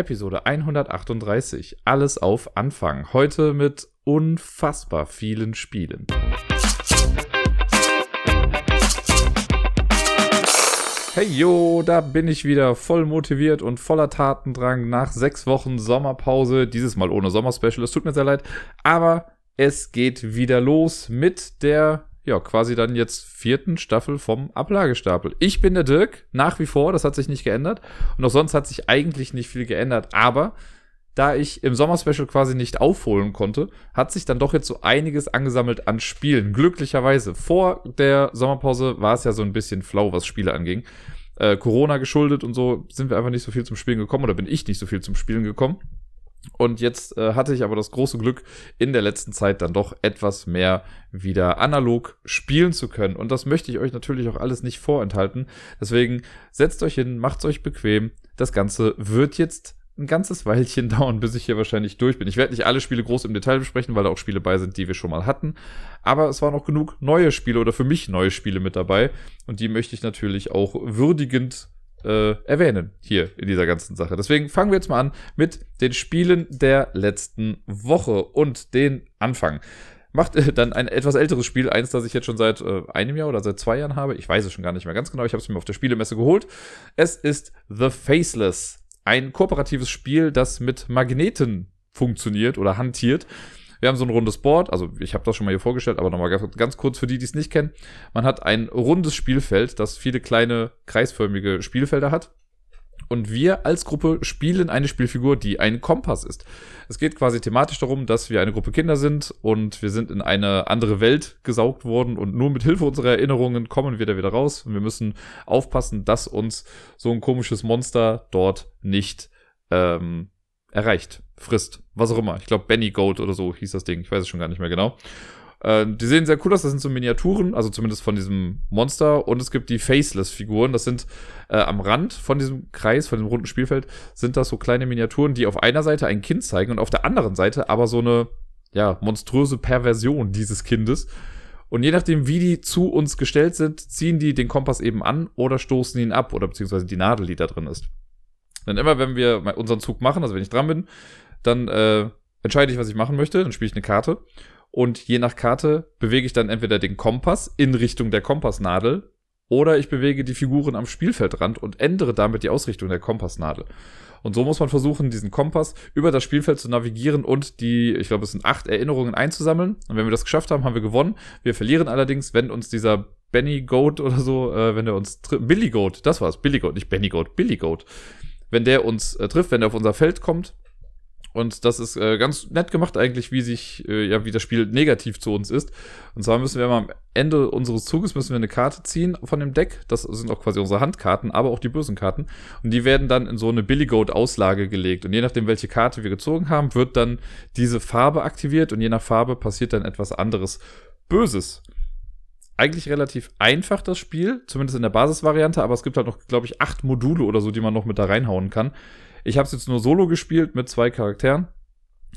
Episode 138. Alles auf Anfang. Heute mit unfassbar vielen Spielen. Hey yo, da bin ich wieder voll motiviert und voller Tatendrang nach sechs Wochen Sommerpause. Dieses Mal ohne Sommerspecial, es tut mir sehr leid. Aber es geht wieder los mit der ja, quasi dann jetzt vierten Staffel vom Ablagestapel. Ich bin der Dirk, nach wie vor, das hat sich nicht geändert. Und auch sonst hat sich eigentlich nicht viel geändert. Aber da ich im Sommerspecial quasi nicht aufholen konnte, hat sich dann doch jetzt so einiges angesammelt an Spielen. Glücklicherweise. Vor der Sommerpause war es ja so ein bisschen flau, was Spiele anging. Äh, Corona geschuldet und so sind wir einfach nicht so viel zum Spielen gekommen oder bin ich nicht so viel zum Spielen gekommen. Und jetzt äh, hatte ich aber das große Glück, in der letzten Zeit dann doch etwas mehr wieder analog spielen zu können. Und das möchte ich euch natürlich auch alles nicht vorenthalten. Deswegen setzt euch hin, macht's euch bequem. Das Ganze wird jetzt ein ganzes Weilchen dauern, bis ich hier wahrscheinlich durch bin. Ich werde nicht alle Spiele groß im Detail besprechen, weil da auch Spiele bei sind, die wir schon mal hatten. Aber es waren auch genug neue Spiele oder für mich neue Spiele mit dabei. Und die möchte ich natürlich auch würdigend äh, erwähnen hier in dieser ganzen Sache. Deswegen fangen wir jetzt mal an mit den Spielen der letzten Woche und den Anfang. Macht äh, dann ein etwas älteres Spiel, eins, das ich jetzt schon seit äh, einem Jahr oder seit zwei Jahren habe. Ich weiß es schon gar nicht mehr ganz genau. Ich habe es mir auf der Spielemesse geholt. Es ist The Faceless. Ein kooperatives Spiel, das mit Magneten funktioniert oder hantiert. Wir haben so ein rundes Board, also ich habe das schon mal hier vorgestellt, aber nochmal ganz, kurz für die, die es nicht kennen. Man hat ein rundes Spielfeld, das viele kleine kreisförmige Spielfelder hat. Und wir als Gruppe spielen eine Spielfigur, die ein Kompass ist. Es geht quasi thematisch darum, dass wir eine Gruppe Kinder sind und wir sind in eine andere Welt gesaugt worden und nur mit Hilfe unserer Erinnerungen kommen wir da wieder raus. Und wir müssen aufpassen, dass uns so ein komisches Monster dort nicht ähm, erreicht, frisst, was auch immer. Ich glaube, Benny Goat oder so hieß das Ding. Ich weiß es schon gar nicht mehr genau. Äh, die sehen sehr cool aus. Das sind so Miniaturen, also zumindest von diesem Monster. Und es gibt die Faceless-Figuren. Das sind äh, am Rand von diesem Kreis, von dem runden Spielfeld, sind das so kleine Miniaturen, die auf einer Seite ein Kind zeigen und auf der anderen Seite aber so eine, ja, monströse Perversion dieses Kindes. Und je nachdem, wie die zu uns gestellt sind, ziehen die den Kompass eben an oder stoßen ihn ab oder beziehungsweise die Nadel, die da drin ist. Denn immer, wenn wir unseren Zug machen, also wenn ich dran bin, dann äh, entscheide ich, was ich machen möchte, dann spiele ich eine Karte. Und je nach Karte bewege ich dann entweder den Kompass in Richtung der Kompassnadel oder ich bewege die Figuren am Spielfeldrand und ändere damit die Ausrichtung der Kompassnadel. Und so muss man versuchen, diesen Kompass über das Spielfeld zu navigieren und die, ich glaube, es sind acht Erinnerungen einzusammeln. Und wenn wir das geschafft haben, haben wir gewonnen. Wir verlieren allerdings, wenn uns dieser Benny Goat oder so, äh, wenn er uns Billy Goat, das war's, Billy Goat, nicht Benny Goat, Billy Goat wenn der uns äh, trifft, wenn er auf unser Feld kommt. Und das ist äh, ganz nett gemacht eigentlich, wie sich, äh, ja, wie das Spiel negativ zu uns ist. Und zwar müssen wir am Ende unseres Zuges müssen wir eine Karte ziehen von dem Deck. Das sind auch quasi unsere Handkarten, aber auch die bösen Karten. Und die werden dann in so eine Billy Goat Auslage gelegt. Und je nachdem, welche Karte wir gezogen haben, wird dann diese Farbe aktiviert und je nach Farbe passiert dann etwas anderes Böses eigentlich relativ einfach, das Spiel, zumindest in der Basisvariante, aber es gibt halt noch, glaube ich, acht Module oder so, die man noch mit da reinhauen kann. Ich habe es jetzt nur solo gespielt mit zwei Charakteren.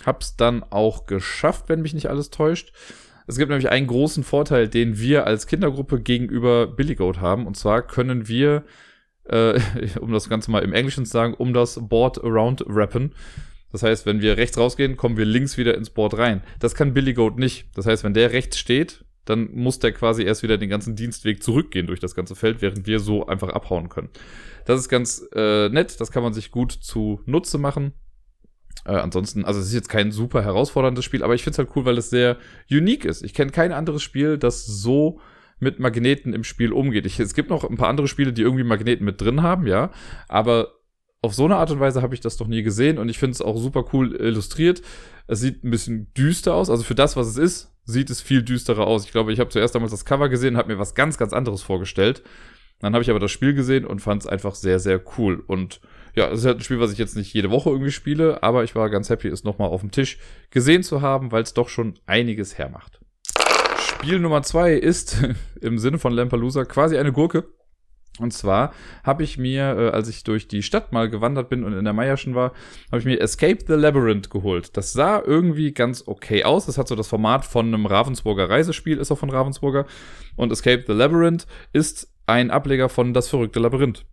Hab's dann auch geschafft, wenn mich nicht alles täuscht. Es gibt nämlich einen großen Vorteil, den wir als Kindergruppe gegenüber Billy Goat haben. Und zwar können wir, äh, um das Ganze mal im Englischen zu sagen, um das Board around rappen. Das heißt, wenn wir rechts rausgehen, kommen wir links wieder ins Board rein. Das kann Billy Goat nicht. Das heißt, wenn der rechts steht, dann muss der quasi erst wieder den ganzen Dienstweg zurückgehen durch das ganze Feld, während wir so einfach abhauen können. Das ist ganz äh, nett, das kann man sich gut zu Nutze machen. Äh, ansonsten, also es ist jetzt kein super herausforderndes Spiel, aber ich finde es halt cool, weil es sehr unique ist. Ich kenne kein anderes Spiel, das so mit Magneten im Spiel umgeht. Ich, es gibt noch ein paar andere Spiele, die irgendwie Magneten mit drin haben, ja, aber auf so eine Art und Weise habe ich das doch nie gesehen und ich finde es auch super cool illustriert. Es sieht ein bisschen düster aus, also für das, was es ist, sieht es viel düsterer aus. Ich glaube, ich habe zuerst damals das Cover gesehen, habe mir was ganz, ganz anderes vorgestellt. Dann habe ich aber das Spiel gesehen und fand es einfach sehr, sehr cool. Und ja, es ist halt ein Spiel, was ich jetzt nicht jede Woche irgendwie spiele, aber ich war ganz happy, es nochmal auf dem Tisch gesehen zu haben, weil es doch schon einiges hermacht. Spiel Nummer zwei ist im Sinne von Lampalooza quasi eine Gurke. Und zwar habe ich mir, äh, als ich durch die Stadt mal gewandert bin und in der Meierschen war, habe ich mir Escape the Labyrinth geholt. Das sah irgendwie ganz okay aus. Das hat so das Format von einem Ravensburger Reisespiel, ist auch von Ravensburger. Und Escape the Labyrinth ist ein Ableger von Das verrückte Labyrinth.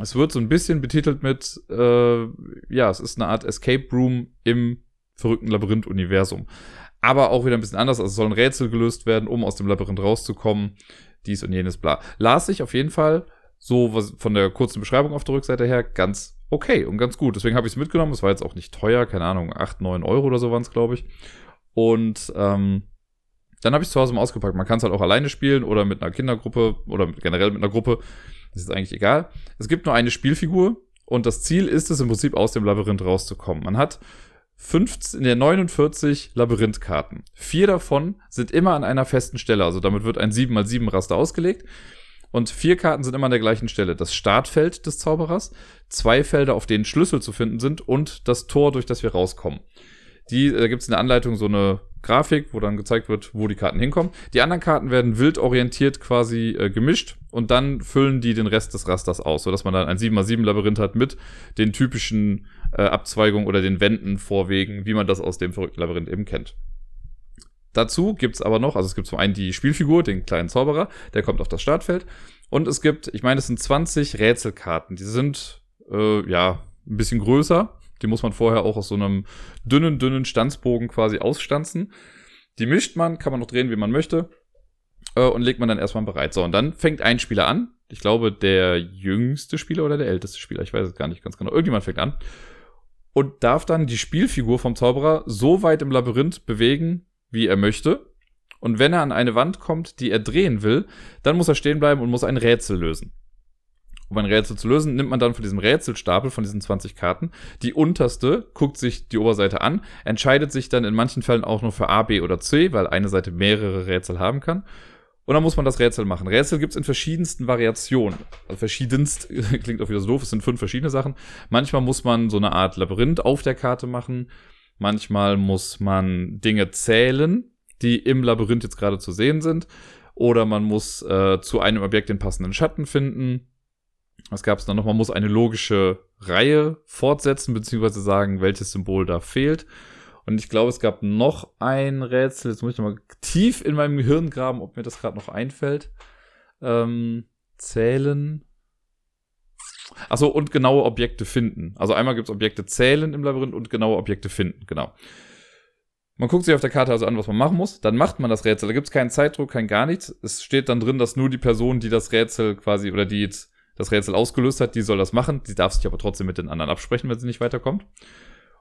es wird so ein bisschen betitelt mit, äh, ja, es ist eine Art Escape Room im verrückten Labyrinth-Universum. Aber auch wieder ein bisschen anders. Also sollen Rätsel gelöst werden, um aus dem Labyrinth rauszukommen. Dies und jenes, bla. Las ich auf jeden Fall so was von der kurzen Beschreibung auf der Rückseite her ganz okay und ganz gut. Deswegen habe ich es mitgenommen. Es war jetzt auch nicht teuer, keine Ahnung, 8, 9 Euro oder so waren es, glaube ich. Und ähm, dann habe ich es zu Hause mal ausgepackt. Man kann es halt auch alleine spielen oder mit einer Kindergruppe oder generell mit einer Gruppe. Das ist eigentlich egal. Es gibt nur eine Spielfigur und das Ziel ist es im Prinzip aus dem Labyrinth rauszukommen. Man hat 15, der 49 Labyrinthkarten. Vier davon sind immer an einer festen Stelle. Also damit wird ein 7x7 Raster ausgelegt. Und vier Karten sind immer an der gleichen Stelle. Das Startfeld des Zauberers, zwei Felder, auf denen Schlüssel zu finden sind und das Tor, durch das wir rauskommen. Die, da gibt es in der Anleitung so eine Grafik, wo dann gezeigt wird, wo die Karten hinkommen. Die anderen Karten werden wild orientiert quasi äh, gemischt und dann füllen die den Rest des Rasters aus, sodass man dann ein 7x7 Labyrinth hat mit den typischen äh, Abzweigungen oder den Wänden vorwegen, wie man das aus dem verrückten Labyrinth eben kennt. Dazu gibt's aber noch, also es gibt zum einen die Spielfigur, den kleinen Zauberer, der kommt auf das Startfeld. Und es gibt, ich meine, es sind 20 Rätselkarten. Die sind, äh, ja, ein bisschen größer. Die muss man vorher auch aus so einem dünnen, dünnen Stanzbogen quasi ausstanzen. Die mischt man, kann man noch drehen, wie man möchte. Äh, und legt man dann erstmal bereit. So, und dann fängt ein Spieler an. Ich glaube, der jüngste Spieler oder der älteste Spieler. Ich weiß es gar nicht ganz genau. Irgendjemand fängt an. Und darf dann die Spielfigur vom Zauberer so weit im Labyrinth bewegen, wie er möchte. Und wenn er an eine Wand kommt, die er drehen will, dann muss er stehen bleiben und muss ein Rätsel lösen. Um ein Rätsel zu lösen, nimmt man dann von diesem Rätselstapel, von diesen 20 Karten, die unterste, guckt sich die Oberseite an, entscheidet sich dann in manchen Fällen auch nur für A, B oder C, weil eine Seite mehrere Rätsel haben kann. Und dann muss man das Rätsel machen. Rätsel gibt's in verschiedensten Variationen. Also verschiedenst klingt auch wieder so doof, es sind fünf verschiedene Sachen. Manchmal muss man so eine Art Labyrinth auf der Karte machen. Manchmal muss man Dinge zählen, die im Labyrinth jetzt gerade zu sehen sind. Oder man muss äh, zu einem Objekt den passenden Schatten finden. Was gab es dann noch? Man muss eine logische Reihe fortsetzen, beziehungsweise sagen, welches Symbol da fehlt. Und ich glaube, es gab noch ein Rätsel. Jetzt muss ich mal tief in meinem Gehirn graben, ob mir das gerade noch einfällt. Ähm, zählen. Achso, und genaue Objekte finden. Also einmal gibt es Objekte zählen im Labyrinth und genaue Objekte finden, genau. Man guckt sich auf der Karte also an, was man machen muss. Dann macht man das Rätsel. Da gibt es keinen Zeitdruck, kein gar nichts. Es steht dann drin, dass nur die Person, die das Rätsel quasi oder die jetzt das Rätsel ausgelöst hat, die soll das machen. Die darf sich aber trotzdem mit den anderen absprechen, wenn sie nicht weiterkommt.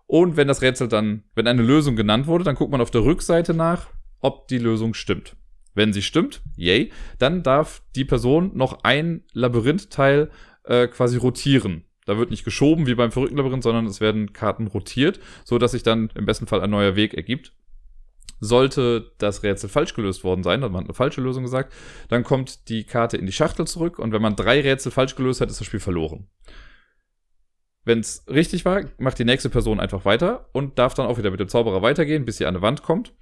Und wenn das Rätsel dann, wenn eine Lösung genannt wurde, dann guckt man auf der Rückseite nach, ob die Lösung stimmt. Wenn sie stimmt, yay, dann darf die Person noch ein Labyrinth-Teil äh, quasi rotieren. Da wird nicht geschoben wie beim verrückten Labyrinth, sondern es werden Karten rotiert, so dass sich dann im besten Fall ein neuer Weg ergibt. Sollte das Rätsel falsch gelöst worden sein, dann hat man eine falsche Lösung gesagt, dann kommt die Karte in die Schachtel zurück und wenn man drei Rätsel falsch gelöst hat, ist das Spiel verloren. Wenn es richtig war, macht die nächste Person einfach weiter und darf dann auch wieder mit dem Zauberer weitergehen, bis sie an eine Wand kommt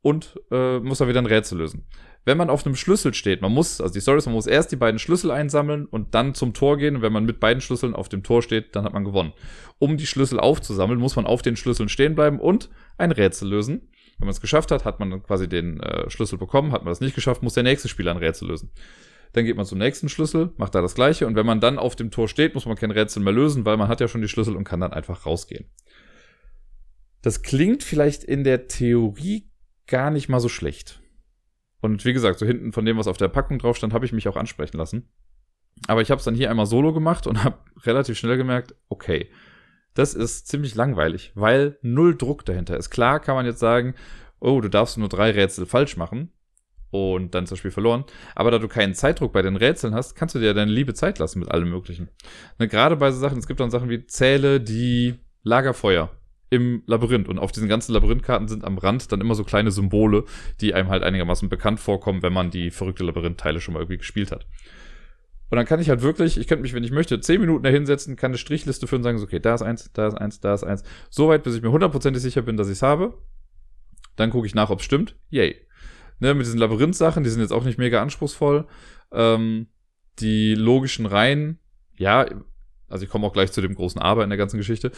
und äh, muss dann wieder ein Rätsel lösen wenn man auf einem Schlüssel steht, man muss, also die Story ist, man muss erst die beiden Schlüssel einsammeln und dann zum Tor gehen. Und wenn man mit beiden Schlüsseln auf dem Tor steht, dann hat man gewonnen. Um die Schlüssel aufzusammeln, muss man auf den Schlüsseln stehen bleiben und ein Rätsel lösen. Wenn man es geschafft hat, hat man quasi den äh, Schlüssel bekommen. Hat man das nicht geschafft, muss der nächste Spieler ein Rätsel lösen. Dann geht man zum nächsten Schlüssel, macht da das gleiche. Und wenn man dann auf dem Tor steht, muss man kein Rätsel mehr lösen, weil man hat ja schon die Schlüssel und kann dann einfach rausgehen. Das klingt vielleicht in der Theorie gar nicht mal so schlecht. Und wie gesagt, so hinten von dem, was auf der Packung drauf stand, habe ich mich auch ansprechen lassen. Aber ich habe es dann hier einmal solo gemacht und habe relativ schnell gemerkt, okay, das ist ziemlich langweilig, weil null Druck dahinter ist. Klar kann man jetzt sagen, oh, du darfst nur drei Rätsel falsch machen und dann ist das Spiel verloren. Aber da du keinen Zeitdruck bei den Rätseln hast, kannst du dir deine liebe Zeit lassen mit allem Möglichen. Ne, gerade bei so Sachen, es gibt dann Sachen wie Zähle die Lagerfeuer im Labyrinth. Und auf diesen ganzen Labyrinthkarten sind am Rand dann immer so kleine Symbole, die einem halt einigermaßen bekannt vorkommen, wenn man die verrückte Labyrinth-Teile schon mal irgendwie gespielt hat. Und dann kann ich halt wirklich, ich könnte mich, wenn ich möchte, zehn Minuten da hinsetzen, kann eine Strichliste führen und sagen, so, okay, da ist eins, da ist eins, da ist eins. Soweit, bis ich mir hundertprozentig sicher bin, dass ich es habe. Dann gucke ich nach, ob es stimmt. Yay. Ne, mit diesen Labyrinth-Sachen, die sind jetzt auch nicht mega anspruchsvoll. Ähm, die logischen Reihen, ja, also ich komme auch gleich zu dem großen Aber in der ganzen Geschichte,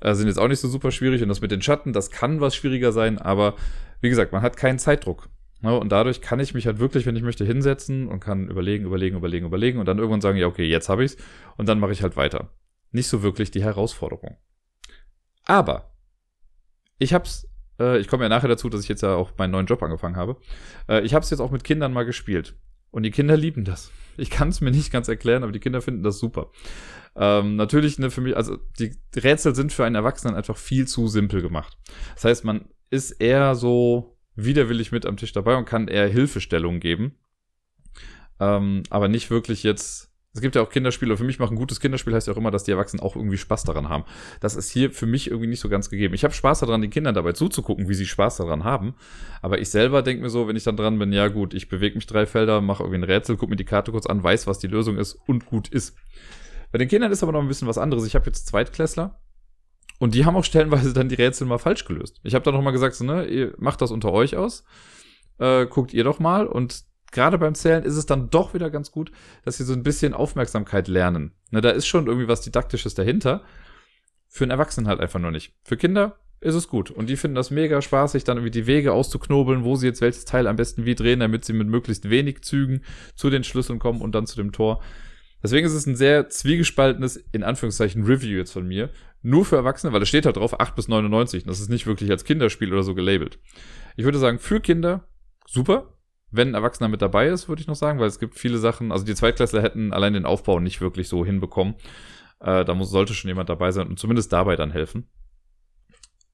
äh, sind jetzt auch nicht so super schwierig. Und das mit den Schatten, das kann was schwieriger sein, aber wie gesagt, man hat keinen Zeitdruck. Ja, und dadurch kann ich mich halt wirklich, wenn ich möchte, hinsetzen und kann überlegen, überlegen, überlegen, überlegen und dann irgendwann sagen, ja, okay, jetzt habe ich's und dann mache ich halt weiter. Nicht so wirklich die Herausforderung. Aber ich hab's, äh, ich komme ja nachher dazu, dass ich jetzt ja auch meinen neuen Job angefangen habe. Äh, ich habe es jetzt auch mit Kindern mal gespielt. Und die Kinder lieben das. Ich kann es mir nicht ganz erklären, aber die Kinder finden das super. Ähm, natürlich, ne, für mich, also die Rätsel sind für einen Erwachsenen einfach viel zu simpel gemacht. Das heißt, man ist eher so widerwillig mit am Tisch dabei und kann eher Hilfestellung geben. Ähm, aber nicht wirklich jetzt es gibt ja auch Kinderspiele. Für mich macht ein gutes Kinderspiel heißt ja auch immer, dass die Erwachsenen auch irgendwie Spaß daran haben. Das ist hier für mich irgendwie nicht so ganz gegeben. Ich habe Spaß daran, den Kindern dabei zuzugucken, wie sie Spaß daran haben. Aber ich selber denke mir so, wenn ich dann dran bin, ja gut, ich bewege mich drei Felder, mache irgendwie ein Rätsel, gucke mir die Karte kurz an, weiß, was die Lösung ist und gut ist. Bei den Kindern ist aber noch ein bisschen was anderes. Ich habe jetzt Zweitklässler. Und die haben auch stellenweise dann die Rätsel mal falsch gelöst. Ich habe dann noch mal gesagt, so, ne, ihr macht das unter euch aus. Äh, guckt ihr doch mal. Und gerade beim Zählen ist es dann doch wieder ganz gut, dass sie so ein bisschen Aufmerksamkeit lernen. Ne, da ist schon irgendwie was Didaktisches dahinter. Für einen Erwachsenen halt einfach nur nicht. Für Kinder ist es gut. Und die finden das mega spaßig, dann irgendwie die Wege auszuknobeln, wo sie jetzt welches Teil am besten wie drehen, damit sie mit möglichst wenig Zügen zu den Schlüsseln kommen und dann zu dem Tor. Deswegen ist es ein sehr zwiegespaltenes, in Anführungszeichen, Review jetzt von mir. Nur für Erwachsene, weil es steht halt drauf 8 bis 99. Und das ist nicht wirklich als Kinderspiel oder so gelabelt. Ich würde sagen, für Kinder super wenn ein Erwachsener mit dabei ist, würde ich noch sagen, weil es gibt viele Sachen, also die Zweitklässler hätten allein den Aufbau nicht wirklich so hinbekommen. Äh, da muss, sollte schon jemand dabei sein und zumindest dabei dann helfen.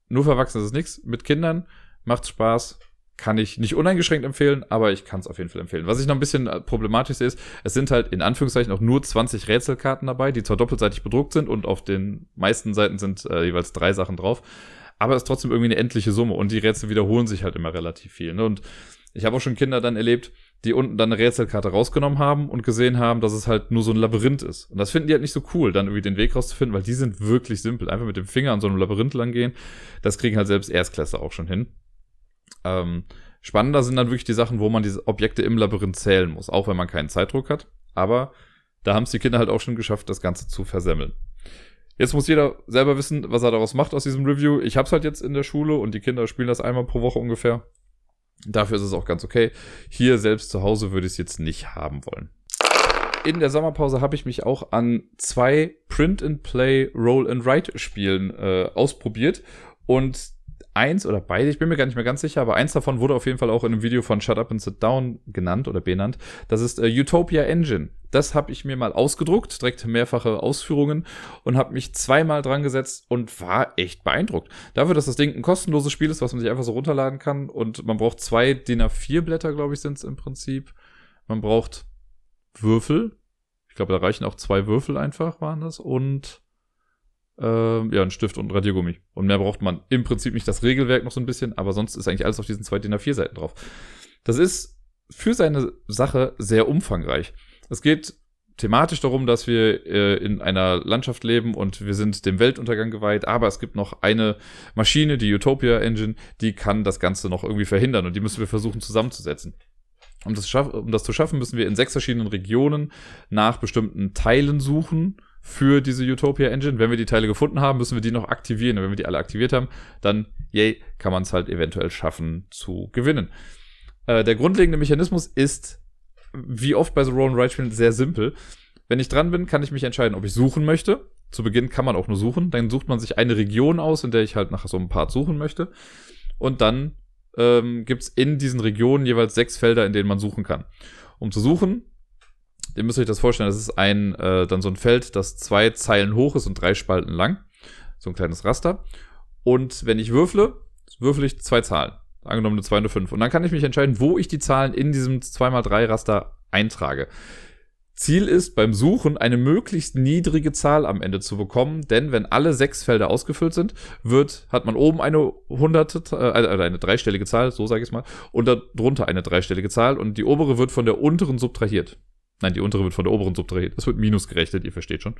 Nur für Erwachsene ist es nichts. Mit Kindern macht's Spaß. Kann ich nicht uneingeschränkt empfehlen, aber ich kann es auf jeden Fall empfehlen. Was ich noch ein bisschen äh, problematisch sehe, ist, es sind halt in Anführungszeichen auch nur 20 Rätselkarten dabei, die zwar doppelseitig bedruckt sind und auf den meisten Seiten sind äh, jeweils drei Sachen drauf, aber es ist trotzdem irgendwie eine endliche Summe und die Rätsel wiederholen sich halt immer relativ viel. Ne? Und ich habe auch schon Kinder dann erlebt, die unten dann eine Rätselkarte rausgenommen haben und gesehen haben, dass es halt nur so ein Labyrinth ist. Und das finden die halt nicht so cool, dann irgendwie den Weg rauszufinden, weil die sind wirklich simpel. Einfach mit dem Finger an so einem Labyrinth lang gehen. Das kriegen halt selbst Erstklässler auch schon hin. Ähm, spannender sind dann wirklich die Sachen, wo man diese Objekte im Labyrinth zählen muss, auch wenn man keinen Zeitdruck hat. Aber da haben es die Kinder halt auch schon geschafft, das Ganze zu versemmeln. Jetzt muss jeder selber wissen, was er daraus macht aus diesem Review. Ich hab's halt jetzt in der Schule und die Kinder spielen das einmal pro Woche ungefähr. Dafür ist es auch ganz okay. Hier selbst zu Hause würde ich es jetzt nicht haben wollen. In der Sommerpause habe ich mich auch an zwei Print-and-Play Roll-and-Write-Spielen äh, ausprobiert. Und eins oder beide, ich bin mir gar nicht mehr ganz sicher, aber eins davon wurde auf jeden Fall auch in einem Video von Shut Up and Sit Down genannt oder benannt. Das ist äh, Utopia Engine. Das habe ich mir mal ausgedruckt, direkt mehrfache Ausführungen und habe mich zweimal dran gesetzt und war echt beeindruckt. Dafür, dass das Ding ein kostenloses Spiel ist, was man sich einfach so runterladen kann und man braucht zwei DIN A4 Blätter, glaube ich, sind es im Prinzip. Man braucht Würfel. Ich glaube, da reichen auch zwei Würfel einfach, waren das. Und äh, ja, ein Stift und ein Radiergummi. Und mehr braucht man im Prinzip nicht das Regelwerk noch so ein bisschen, aber sonst ist eigentlich alles auf diesen zwei DIN A4 Seiten drauf. Das ist für seine Sache sehr umfangreich. Es geht thematisch darum, dass wir äh, in einer Landschaft leben und wir sind dem Weltuntergang geweiht, aber es gibt noch eine Maschine, die Utopia Engine, die kann das Ganze noch irgendwie verhindern und die müssen wir versuchen zusammenzusetzen. Um das, um das zu schaffen, müssen wir in sechs verschiedenen Regionen nach bestimmten Teilen suchen, für diese Utopia Engine. Wenn wir die Teile gefunden haben, müssen wir die noch aktivieren. Und wenn wir die alle aktiviert haben, dann, yay, kann man es halt eventuell schaffen zu gewinnen. Äh, der grundlegende Mechanismus ist, wie oft bei so Roll and Ride Spielen, sehr simpel. Wenn ich dran bin, kann ich mich entscheiden, ob ich suchen möchte. Zu Beginn kann man auch nur suchen. Dann sucht man sich eine Region aus, in der ich halt nach so einem Part suchen möchte. Und dann ähm, gibt es in diesen Regionen jeweils sechs Felder, in denen man suchen kann. Um zu suchen, Ihr müsst euch das vorstellen, das ist ein, äh, dann so ein Feld, das zwei Zeilen hoch ist und drei Spalten lang. So ein kleines Raster. Und wenn ich würfle, würfle ich zwei Zahlen. Angenommen eine 2 und eine 5. Und dann kann ich mich entscheiden, wo ich die Zahlen in diesem 2x3 Raster eintrage. Ziel ist beim Suchen eine möglichst niedrige Zahl am Ende zu bekommen, denn wenn alle sechs Felder ausgefüllt sind, wird, hat man oben eine hunderte, äh, äh eine dreistellige Zahl, so sage ich es mal, und darunter eine dreistellige Zahl und die obere wird von der unteren subtrahiert. Nein, die untere wird von der oberen subtrahiert. Es wird minus gerechnet, ihr versteht schon.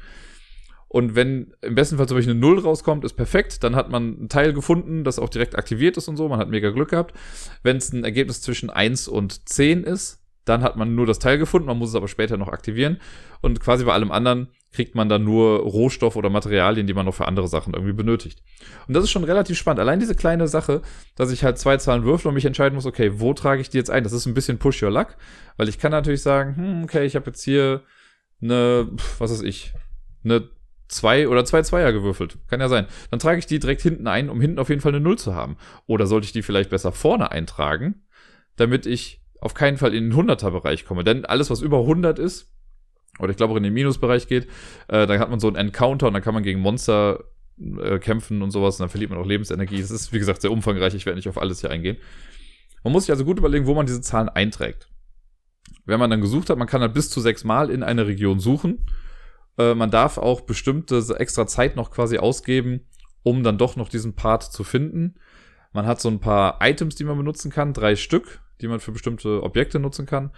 Und wenn im besten Fall zum Beispiel eine Null rauskommt, ist perfekt. Dann hat man ein Teil gefunden, das auch direkt aktiviert ist und so. Man hat mega Glück gehabt. Wenn es ein Ergebnis zwischen 1 und 10 ist, dann hat man nur das Teil gefunden. Man muss es aber später noch aktivieren. Und quasi bei allem anderen kriegt man dann nur Rohstoff oder Materialien, die man noch für andere Sachen irgendwie benötigt. Und das ist schon relativ spannend. Allein diese kleine Sache, dass ich halt zwei Zahlen würfel und mich entscheiden muss, okay, wo trage ich die jetzt ein? Das ist ein bisschen Push Your Luck, weil ich kann natürlich sagen, hm, okay, ich habe jetzt hier eine, was weiß ich, eine zwei oder zwei Zweier gewürfelt. Kann ja sein. Dann trage ich die direkt hinten ein, um hinten auf jeden Fall eine Null zu haben. Oder sollte ich die vielleicht besser vorne eintragen, damit ich auf keinen Fall in den 100er-Bereich komme. Denn alles, was über 100 ist, oder ich glaube auch in den Minusbereich geht, äh, dann hat man so einen Encounter und dann kann man gegen Monster äh, kämpfen und sowas und dann verliert man auch Lebensenergie. Das ist, wie gesagt, sehr umfangreich. Ich werde nicht auf alles hier eingehen. Man muss sich also gut überlegen, wo man diese Zahlen einträgt. Wenn man dann gesucht hat, man kann halt bis zu sechs Mal in eine Region suchen. Äh, man darf auch bestimmte extra Zeit noch quasi ausgeben, um dann doch noch diesen Part zu finden. Man hat so ein paar Items, die man benutzen kann, drei Stück, die man für bestimmte Objekte nutzen kann.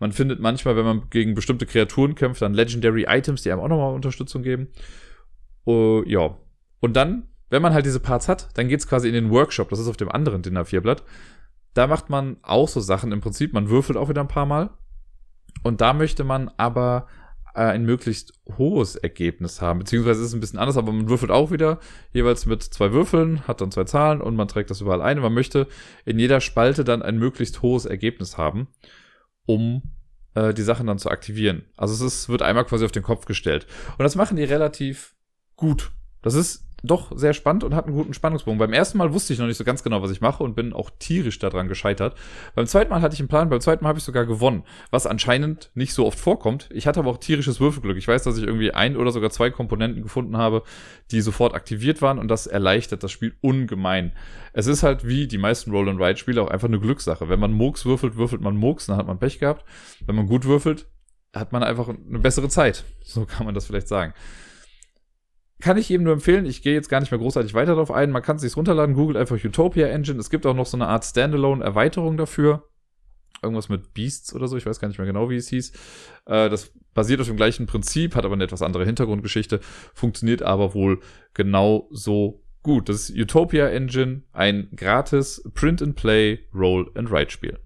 Man findet manchmal, wenn man gegen bestimmte Kreaturen kämpft, dann Legendary Items, die einem auch nochmal Unterstützung geben. Uh, ja. Und dann, wenn man halt diese Parts hat, dann geht's quasi in den Workshop. Das ist auf dem anderen Dinner 4 Blatt. Da macht man auch so Sachen im Prinzip. Man würfelt auch wieder ein paar Mal. Und da möchte man aber äh, ein möglichst hohes Ergebnis haben. Beziehungsweise ist es ein bisschen anders, aber man würfelt auch wieder jeweils mit zwei Würfeln, hat dann zwei Zahlen und man trägt das überall ein. man möchte in jeder Spalte dann ein möglichst hohes Ergebnis haben um äh, die Sachen dann zu aktivieren. Also es ist, wird einmal quasi auf den Kopf gestellt. Und das machen die relativ gut. Das ist doch sehr spannend und hat einen guten Spannungsbogen. Beim ersten Mal wusste ich noch nicht so ganz genau, was ich mache und bin auch tierisch daran gescheitert. Beim zweiten Mal hatte ich einen Plan, beim zweiten Mal habe ich sogar gewonnen, was anscheinend nicht so oft vorkommt. Ich hatte aber auch tierisches Würfelglück. Ich weiß, dass ich irgendwie ein oder sogar zwei Komponenten gefunden habe, die sofort aktiviert waren und das erleichtert das Spiel ungemein. Es ist halt wie die meisten Roll-and-Ride-Spiele auch einfach eine Glückssache. Wenn man Murks würfelt, würfelt man Murks, dann hat man Pech gehabt. Wenn man gut würfelt, hat man einfach eine bessere Zeit. So kann man das vielleicht sagen kann ich jedem nur empfehlen. Ich gehe jetzt gar nicht mehr großartig weiter darauf ein. Man kann es sich runterladen. Googelt einfach Utopia Engine. Es gibt auch noch so eine Art Standalone-Erweiterung dafür. Irgendwas mit Beasts oder so. Ich weiß gar nicht mehr genau, wie es hieß. Äh, das basiert auf dem gleichen Prinzip, hat aber eine etwas andere Hintergrundgeschichte, funktioniert aber wohl genau so gut. Das ist Utopia Engine, ein gratis Print-and-Play Roll-and-Write-Spiel.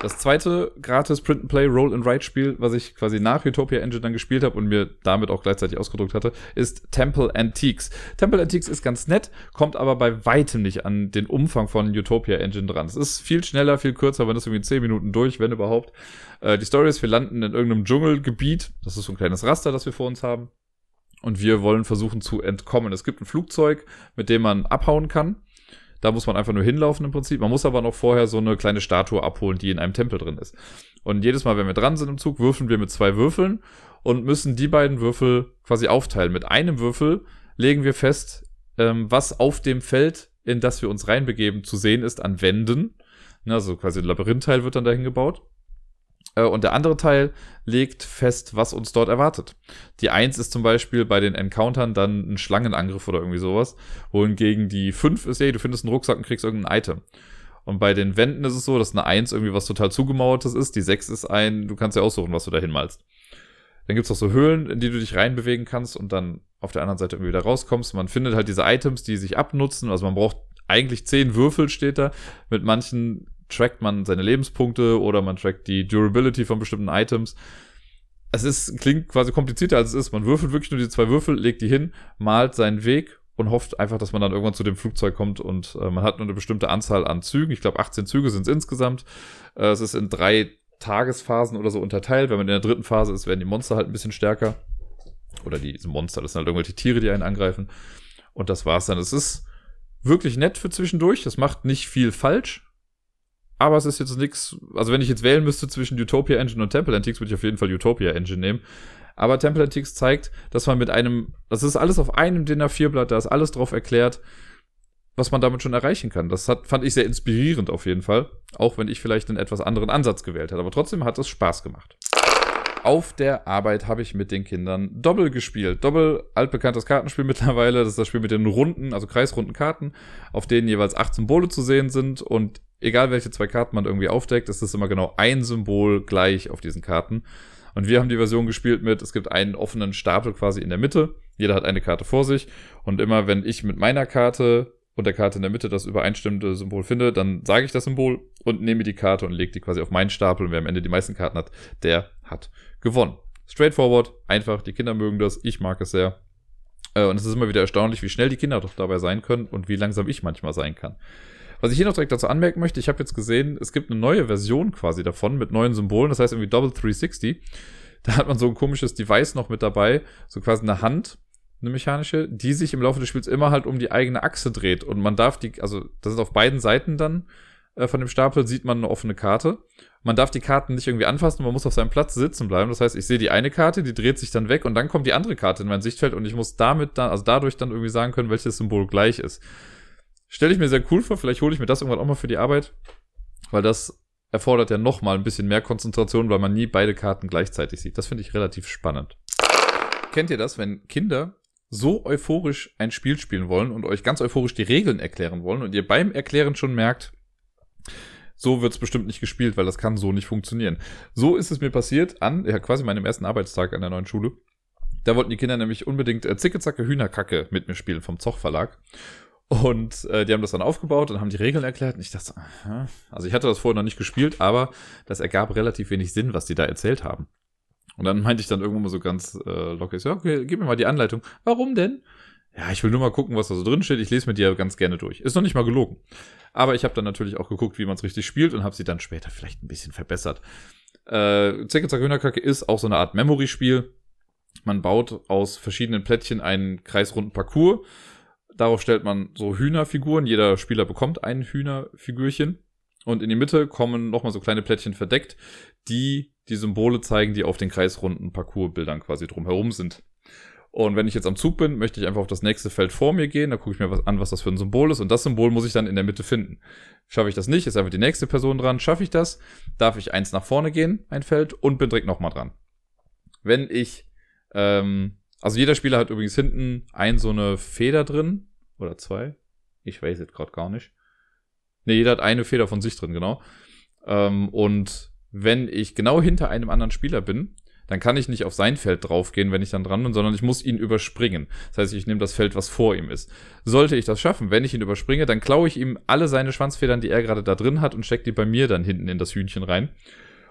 Das zweite gratis Print-and-Play Roll-and-Write-Spiel, was ich quasi nach Utopia Engine dann gespielt habe und mir damit auch gleichzeitig ausgedruckt hatte, ist Temple Antiques. Temple Antiques ist ganz nett, kommt aber bei weitem nicht an den Umfang von Utopia Engine dran. Es ist viel schneller, viel kürzer, man ist irgendwie in 10 Minuten durch, wenn überhaupt. Äh, die Story ist, wir landen in irgendeinem Dschungelgebiet. Das ist so ein kleines Raster, das wir vor uns haben. Und wir wollen versuchen zu entkommen. Es gibt ein Flugzeug, mit dem man abhauen kann. Da muss man einfach nur hinlaufen im Prinzip. Man muss aber noch vorher so eine kleine Statue abholen, die in einem Tempel drin ist. Und jedes Mal, wenn wir dran sind im Zug, würfeln wir mit zwei Würfeln und müssen die beiden Würfel quasi aufteilen. Mit einem Würfel legen wir fest, ähm, was auf dem Feld, in das wir uns reinbegeben, zu sehen ist an Wänden. Also quasi ein Labyrinthteil wird dann dahin gebaut. Äh, und der andere Teil legt fest, was uns dort erwartet. Die 1 ist zum Beispiel bei den Encountern dann ein Schlangenangriff oder irgendwie sowas, wohingegen die 5 ist, ey, du findest einen Rucksack und kriegst irgendein Item. Und bei den Wänden ist es so, dass eine 1 irgendwie was total zugemauertes ist, die 6 ist ein, du kannst ja aussuchen, was du da hinmalst. Dann gibt's auch so Höhlen, in die du dich reinbewegen kannst und dann auf der anderen Seite irgendwie wieder rauskommst. Man findet halt diese Items, die sich abnutzen. Also man braucht eigentlich 10 Würfel, steht da. Mit manchen trackt man seine Lebenspunkte oder man trackt die Durability von bestimmten Items. Es ist, klingt quasi komplizierter als es ist. Man würfelt wirklich nur die zwei Würfel, legt die hin, malt seinen Weg und hofft einfach, dass man dann irgendwann zu dem Flugzeug kommt und äh, man hat nur eine bestimmte Anzahl an Zügen. Ich glaube, 18 Züge sind es insgesamt. Äh, es ist in drei Tagesphasen oder so unterteilt. Wenn man in der dritten Phase ist, werden die Monster halt ein bisschen stärker. Oder diese Monster, das sind halt irgendwelche Tiere, die einen angreifen. Und das war's dann. Es ist wirklich nett für zwischendurch. Das macht nicht viel falsch aber es ist jetzt nichts, also wenn ich jetzt wählen müsste zwischen Utopia Engine und Temple Antiques, würde ich auf jeden Fall Utopia Engine nehmen. Aber Temple Antiques zeigt, dass man mit einem, das ist alles auf einem DIN A4-Blatt, da ist alles drauf erklärt, was man damit schon erreichen kann. Das hat, fand ich sehr inspirierend auf jeden Fall. Auch wenn ich vielleicht einen etwas anderen Ansatz gewählt hätte. Aber trotzdem hat es Spaß gemacht. Auf der Arbeit habe ich mit den Kindern Doppel gespielt. Doppel, altbekanntes Kartenspiel mittlerweile. Das ist das Spiel mit den runden, also kreisrunden Karten, auf denen jeweils acht Symbole zu sehen sind und egal welche zwei Karten man irgendwie aufdeckt, ist es immer genau ein Symbol gleich auf diesen Karten. Und wir haben die Version gespielt mit, es gibt einen offenen Stapel quasi in der Mitte. Jeder hat eine Karte vor sich. Und immer wenn ich mit meiner Karte und der Karte in der Mitte das übereinstimmende Symbol finde, dann sage ich das Symbol und nehme die Karte und lege die quasi auf meinen Stapel. Und wer am Ende die meisten Karten hat, der hat gewonnen. Straightforward, einfach, die Kinder mögen das, ich mag es sehr. Äh, und es ist immer wieder erstaunlich, wie schnell die Kinder doch dabei sein können und wie langsam ich manchmal sein kann. Was ich hier noch direkt dazu anmerken möchte, ich habe jetzt gesehen, es gibt eine neue Version quasi davon mit neuen Symbolen, das heißt irgendwie Double 360. Da hat man so ein komisches Device noch mit dabei, so quasi eine Hand, eine mechanische, die sich im Laufe des Spiels immer halt um die eigene Achse dreht. Und man darf die, also das ist auf beiden Seiten dann äh, von dem Stapel, sieht man eine offene Karte. Man darf die Karten nicht irgendwie anfassen, man muss auf seinem Platz sitzen bleiben. Das heißt, ich sehe die eine Karte, die dreht sich dann weg und dann kommt die andere Karte in mein Sichtfeld und ich muss damit dann, also dadurch dann irgendwie sagen können, welches Symbol gleich ist. Stelle ich mir sehr cool vor, vielleicht hole ich mir das irgendwann auch mal für die Arbeit, weil das erfordert ja noch mal ein bisschen mehr Konzentration, weil man nie beide Karten gleichzeitig sieht. Das finde ich relativ spannend. Kennt ihr das, wenn Kinder so euphorisch ein Spiel spielen wollen und euch ganz euphorisch die Regeln erklären wollen und ihr beim Erklären schon merkt, so wird es bestimmt nicht gespielt, weil das kann so nicht funktionieren. So ist es mir passiert an, ja, quasi meinem ersten Arbeitstag an der neuen Schule. Da wollten die Kinder nämlich unbedingt äh, Zicke-Zacke Hühnerkacke mit mir spielen vom Zoch Verlag. Und äh, die haben das dann aufgebaut und haben die Regeln erklärt. Und ich dachte, aha. also ich hatte das vorher noch nicht gespielt, aber das ergab relativ wenig Sinn, was die da erzählt haben. Und dann meinte ich dann irgendwann mal so ganz äh, locker, ja, okay, gib mir mal die Anleitung. Warum denn? Ja, ich will nur mal gucken, was da so drin steht. Ich lese mir die ja ganz gerne durch. Ist noch nicht mal gelogen. Aber ich habe dann natürlich auch geguckt, wie man es richtig spielt und habe sie dann später vielleicht ein bisschen verbessert. Äh, Zecke Zack Hühnerkacke ist auch so eine Art Memory-Spiel. Man baut aus verschiedenen Plättchen einen kreisrunden Parcours Darauf stellt man so Hühnerfiguren. Jeder Spieler bekommt ein Hühnerfigürchen. Und in die Mitte kommen nochmal so kleine Plättchen verdeckt, die die Symbole zeigen, die auf den kreisrunden Parcoursbildern quasi drumherum sind. Und wenn ich jetzt am Zug bin, möchte ich einfach auf das nächste Feld vor mir gehen. Da gucke ich mir was an, was das für ein Symbol ist. Und das Symbol muss ich dann in der Mitte finden. Schaffe ich das nicht, ist einfach die nächste Person dran. Schaffe ich das, darf ich eins nach vorne gehen, ein Feld, und bin direkt nochmal dran. Wenn ich ähm, also jeder Spieler hat übrigens hinten ein so eine Feder drin. Oder zwei. Ich weiß jetzt gerade gar nicht. Ne, jeder hat eine Feder von sich drin, genau. Ähm, und wenn ich genau hinter einem anderen Spieler bin, dann kann ich nicht auf sein Feld draufgehen, wenn ich dann dran bin, sondern ich muss ihn überspringen. Das heißt, ich nehme das Feld, was vor ihm ist. Sollte ich das schaffen, wenn ich ihn überspringe, dann klaue ich ihm alle seine Schwanzfedern, die er gerade da drin hat, und stecke die bei mir dann hinten in das Hühnchen rein.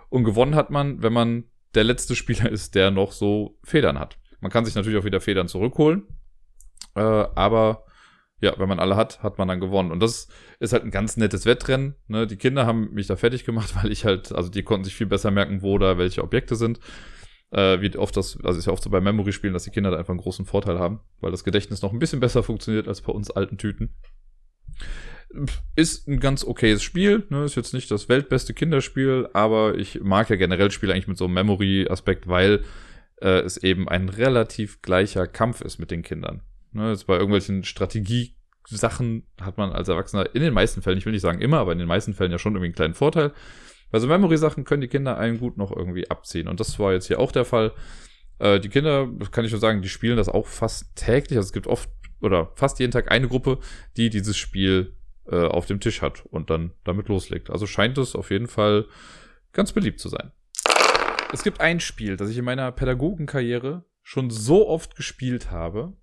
Und gewonnen hat man, wenn man der letzte Spieler ist, der noch so Federn hat. Man kann sich natürlich auch wieder Federn zurückholen. Äh, aber ja, wenn man alle hat, hat man dann gewonnen. Und das ist halt ein ganz nettes Wettrennen. Ne? Die Kinder haben mich da fertig gemacht, weil ich halt, also die konnten sich viel besser merken, wo da welche Objekte sind. Äh, wie oft das, also ist ja oft so bei Memory-Spielen, dass die Kinder da einfach einen großen Vorteil haben, weil das Gedächtnis noch ein bisschen besser funktioniert als bei uns alten Tüten. Ist ein ganz okayes Spiel, ne? ist jetzt nicht das weltbeste Kinderspiel, aber ich mag ja generell Spiele eigentlich mit so einem Memory-Aspekt, weil äh, es eben ein relativ gleicher Kampf ist mit den Kindern. Ne, jetzt bei irgendwelchen Strategiesachen hat man als Erwachsener in den meisten Fällen, ich will nicht sagen immer, aber in den meisten Fällen ja schon irgendwie einen kleinen Vorteil. Bei so Memory-Sachen können die Kinder einen gut noch irgendwie abziehen. Und das war jetzt hier auch der Fall. Äh, die Kinder, kann ich nur sagen, die spielen das auch fast täglich. Also es gibt oft oder fast jeden Tag eine Gruppe, die dieses Spiel äh, auf dem Tisch hat und dann damit loslegt. Also scheint es auf jeden Fall ganz beliebt zu sein. Es gibt ein Spiel, das ich in meiner Pädagogenkarriere schon so oft gespielt habe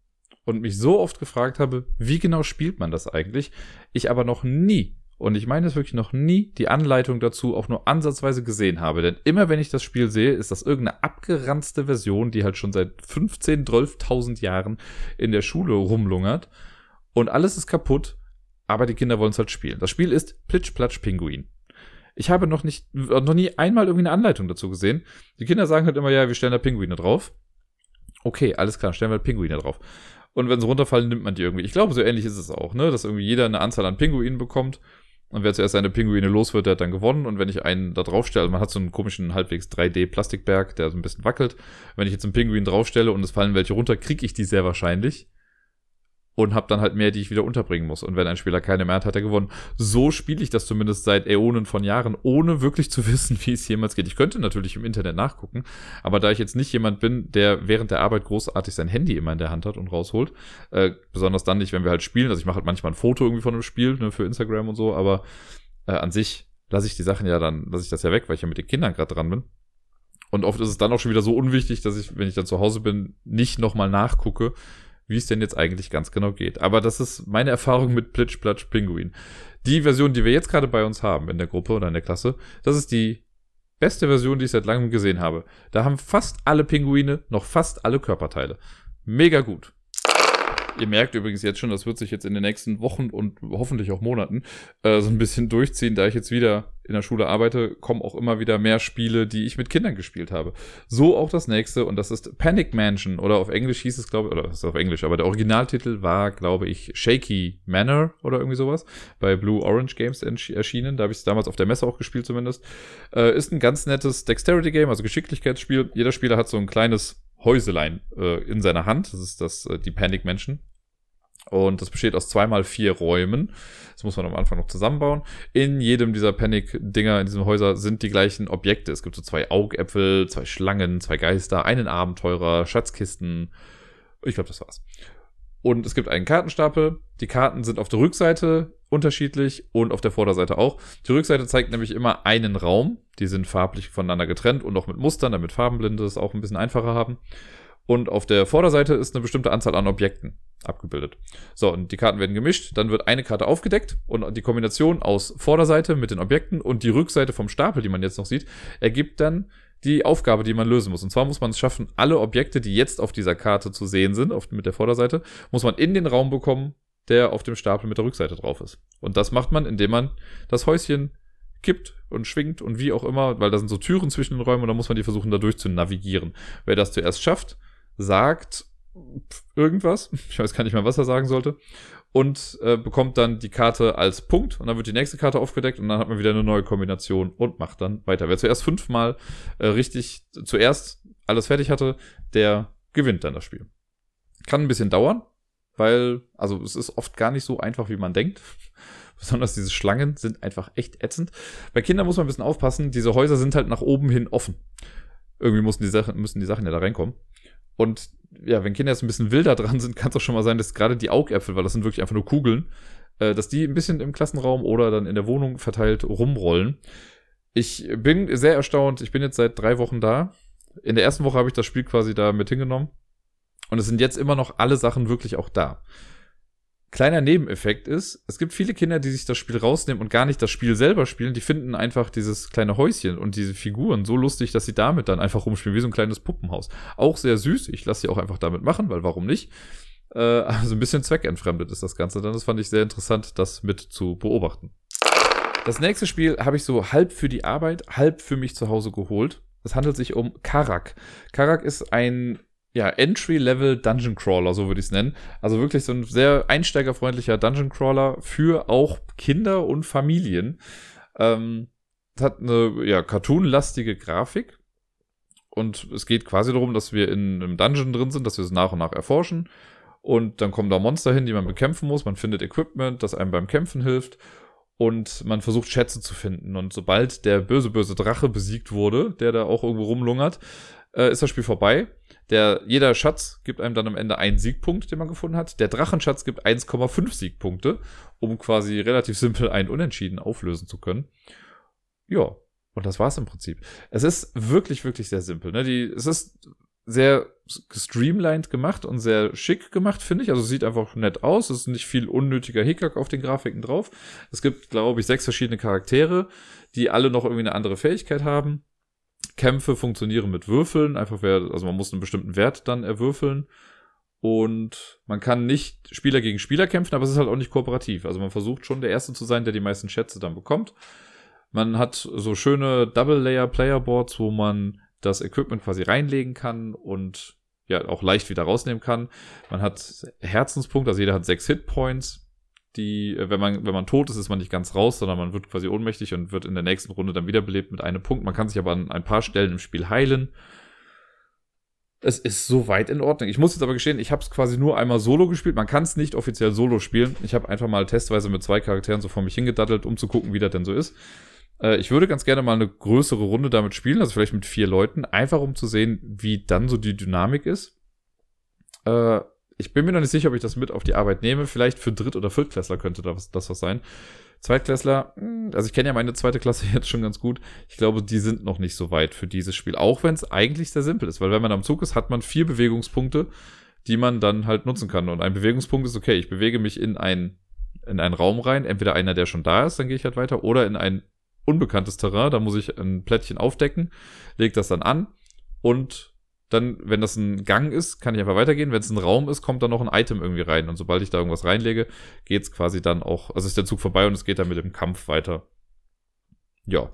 und mich so oft gefragt habe, wie genau spielt man das eigentlich? Ich aber noch nie, und ich meine es wirklich noch nie, die Anleitung dazu auch nur ansatzweise gesehen habe. Denn immer wenn ich das Spiel sehe, ist das irgendeine abgeranzte Version, die halt schon seit 15, 12.000 Jahren in der Schule rumlungert. Und alles ist kaputt, aber die Kinder wollen es halt spielen. Das Spiel ist Plitsch Platsch Pinguin. Ich habe noch nicht, noch nie einmal irgendwie eine Anleitung dazu gesehen. Die Kinder sagen halt immer, ja, wir stellen da Pinguine drauf. Okay, alles klar, stellen wir halt Pinguine drauf. Und wenn sie runterfallen, nimmt man die irgendwie. Ich glaube, so ähnlich ist es auch, ne? Dass irgendwie jeder eine Anzahl an Pinguinen bekommt. Und wer zuerst seine Pinguine los wird, der hat dann gewonnen. Und wenn ich einen da draufstelle, also man hat so einen komischen halbwegs 3D-Plastikberg, der so ein bisschen wackelt. Wenn ich jetzt einen Pinguin draufstelle und es fallen welche runter, kriege ich die sehr wahrscheinlich und habe dann halt mehr, die ich wieder unterbringen muss. Und wenn ein Spieler keine mehr hat, hat er gewonnen. So spiele ich das zumindest seit Äonen von Jahren, ohne wirklich zu wissen, wie es jemals geht. Ich könnte natürlich im Internet nachgucken, aber da ich jetzt nicht jemand bin, der während der Arbeit großartig sein Handy immer in der Hand hat und rausholt, äh, besonders dann nicht, wenn wir halt spielen. Also ich mache halt manchmal ein Foto irgendwie von einem Spiel ne, für Instagram und so, aber äh, an sich lasse ich die Sachen ja dann, lasse ich das ja weg, weil ich ja mit den Kindern gerade dran bin. Und oft ist es dann auch schon wieder so unwichtig, dass ich, wenn ich dann zu Hause bin, nicht nochmal nachgucke, wie es denn jetzt eigentlich ganz genau geht. Aber das ist meine Erfahrung mit Plitsch Platsch Pinguin. Die Version, die wir jetzt gerade bei uns haben in der Gruppe oder in der Klasse, das ist die beste Version, die ich seit langem gesehen habe. Da haben fast alle Pinguine noch fast alle Körperteile. Mega gut. Ihr merkt übrigens jetzt schon, das wird sich jetzt in den nächsten Wochen und hoffentlich auch Monaten äh, so ein bisschen durchziehen, da ich jetzt wieder in der Schule arbeite, kommen auch immer wieder mehr Spiele, die ich mit Kindern gespielt habe. So auch das nächste und das ist Panic Mansion oder auf Englisch hieß es, glaube ich, oder ist auf Englisch, aber der Originaltitel war, glaube ich, Shaky Manor oder irgendwie sowas bei Blue Orange Games erschienen. Da habe ich es damals auf der Messe auch gespielt zumindest. Äh, ist ein ganz nettes Dexterity Game, also Geschicklichkeitsspiel. Jeder Spieler hat so ein kleines Häuselein äh, in seiner Hand. Das ist das, äh, die Panic Mansion. Und das besteht aus zweimal vier Räumen. Das muss man am Anfang noch zusammenbauen. In jedem dieser Panic-Dinger, in diesem Häuser, sind die gleichen Objekte. Es gibt so zwei Augäpfel, zwei Schlangen, zwei Geister, einen Abenteurer, Schatzkisten. Ich glaube, das war's. Und es gibt einen Kartenstapel. Die Karten sind auf der Rückseite unterschiedlich und auf der Vorderseite auch. Die Rückseite zeigt nämlich immer einen Raum. Die sind farblich voneinander getrennt und auch mit Mustern, damit Farbenblinde es auch ein bisschen einfacher haben. Und auf der Vorderseite ist eine bestimmte Anzahl an Objekten abgebildet. So, und die Karten werden gemischt, dann wird eine Karte aufgedeckt und die Kombination aus Vorderseite mit den Objekten und die Rückseite vom Stapel, die man jetzt noch sieht, ergibt dann die Aufgabe, die man lösen muss. Und zwar muss man es schaffen, alle Objekte, die jetzt auf dieser Karte zu sehen sind, auf, mit der Vorderseite, muss man in den Raum bekommen, der auf dem Stapel mit der Rückseite drauf ist. Und das macht man, indem man das Häuschen kippt und schwingt und wie auch immer, weil da sind so Türen zwischen den Räumen und da muss man die versuchen, dadurch zu navigieren. Wer das zuerst schafft, sagt irgendwas, ich weiß gar nicht mehr, was er sagen sollte, und äh, bekommt dann die Karte als Punkt und dann wird die nächste Karte aufgedeckt und dann hat man wieder eine neue Kombination und macht dann weiter. Wer zuerst fünfmal äh, richtig zuerst alles fertig hatte, der gewinnt dann das Spiel. Kann ein bisschen dauern, weil, also es ist oft gar nicht so einfach, wie man denkt. Besonders diese Schlangen sind einfach echt ätzend. Bei Kindern muss man ein bisschen aufpassen, diese Häuser sind halt nach oben hin offen. Irgendwie müssen die Sachen, müssen die Sachen ja da reinkommen. Und ja, wenn Kinder jetzt ein bisschen wilder dran sind, kann es auch schon mal sein, dass gerade die Augäpfel, weil das sind wirklich einfach nur Kugeln, äh, dass die ein bisschen im Klassenraum oder dann in der Wohnung verteilt rumrollen. Ich bin sehr erstaunt. Ich bin jetzt seit drei Wochen da. In der ersten Woche habe ich das Spiel quasi da mit hingenommen. Und es sind jetzt immer noch alle Sachen wirklich auch da. Kleiner Nebeneffekt ist, es gibt viele Kinder, die sich das Spiel rausnehmen und gar nicht das Spiel selber spielen. Die finden einfach dieses kleine Häuschen und diese Figuren so lustig, dass sie damit dann einfach rumspielen, wie so ein kleines Puppenhaus. Auch sehr süß. Ich lasse sie auch einfach damit machen, weil warum nicht? Äh, also ein bisschen zweckentfremdet ist das Ganze dann. Das fand ich sehr interessant, das mit zu beobachten. Das nächste Spiel habe ich so halb für die Arbeit, halb für mich zu Hause geholt. Es handelt sich um Karak. Karak ist ein ja, Entry-Level Dungeon Crawler, so würde ich es nennen. Also wirklich so ein sehr einsteigerfreundlicher Dungeon Crawler für auch Kinder und Familien. Ähm, hat eine ja, cartoonlastige Grafik. Und es geht quasi darum, dass wir in einem Dungeon drin sind, dass wir es nach und nach erforschen. Und dann kommen da Monster hin, die man bekämpfen muss. Man findet Equipment, das einem beim Kämpfen hilft. Und man versucht Schätze zu finden. Und sobald der böse, böse Drache besiegt wurde, der da auch irgendwo rumlungert, äh, ist das Spiel vorbei. Der, jeder Schatz gibt einem dann am Ende einen Siegpunkt, den man gefunden hat. Der Drachenschatz gibt 1,5 Siegpunkte, um quasi relativ simpel ein Unentschieden auflösen zu können. Ja, und das war's im Prinzip. Es ist wirklich, wirklich sehr simpel. Ne? Die, es ist sehr streamlined gemacht und sehr schick gemacht, finde ich. Also sieht einfach nett aus. Es ist nicht viel unnötiger Hickhack auf den Grafiken drauf. Es gibt, glaube ich, sechs verschiedene Charaktere, die alle noch irgendwie eine andere Fähigkeit haben. Kämpfe funktionieren mit Würfeln, einfach wer, also man muss einen bestimmten Wert dann erwürfeln. Und man kann nicht Spieler gegen Spieler kämpfen, aber es ist halt auch nicht kooperativ. Also man versucht schon der Erste zu sein, der die meisten Schätze dann bekommt. Man hat so schöne Double-Layer-Player-Boards, wo man das Equipment quasi reinlegen kann und ja auch leicht wieder rausnehmen kann. Man hat Herzenspunkte, also jeder hat sechs Hitpoints die, äh, wenn man, wenn man tot ist, ist man nicht ganz raus, sondern man wird quasi ohnmächtig und wird in der nächsten Runde dann wiederbelebt mit einem Punkt. Man kann sich aber an ein paar Stellen im Spiel heilen. Es ist soweit in Ordnung. Ich muss jetzt aber gestehen, ich habe es quasi nur einmal solo gespielt. Man kann es nicht offiziell solo spielen. Ich habe einfach mal testweise mit zwei Charakteren so vor mich hingedattelt, um zu gucken, wie das denn so ist. Äh, ich würde ganz gerne mal eine größere Runde damit spielen, also vielleicht mit vier Leuten, einfach um zu sehen, wie dann so die Dynamik ist. Äh, ich bin mir noch nicht sicher, ob ich das mit auf die Arbeit nehme. Vielleicht für Dritt- oder Viertklässler könnte das, das was sein. Zweitklässler, hm, also ich kenne ja meine zweite Klasse jetzt schon ganz gut. Ich glaube, die sind noch nicht so weit für dieses Spiel. Auch wenn es eigentlich sehr simpel ist, weil wenn man am Zug ist, hat man vier Bewegungspunkte, die man dann halt nutzen kann. Und ein Bewegungspunkt ist, okay, ich bewege mich in, ein, in einen Raum rein, entweder einer, der schon da ist, dann gehe ich halt weiter, oder in ein unbekanntes Terrain, da muss ich ein Plättchen aufdecken, lege das dann an und dann, wenn das ein Gang ist, kann ich einfach weitergehen. Wenn es ein Raum ist, kommt da noch ein Item irgendwie rein. Und sobald ich da irgendwas reinlege, geht es quasi dann auch, also ist der Zug vorbei und es geht dann mit dem Kampf weiter. Ja,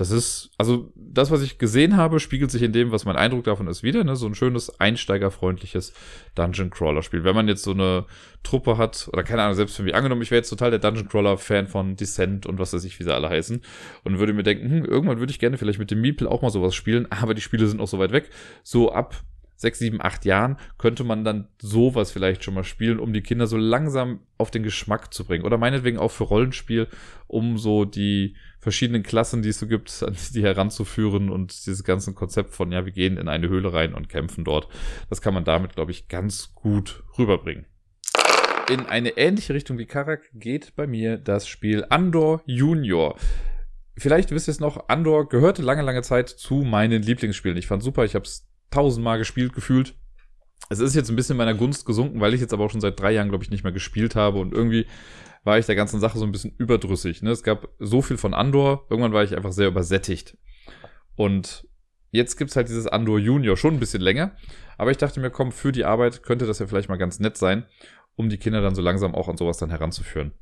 das ist, also das, was ich gesehen habe, spiegelt sich in dem, was mein Eindruck davon ist, wieder. Ne? So ein schönes, einsteigerfreundliches Dungeon-Crawler-Spiel. Wenn man jetzt so eine Truppe hat, oder keine Ahnung, selbst für mich angenommen, ich wäre jetzt total der Dungeon-Crawler-Fan von Descent und was weiß ich, wie sie alle heißen, und würde mir denken, hm, irgendwann würde ich gerne vielleicht mit dem Meeple auch mal sowas spielen, aber die Spiele sind auch so weit weg. So ab sechs, sieben, acht Jahren könnte man dann sowas vielleicht schon mal spielen, um die Kinder so langsam auf den Geschmack zu bringen. Oder meinetwegen auch für Rollenspiel, um so die verschiedenen Klassen, die es so gibt, an die heranzuführen und dieses ganze Konzept von, ja, wir gehen in eine Höhle rein und kämpfen dort. Das kann man damit, glaube ich, ganz gut rüberbringen. In eine ähnliche Richtung wie Karak geht bei mir das Spiel Andor Junior vielleicht wisst ihr es noch, Andor gehörte lange, lange Zeit zu meinen Lieblingsspielen. Ich fand super, ich habe es tausendmal gespielt gefühlt. Es ist jetzt ein bisschen in meiner Gunst gesunken, weil ich jetzt aber auch schon seit drei Jahren, glaube ich, nicht mehr gespielt habe und irgendwie war ich der ganzen Sache so ein bisschen überdrüssig. Ne? Es gab so viel von Andor, irgendwann war ich einfach sehr übersättigt. Und jetzt gibt's halt dieses Andor Junior, schon ein bisschen länger. Aber ich dachte mir, komm, für die Arbeit könnte das ja vielleicht mal ganz nett sein, um die Kinder dann so langsam auch an sowas dann heranzuführen.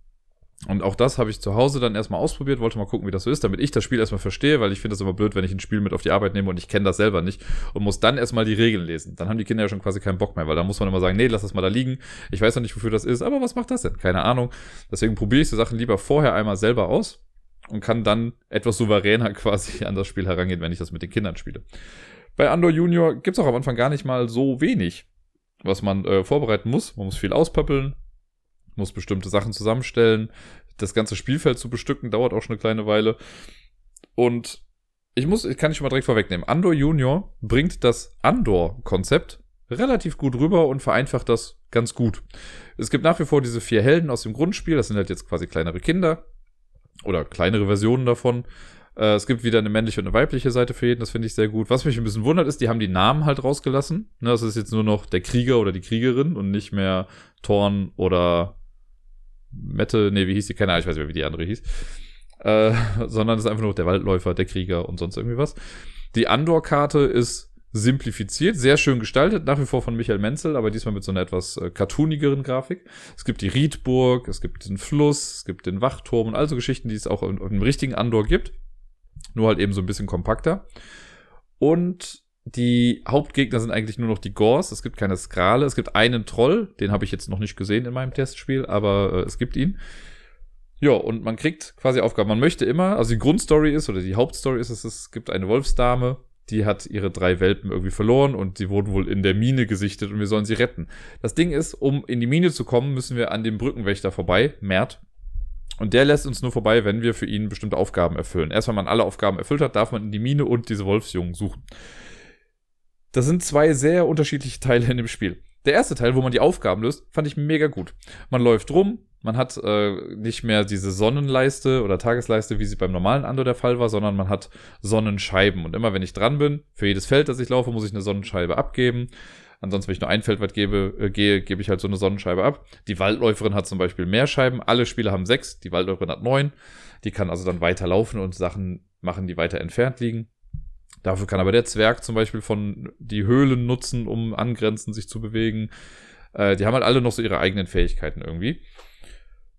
Und auch das habe ich zu Hause dann erstmal ausprobiert, wollte mal gucken, wie das so ist, damit ich das Spiel erstmal verstehe, weil ich finde es immer blöd, wenn ich ein Spiel mit auf die Arbeit nehme und ich kenne das selber nicht und muss dann erstmal die Regeln lesen. Dann haben die Kinder ja schon quasi keinen Bock mehr, weil da muss man immer sagen, nee, lass das mal da liegen. Ich weiß noch nicht, wofür das ist, aber was macht das denn? Keine Ahnung. Deswegen probiere ich so Sachen lieber vorher einmal selber aus und kann dann etwas souveräner quasi an das Spiel herangehen, wenn ich das mit den Kindern spiele. Bei Andor Junior gibt's auch am Anfang gar nicht mal so wenig, was man äh, vorbereiten muss. Man muss viel auspöppeln, muss bestimmte Sachen zusammenstellen. Das ganze Spielfeld zu bestücken dauert auch schon eine kleine Weile. Und ich muss, ich kann ich schon mal direkt vorwegnehmen. Andor Junior bringt das Andor-Konzept relativ gut rüber und vereinfacht das ganz gut. Es gibt nach wie vor diese vier Helden aus dem Grundspiel. Das sind halt jetzt quasi kleinere Kinder oder kleinere Versionen davon. Äh, es gibt wieder eine männliche und eine weibliche Seite für jeden, das finde ich sehr gut. Was mich ein bisschen wundert, ist, die haben die Namen halt rausgelassen. Ne, das ist jetzt nur noch der Krieger oder die Kriegerin und nicht mehr Thorn oder Mette, nee, wie hieß die? Keine Ahnung, ich weiß nicht mehr, wie die andere hieß. Äh, sondern es ist einfach nur der Waldläufer, der Krieger und sonst irgendwie was. Die Andor-Karte ist simplifiziert, sehr schön gestaltet, nach wie vor von Michael Menzel, aber diesmal mit so einer etwas äh, cartoonigeren Grafik. Es gibt die Riedburg, es gibt den Fluss, es gibt den Wachturm und all so Geschichten, die es auch im, im richtigen Andor gibt. Nur halt eben so ein bisschen kompakter. Und die Hauptgegner sind eigentlich nur noch die Gors. Es gibt keine Skrale. Es gibt einen Troll. Den habe ich jetzt noch nicht gesehen in meinem Testspiel, aber äh, es gibt ihn. Ja, und man kriegt quasi Aufgaben. Man möchte immer, also die Grundstory ist, oder die Hauptstory ist, es, es gibt eine Wolfsdame, die hat ihre drei Welpen irgendwie verloren und die wurden wohl in der Mine gesichtet und wir sollen sie retten. Das Ding ist, um in die Mine zu kommen, müssen wir an dem Brückenwächter vorbei, Mert. Und der lässt uns nur vorbei, wenn wir für ihn bestimmte Aufgaben erfüllen. Erst wenn man alle Aufgaben erfüllt hat, darf man in die Mine und diese Wolfsjungen suchen. Das sind zwei sehr unterschiedliche Teile in dem Spiel. Der erste Teil, wo man die Aufgaben löst, fand ich mega gut. Man läuft rum, man hat äh, nicht mehr diese Sonnenleiste oder Tagesleiste, wie sie beim normalen Andor der Fall war, sondern man hat Sonnenscheiben. Und immer wenn ich dran bin, für jedes Feld, das ich laufe, muss ich eine Sonnenscheibe abgeben. Ansonsten, wenn ich nur ein Feld weit gebe, äh, gehe, gebe ich halt so eine Sonnenscheibe ab. Die Waldläuferin hat zum Beispiel mehr Scheiben. Alle Spieler haben sechs, die Waldläuferin hat neun. Die kann also dann weiter laufen und Sachen machen, die weiter entfernt liegen. Dafür kann aber der Zwerg zum Beispiel von die Höhlen nutzen, um angrenzend sich zu bewegen. Äh, die haben halt alle noch so ihre eigenen Fähigkeiten irgendwie.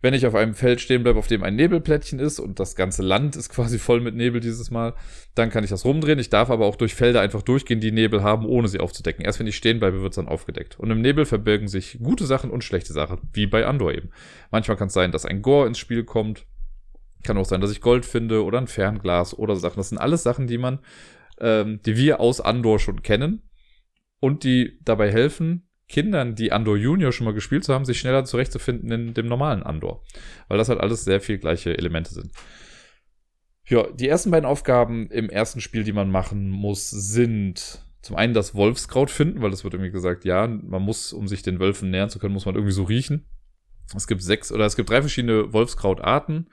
Wenn ich auf einem Feld stehen bleibe, auf dem ein Nebelplättchen ist und das ganze Land ist quasi voll mit Nebel dieses Mal, dann kann ich das rumdrehen. Ich darf aber auch durch Felder einfach durchgehen, die Nebel haben, ohne sie aufzudecken. Erst wenn ich stehen bleibe, wird es dann aufgedeckt. Und im Nebel verbirgen sich gute Sachen und schlechte Sachen, wie bei Andor eben. Manchmal kann es sein, dass ein Gore ins Spiel kommt. Kann auch sein, dass ich Gold finde oder ein Fernglas oder Sachen. Das sind alles Sachen, die man ähm, die wir aus Andor schon kennen und die dabei helfen, Kindern, die Andor Junior schon mal gespielt haben, sich schneller zurechtzufinden in dem normalen Andor. Weil das halt alles sehr viel gleiche Elemente sind. Ja, die ersten beiden Aufgaben im ersten Spiel, die man machen muss, sind zum einen das Wolfskraut finden, weil das wird irgendwie gesagt, ja, man muss, um sich den Wölfen nähern zu können, muss man irgendwie so riechen. Es gibt sechs oder es gibt drei verschiedene Wolfskrautarten.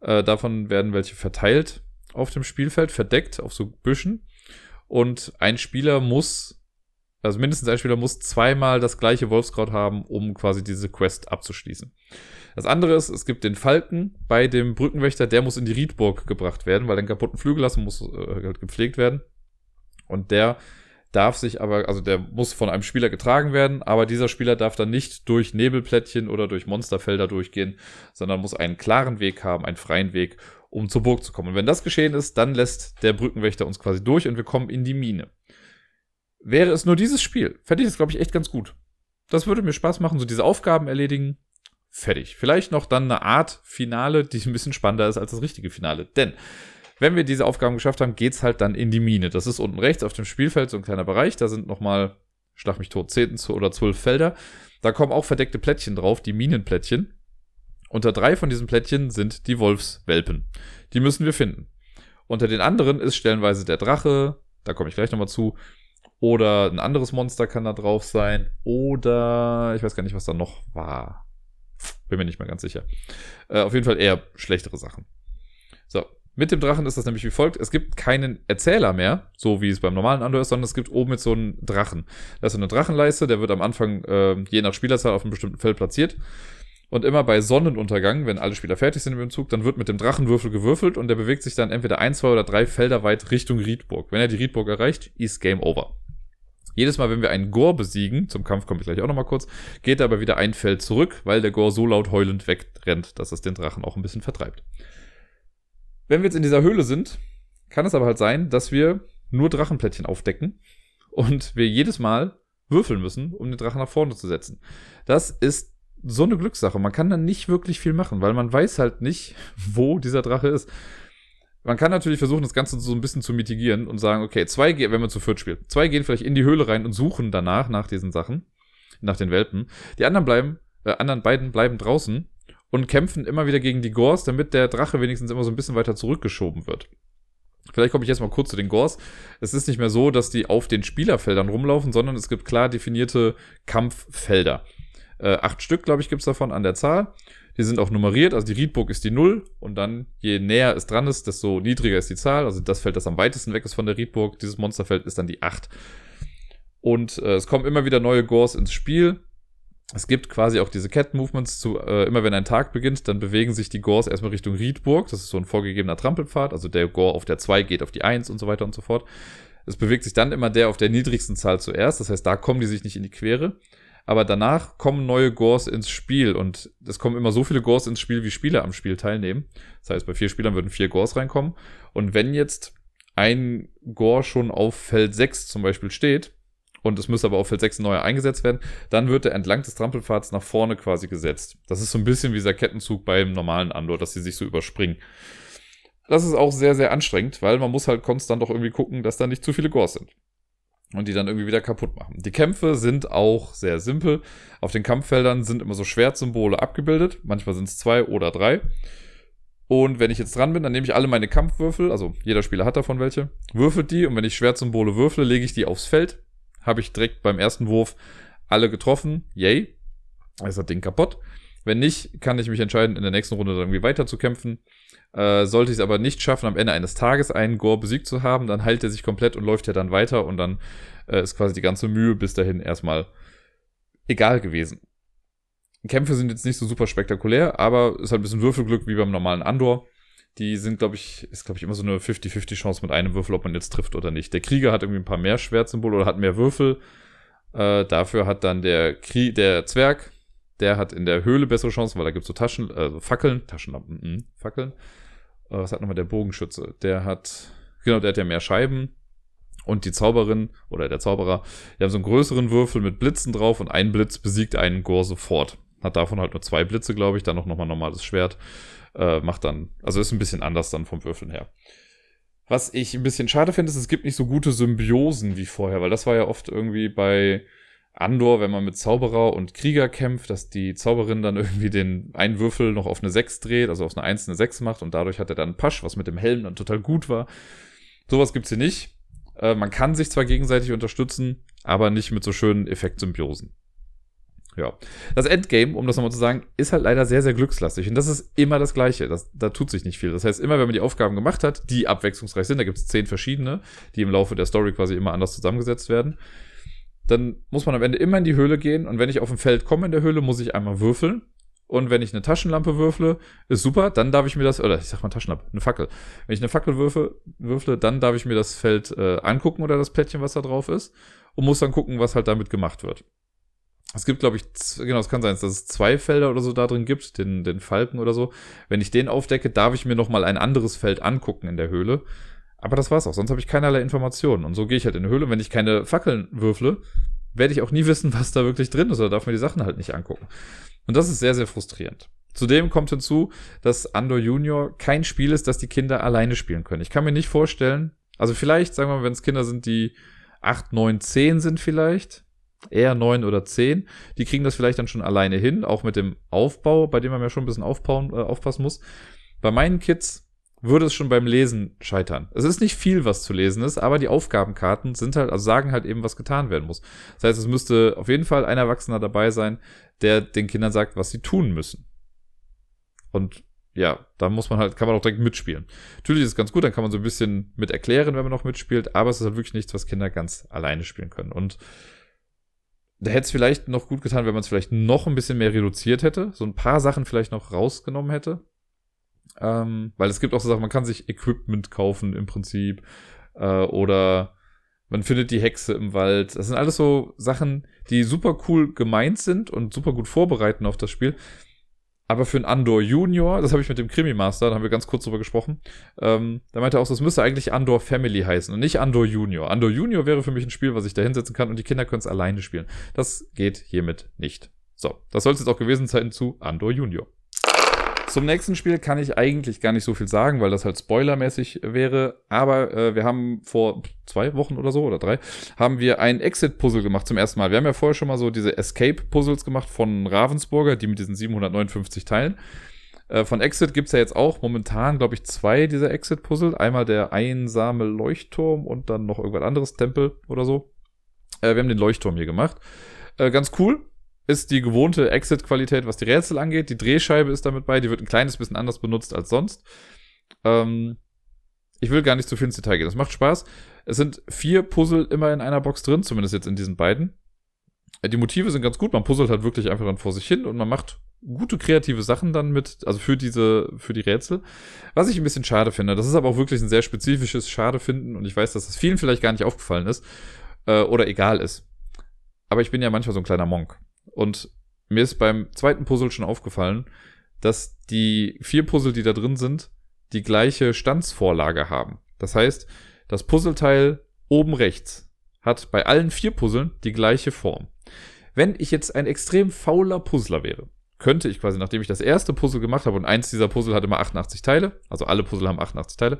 Äh, davon werden welche verteilt auf dem Spielfeld, verdeckt auf so Büschen. Und ein Spieler muss also mindestens ein Spieler muss zweimal das gleiche Wolfskraut haben, um quasi diese Quest abzuschließen. Das andere ist, es gibt den Falken bei dem Brückenwächter, der muss in die Riedburg gebracht werden, weil er einen kaputten Flügel lassen muss äh, halt gepflegt werden. Und der darf sich aber, also der muss von einem Spieler getragen werden, aber dieser Spieler darf dann nicht durch Nebelplättchen oder durch Monsterfelder durchgehen, sondern muss einen klaren Weg haben, einen freien Weg, um zur Burg zu kommen. Und wenn das geschehen ist, dann lässt der Brückenwächter uns quasi durch und wir kommen in die Mine. Wäre es nur dieses Spiel, fände ich das, glaube ich, echt ganz gut. Das würde mir Spaß machen, so diese Aufgaben erledigen. Fertig. Vielleicht noch dann eine Art Finale, die ein bisschen spannender ist als das richtige Finale. Denn wenn wir diese Aufgaben geschafft haben, geht's halt dann in die Mine. Das ist unten rechts auf dem Spielfeld so ein kleiner Bereich. Da sind nochmal, schlag mich tot, 10 oder 12 Felder. Da kommen auch verdeckte Plättchen drauf, die Minenplättchen. Unter drei von diesen Plättchen sind die Wolfswelpen. Die müssen wir finden. Unter den anderen ist stellenweise der Drache, da komme ich gleich nochmal zu, oder ein anderes Monster kann da drauf sein, oder ich weiß gar nicht, was da noch war. Bin mir nicht mehr ganz sicher. Äh, auf jeden Fall eher schlechtere Sachen. So, mit dem Drachen ist das nämlich wie folgt. Es gibt keinen Erzähler mehr, so wie es beim normalen Andor ist, sondern es gibt oben jetzt so einen Drachen. Das ist eine Drachenleiste, der wird am Anfang äh, je nach Spielerzahl auf einem bestimmten Feld platziert. Und immer bei Sonnenuntergang, wenn alle Spieler fertig sind im Zug, dann wird mit dem Drachenwürfel gewürfelt und der bewegt sich dann entweder ein, zwei oder drei Felder weit Richtung Riedburg. Wenn er die Riedburg erreicht, ist Game Over. Jedes Mal, wenn wir einen Gore besiegen, zum Kampf komme ich gleich auch nochmal kurz, geht er aber wieder ein Feld zurück, weil der Gore so laut heulend wegrennt, dass es den Drachen auch ein bisschen vertreibt. Wenn wir jetzt in dieser Höhle sind, kann es aber halt sein, dass wir nur Drachenplättchen aufdecken und wir jedes Mal würfeln müssen, um den Drachen nach vorne zu setzen. Das ist so eine Glückssache. Man kann dann nicht wirklich viel machen, weil man weiß halt nicht, wo dieser Drache ist. Man kann natürlich versuchen, das Ganze so ein bisschen zu mitigieren und sagen, okay, zwei, wenn man zu viert spielt, zwei gehen vielleicht in die Höhle rein und suchen danach nach diesen Sachen, nach den Welpen. Die anderen bleiben, äh, anderen beiden bleiben draußen und kämpfen immer wieder gegen die Gors, damit der Drache wenigstens immer so ein bisschen weiter zurückgeschoben wird. Vielleicht komme ich jetzt mal kurz zu den Gors. Es ist nicht mehr so, dass die auf den Spielerfeldern rumlaufen, sondern es gibt klar definierte Kampffelder. Äh, acht Stück, glaube ich, gibt es davon an der Zahl. Die sind auch nummeriert, also die Riedburg ist die Null und dann je näher es dran ist, desto niedriger ist die Zahl. Also das Feld, das am weitesten weg ist von der Riedburg, dieses Monsterfeld ist dann die acht. Und äh, es kommen immer wieder neue Gors ins Spiel. Es gibt quasi auch diese Cat-Movements zu, äh, immer wenn ein Tag beginnt, dann bewegen sich die Gors erstmal Richtung Riedburg. Das ist so ein vorgegebener Trampelpfad. Also der Gore auf der 2 geht auf die 1 und so weiter und so fort. Es bewegt sich dann immer der auf der niedrigsten Zahl zuerst. Das heißt, da kommen die sich nicht in die Quere aber danach kommen neue Gores ins Spiel und es kommen immer so viele Gores ins Spiel, wie Spieler am Spiel teilnehmen. Das heißt, bei vier Spielern würden vier Gores reinkommen. Und wenn jetzt ein Gore schon auf Feld 6 zum Beispiel steht, und es müsste aber auf Feld 6 neuer eingesetzt werden, dann wird er entlang des Trampelpfads nach vorne quasi gesetzt. Das ist so ein bisschen wie dieser Kettenzug beim normalen Andor, dass sie sich so überspringen. Das ist auch sehr, sehr anstrengend, weil man muss halt konstant doch irgendwie gucken, dass da nicht zu viele Gores sind und die dann irgendwie wieder kaputt machen. Die Kämpfe sind auch sehr simpel. Auf den Kampffeldern sind immer so Schwertsymbole abgebildet. Manchmal sind es zwei oder drei. Und wenn ich jetzt dran bin, dann nehme ich alle meine Kampfwürfel, also jeder Spieler hat davon welche, würfelt die und wenn ich Schwertsymbole würfle, lege ich die aufs Feld. Habe ich direkt beim ersten Wurf alle getroffen. Yay. ist das Ding kaputt. Wenn nicht, kann ich mich entscheiden, in der nächsten Runde dann irgendwie weiter zu kämpfen. Äh, sollte ich es aber nicht schaffen, am Ende eines Tages einen Gore besiegt zu haben, dann heilt er sich komplett und läuft ja dann weiter und dann äh, ist quasi die ganze Mühe bis dahin erstmal egal gewesen. Kämpfe sind jetzt nicht so super spektakulär, aber ist halt ein bisschen Würfelglück wie beim normalen Andor. Die sind, glaube ich, ist, glaube ich, immer so eine 50-50 Chance mit einem Würfel, ob man jetzt trifft oder nicht. Der Krieger hat irgendwie ein paar mehr Schwertsymbole oder hat mehr Würfel. Äh, dafür hat dann der, Krie der Zwerg, der hat in der Höhle bessere Chancen, weil da gibt es so Taschen, also Fackeln, Taschenlampen, mh, Fackeln. Äh, was hat nochmal der Bogenschütze? Der hat, genau, der hat ja mehr Scheiben. Und die Zauberin oder der Zauberer, die haben so einen größeren Würfel mit Blitzen drauf und ein Blitz besiegt einen Gore sofort. Hat davon halt nur zwei Blitze, glaube ich, dann noch nochmal normales Schwert. Äh, macht dann, also ist ein bisschen anders dann vom Würfeln her. Was ich ein bisschen schade finde, ist, es gibt nicht so gute Symbiosen wie vorher, weil das war ja oft irgendwie bei Andor, wenn man mit Zauberer und Krieger kämpft, dass die Zauberin dann irgendwie den einen Würfel noch auf eine 6 dreht, also auf eine 1 eine 6 macht und dadurch hat er dann Pasch, was mit dem Helm dann total gut war. Sowas gibt's hier nicht. Äh, man kann sich zwar gegenseitig unterstützen, aber nicht mit so schönen Effektsymbiosen. Ja. Das Endgame, um das nochmal zu sagen, ist halt leider sehr, sehr glückslastig. Und das ist immer das Gleiche. Das, da tut sich nicht viel. Das heißt, immer wenn man die Aufgaben gemacht hat, die abwechslungsreich sind, da gibt es zehn verschiedene, die im Laufe der Story quasi immer anders zusammengesetzt werden, dann muss man am Ende immer in die Höhle gehen und wenn ich auf ein Feld komme in der Höhle, muss ich einmal würfeln. Und wenn ich eine Taschenlampe würfle, ist super, dann darf ich mir das, oder ich sag mal Taschenlampe, eine Fackel. Wenn ich eine Fackel würfe, würfle, dann darf ich mir das Feld äh, angucken oder das Plättchen, was da drauf ist, und muss dann gucken, was halt damit gemacht wird. Es gibt, glaube ich, genau, es kann sein, dass es zwei Felder oder so da drin gibt, den, den Falken oder so. Wenn ich den aufdecke, darf ich mir nochmal ein anderes Feld angucken in der Höhle. Aber das war's auch, sonst habe ich keinerlei Informationen. Und so gehe ich halt in die Höhle. Wenn ich keine Fackeln würfle, werde ich auch nie wissen, was da wirklich drin ist oder darf mir die Sachen halt nicht angucken. Und das ist sehr, sehr frustrierend. Zudem kommt hinzu, dass Andor Junior kein Spiel ist, das die Kinder alleine spielen können. Ich kann mir nicht vorstellen, also vielleicht, sagen wir mal, wenn es Kinder sind, die 8, 9, 10 sind vielleicht, eher 9 oder 10, die kriegen das vielleicht dann schon alleine hin, auch mit dem Aufbau, bei dem man ja schon ein bisschen aufbauen, äh, aufpassen muss. Bei meinen Kids würde es schon beim Lesen scheitern. Es ist nicht viel, was zu lesen ist, aber die Aufgabenkarten sind halt, also sagen halt eben, was getan werden muss. Das heißt, es müsste auf jeden Fall ein Erwachsener dabei sein, der den Kindern sagt, was sie tun müssen. Und ja, da muss man halt, kann man auch direkt mitspielen. Natürlich ist es ganz gut, dann kann man so ein bisschen mit erklären, wenn man noch mitspielt, aber es ist halt wirklich nichts, was Kinder ganz alleine spielen können. Und da hätte es vielleicht noch gut getan, wenn man es vielleicht noch ein bisschen mehr reduziert hätte, so ein paar Sachen vielleicht noch rausgenommen hätte. Ähm, weil es gibt auch so Sachen, man kann sich Equipment kaufen im Prinzip. Äh, oder man findet die Hexe im Wald. Das sind alles so Sachen, die super cool gemeint sind und super gut vorbereiten auf das Spiel. Aber für einen Andor Junior, das habe ich mit dem Krimi-Master, da haben wir ganz kurz drüber gesprochen, ähm, da meinte er auch, das müsste eigentlich Andor Family heißen und nicht Andor Junior. Andor Junior wäre für mich ein Spiel, was ich da hinsetzen kann und die Kinder können es alleine spielen. Das geht hiermit nicht. So, das soll es jetzt auch gewesen sein zu Andor Junior. Zum nächsten Spiel kann ich eigentlich gar nicht so viel sagen, weil das halt spoilermäßig wäre. Aber äh, wir haben vor zwei Wochen oder so oder drei, haben wir ein Exit-Puzzle gemacht zum ersten Mal. Wir haben ja vorher schon mal so diese Escape-Puzzles gemacht von Ravensburger, die mit diesen 759 Teilen. Äh, von Exit gibt's ja jetzt auch momentan, glaube ich, zwei dieser Exit-Puzzle. Einmal der einsame Leuchtturm und dann noch irgendwas anderes, Tempel oder so. Äh, wir haben den Leuchtturm hier gemacht. Äh, ganz cool ist die gewohnte Exit-Qualität, was die Rätsel angeht. Die Drehscheibe ist damit bei, die wird ein kleines bisschen anders benutzt als sonst. Ähm, ich will gar nicht zu viel ins Detail gehen. Das macht Spaß. Es sind vier Puzzle immer in einer Box drin, zumindest jetzt in diesen beiden. Äh, die Motive sind ganz gut. Man puzzelt halt wirklich einfach dann vor sich hin und man macht gute kreative Sachen dann mit, also für diese, für die Rätsel. Was ich ein bisschen schade finde. Das ist aber auch wirklich ein sehr spezifisches Schade finden und ich weiß, dass das vielen vielleicht gar nicht aufgefallen ist äh, oder egal ist. Aber ich bin ja manchmal so ein kleiner Monk. Und mir ist beim zweiten Puzzle schon aufgefallen, dass die vier Puzzle, die da drin sind, die gleiche Standsvorlage haben. Das heißt, das Puzzleteil oben rechts hat bei allen vier Puzzlen die gleiche Form. Wenn ich jetzt ein extrem fauler Puzzler wäre, könnte ich quasi, nachdem ich das erste Puzzle gemacht habe und eins dieser Puzzle hat immer 88 Teile, also alle Puzzle haben 88 Teile,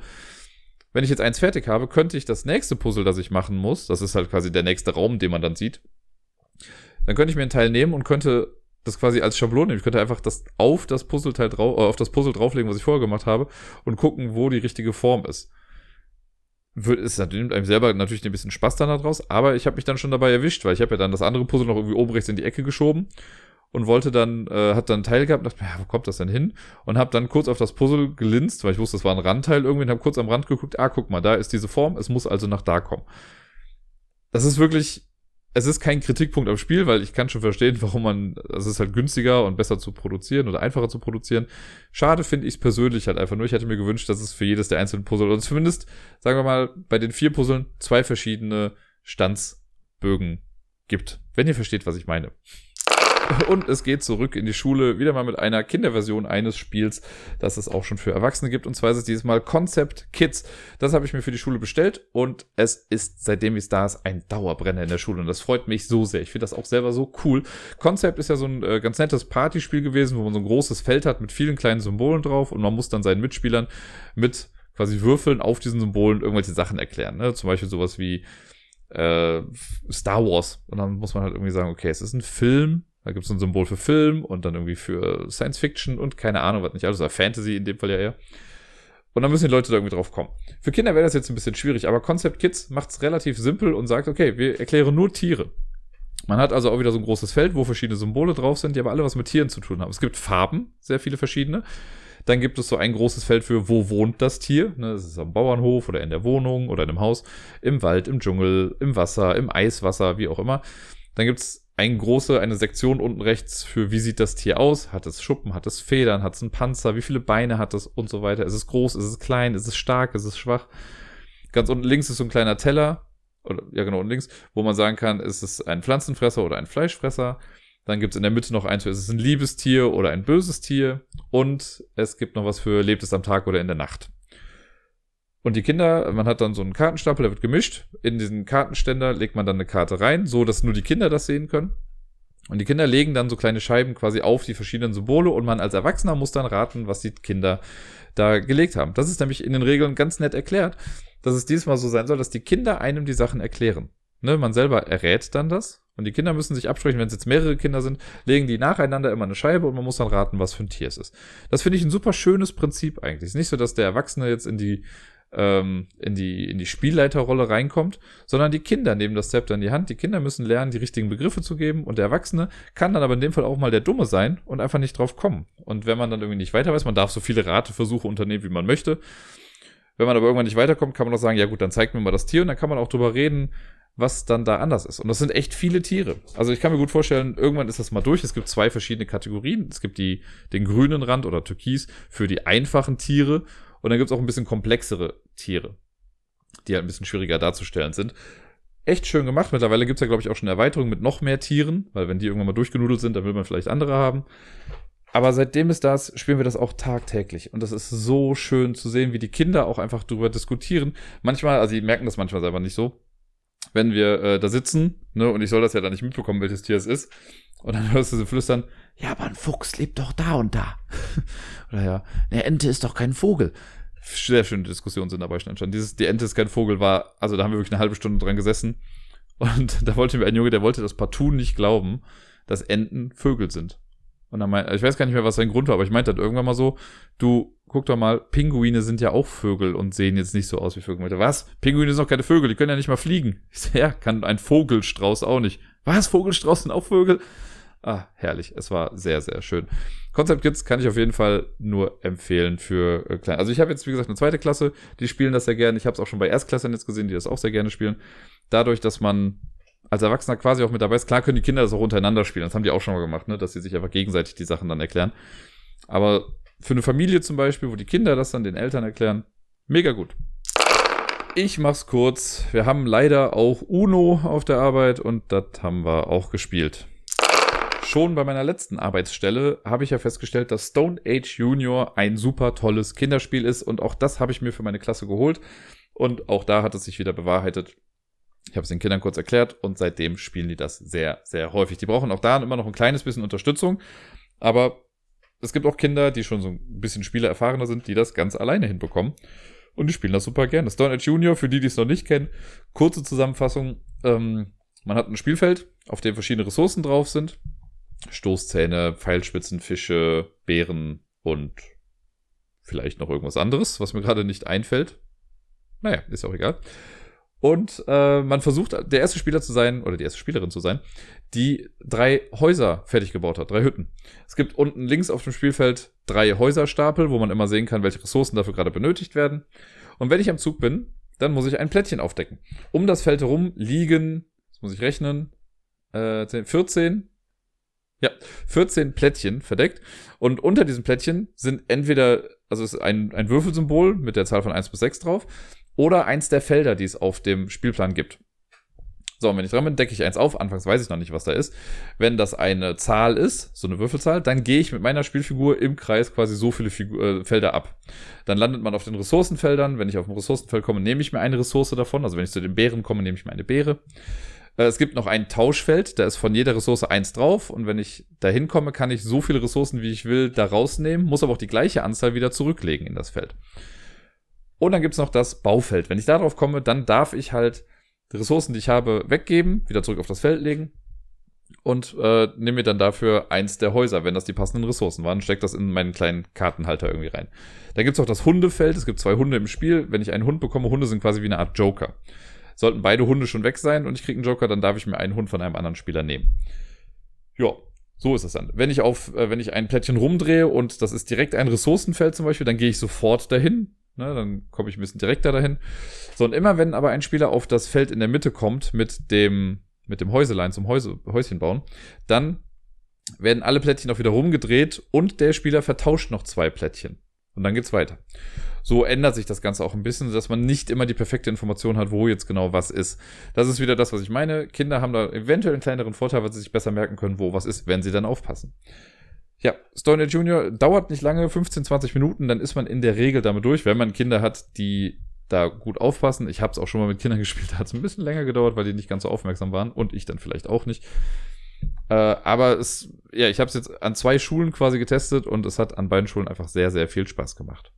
wenn ich jetzt eins fertig habe, könnte ich das nächste Puzzle, das ich machen muss, das ist halt quasi der nächste Raum, den man dann sieht, dann könnte ich mir einen Teil nehmen und könnte das quasi als Schablone nehmen. Ich könnte einfach das auf das Puzzleteil drauf, äh, auf das Puzzle drauflegen, was ich vorher gemacht habe, und gucken, wo die richtige Form ist. Wird, ist nimmt einem selber natürlich ein bisschen Spaß dann daraus, aber ich habe mich dann schon dabei erwischt, weil ich habe ja dann das andere Puzzle noch irgendwie oben rechts in die Ecke geschoben und wollte dann, äh, hat dann einen Teil gehabt und dachte ja, wo kommt das denn hin? Und habe dann kurz auf das Puzzle gelinst, weil ich wusste, das war ein Randteil irgendwie und habe kurz am Rand geguckt, ah, guck mal, da ist diese Form, es muss also nach da kommen. Das ist wirklich es ist kein Kritikpunkt am Spiel, weil ich kann schon verstehen, warum man, es ist halt günstiger und besser zu produzieren oder einfacher zu produzieren. Schade finde ich es persönlich halt einfach nur. Ich hätte mir gewünscht, dass es für jedes der einzelnen Puzzle und zumindest, sagen wir mal, bei den vier Puzzlen zwei verschiedene Standsbögen gibt. Wenn ihr versteht, was ich meine. Und es geht zurück in die Schule, wieder mal mit einer Kinderversion eines Spiels, das es auch schon für Erwachsene gibt. Und zwar ist es dieses Mal Concept Kids. Das habe ich mir für die Schule bestellt und es ist, seitdem es da ist, ein Dauerbrenner in der Schule. Und das freut mich so sehr. Ich finde das auch selber so cool. Concept ist ja so ein äh, ganz nettes Partyspiel gewesen, wo man so ein großes Feld hat mit vielen kleinen Symbolen drauf und man muss dann seinen Mitspielern mit quasi Würfeln auf diesen Symbolen irgendwelche Sachen erklären. Ne? Zum Beispiel sowas wie äh, Star Wars. Und dann muss man halt irgendwie sagen, okay, es ist ein Film, da gibt es ein Symbol für Film und dann irgendwie für Science Fiction und keine Ahnung, was nicht alles, oder Fantasy in dem Fall ja eher. Und dann müssen die Leute da irgendwie drauf kommen. Für Kinder wäre das jetzt ein bisschen schwierig, aber Concept Kids macht es relativ simpel und sagt, okay, wir erklären nur Tiere. Man hat also auch wieder so ein großes Feld, wo verschiedene Symbole drauf sind, die aber alle was mit Tieren zu tun haben. Es gibt Farben, sehr viele verschiedene. Dann gibt es so ein großes Feld für, wo wohnt das Tier. Ne, ist am Bauernhof oder in der Wohnung oder in einem Haus, im Wald, im Dschungel, im Wasser, im Eiswasser, wie auch immer. Dann gibt es eine große, eine Sektion unten rechts für, wie sieht das Tier aus? Hat es Schuppen, hat es Federn, hat es einen Panzer, wie viele Beine hat es und so weiter. Ist es groß, ist es klein, ist es stark, ist es schwach? Ganz unten links ist so ein kleiner Teller, oder ja genau, unten links, wo man sagen kann, ist es ein Pflanzenfresser oder ein Fleischfresser. Dann gibt es in der Mitte noch eins für, ist es ein Liebestier oder ein böses Tier. Und es gibt noch was für, lebt es am Tag oder in der Nacht. Und die Kinder, man hat dann so einen Kartenstapel, der wird gemischt. In diesen Kartenständer legt man dann eine Karte rein, so dass nur die Kinder das sehen können. Und die Kinder legen dann so kleine Scheiben quasi auf die verschiedenen Symbole und man als Erwachsener muss dann raten, was die Kinder da gelegt haben. Das ist nämlich in den Regeln ganz nett erklärt, dass es diesmal so sein soll, dass die Kinder einem die Sachen erklären. Ne, man selber errät dann das und die Kinder müssen sich absprechen, wenn es jetzt mehrere Kinder sind, legen die nacheinander immer eine Scheibe und man muss dann raten, was für ein Tier es ist. Das finde ich ein super schönes Prinzip eigentlich. Es ist nicht so, dass der Erwachsene jetzt in die ähm, in die in die Spielleiterrolle reinkommt, sondern die Kinder nehmen das Zepter in die Hand. Die Kinder müssen lernen, die richtigen Begriffe zu geben und der Erwachsene kann dann aber in dem Fall auch mal der Dumme sein und einfach nicht drauf kommen. Und wenn man dann irgendwie nicht weiter weiß, man darf so viele Rateversuche unternehmen, wie man möchte. Wenn man aber irgendwann nicht weiterkommt, kann man auch sagen, ja gut, dann zeigt mir mal das Tier und dann kann man auch drüber reden, was dann da anders ist. Und das sind echt viele Tiere. Also ich kann mir gut vorstellen, irgendwann ist das mal durch. Es gibt zwei verschiedene Kategorien. Es gibt die, den grünen Rand oder Türkis für die einfachen Tiere. Und dann gibt es auch ein bisschen komplexere Tiere, die halt ein bisschen schwieriger darzustellen sind. Echt schön gemacht. Mittlerweile gibt es ja, glaube ich, auch schon Erweiterungen mit noch mehr Tieren, weil wenn die irgendwann mal durchgenudelt sind, dann will man vielleicht andere haben. Aber seitdem es das, spielen wir das auch tagtäglich. Und das ist so schön zu sehen, wie die Kinder auch einfach darüber diskutieren. Manchmal, also die merken das manchmal selber nicht so, wenn wir äh, da sitzen, ne, und ich soll das ja dann nicht mitbekommen, welches Tier es ist. Und dann hörst du sie flüstern, ja, aber ein Fuchs lebt doch da und da. Oder ja, eine Ente ist doch kein Vogel. Sehr schöne Diskussionen sind dabei schon entstanden. Dieses, die Ente ist kein Vogel war, also da haben wir wirklich eine halbe Stunde dran gesessen. Und da wollte mir ein Junge, der wollte das partout nicht glauben, dass Enten Vögel sind. Und dann meinte, ich weiß gar nicht mehr, was sein Grund war, aber ich meinte dann irgendwann mal so, du, guck doch mal, Pinguine sind ja auch Vögel und sehen jetzt nicht so aus wie Vögel. Meinte, was? Pinguine sind doch keine Vögel, die können ja nicht mal fliegen. Ich so, ja, kann ein Vogelstrauß auch nicht. Was? Vogelstrauß sind auch Vögel? Ah, herrlich. Es war sehr, sehr schön. Concept Kids kann ich auf jeden Fall nur empfehlen für äh, kleine. Also ich habe jetzt, wie gesagt, eine zweite Klasse, die spielen das sehr gerne. Ich habe es auch schon bei Erstklässlern jetzt gesehen, die das auch sehr gerne spielen. Dadurch, dass man als Erwachsener quasi auch mit dabei ist. Klar können die Kinder das auch untereinander spielen. Das haben die auch schon mal gemacht, ne? dass sie sich einfach gegenseitig die Sachen dann erklären. Aber für eine Familie zum Beispiel, wo die Kinder das dann den Eltern erklären, mega gut. Ich mach's kurz. Wir haben leider auch Uno auf der Arbeit und das haben wir auch gespielt. Schon bei meiner letzten Arbeitsstelle habe ich ja festgestellt, dass Stone Age Junior ein super tolles Kinderspiel ist und auch das habe ich mir für meine Klasse geholt. Und auch da hat es sich wieder bewahrheitet. Ich habe es den Kindern kurz erklärt und seitdem spielen die das sehr, sehr häufig. Die brauchen auch da immer noch ein kleines bisschen Unterstützung, aber es gibt auch Kinder, die schon so ein bisschen spielererfahrener sind, die das ganz alleine hinbekommen. Und die spielen das super gerne. Stone Age Junior, für die, die es noch nicht kennen, kurze Zusammenfassung. Ähm, man hat ein Spielfeld, auf dem verschiedene Ressourcen drauf sind. Stoßzähne, Pfeilspitzen, Fische, Beeren und vielleicht noch irgendwas anderes, was mir gerade nicht einfällt. Naja, ist auch egal. Und äh, man versucht, der erste Spieler zu sein, oder die erste Spielerin zu sein, die drei Häuser fertig gebaut hat, drei Hütten. Es gibt unten links auf dem Spielfeld drei Häuserstapel, wo man immer sehen kann, welche Ressourcen dafür gerade benötigt werden. Und wenn ich am Zug bin, dann muss ich ein Plättchen aufdecken. Um das Feld herum liegen, das muss ich rechnen, äh, 14, ja, 14 Plättchen verdeckt. Und unter diesen Plättchen sind entweder, also ist ein, ein Würfelsymbol mit der Zahl von 1 bis 6 drauf, oder eins der Felder, die es auf dem Spielplan gibt. So, und wenn ich dran bin, decke ich eins auf. Anfangs weiß ich noch nicht, was da ist. Wenn das eine Zahl ist, so eine Würfelzahl, dann gehe ich mit meiner Spielfigur im Kreis quasi so viele Figur, äh, Felder ab. Dann landet man auf den Ressourcenfeldern. Wenn ich auf ein Ressourcenfeld komme, nehme ich mir eine Ressource davon. Also wenn ich zu den Bären komme, nehme ich mir eine Beere. Äh, es gibt noch ein Tauschfeld, da ist von jeder Ressource eins drauf. Und wenn ich da hinkomme, kann ich so viele Ressourcen, wie ich will, da rausnehmen, muss aber auch die gleiche Anzahl wieder zurücklegen in das Feld. Und dann gibt's noch das Baufeld. Wenn ich darauf komme, dann darf ich halt die Ressourcen, die ich habe, weggeben, wieder zurück auf das Feld legen und äh, nehme mir dann dafür eins der Häuser, wenn das die passenden Ressourcen waren, stecke das in meinen kleinen Kartenhalter irgendwie rein. Dann gibt's auch das Hundefeld. Es gibt zwei Hunde im Spiel. Wenn ich einen Hund bekomme, Hunde sind quasi wie eine Art Joker. Sollten beide Hunde schon weg sein und ich kriege einen Joker, dann darf ich mir einen Hund von einem anderen Spieler nehmen. Ja, So ist es dann. Wenn ich auf, äh, wenn ich ein Plättchen rumdrehe und das ist direkt ein Ressourcenfeld zum Beispiel, dann gehe ich sofort dahin. Ne, dann komme ich ein bisschen direkter dahin. So, und immer wenn aber ein Spieler auf das Feld in der Mitte kommt mit dem, mit dem Häuselein zum Häuse, Häuschen bauen, dann werden alle Plättchen auch wieder rumgedreht und der Spieler vertauscht noch zwei Plättchen. Und dann geht's weiter. So ändert sich das Ganze auch ein bisschen, dass man nicht immer die perfekte Information hat, wo jetzt genau was ist. Das ist wieder das, was ich meine. Kinder haben da eventuell einen kleineren Vorteil, weil sie sich besser merken können, wo was ist, wenn sie dann aufpassen. Ja, Stone Age Junior dauert nicht lange, 15, 20 Minuten, dann ist man in der Regel damit durch, wenn man Kinder hat, die da gut aufpassen. Ich habe es auch schon mal mit Kindern gespielt, da hat es ein bisschen länger gedauert, weil die nicht ganz so aufmerksam waren und ich dann vielleicht auch nicht. Äh, aber es, ja, ich habe es jetzt an zwei Schulen quasi getestet und es hat an beiden Schulen einfach sehr, sehr viel Spaß gemacht.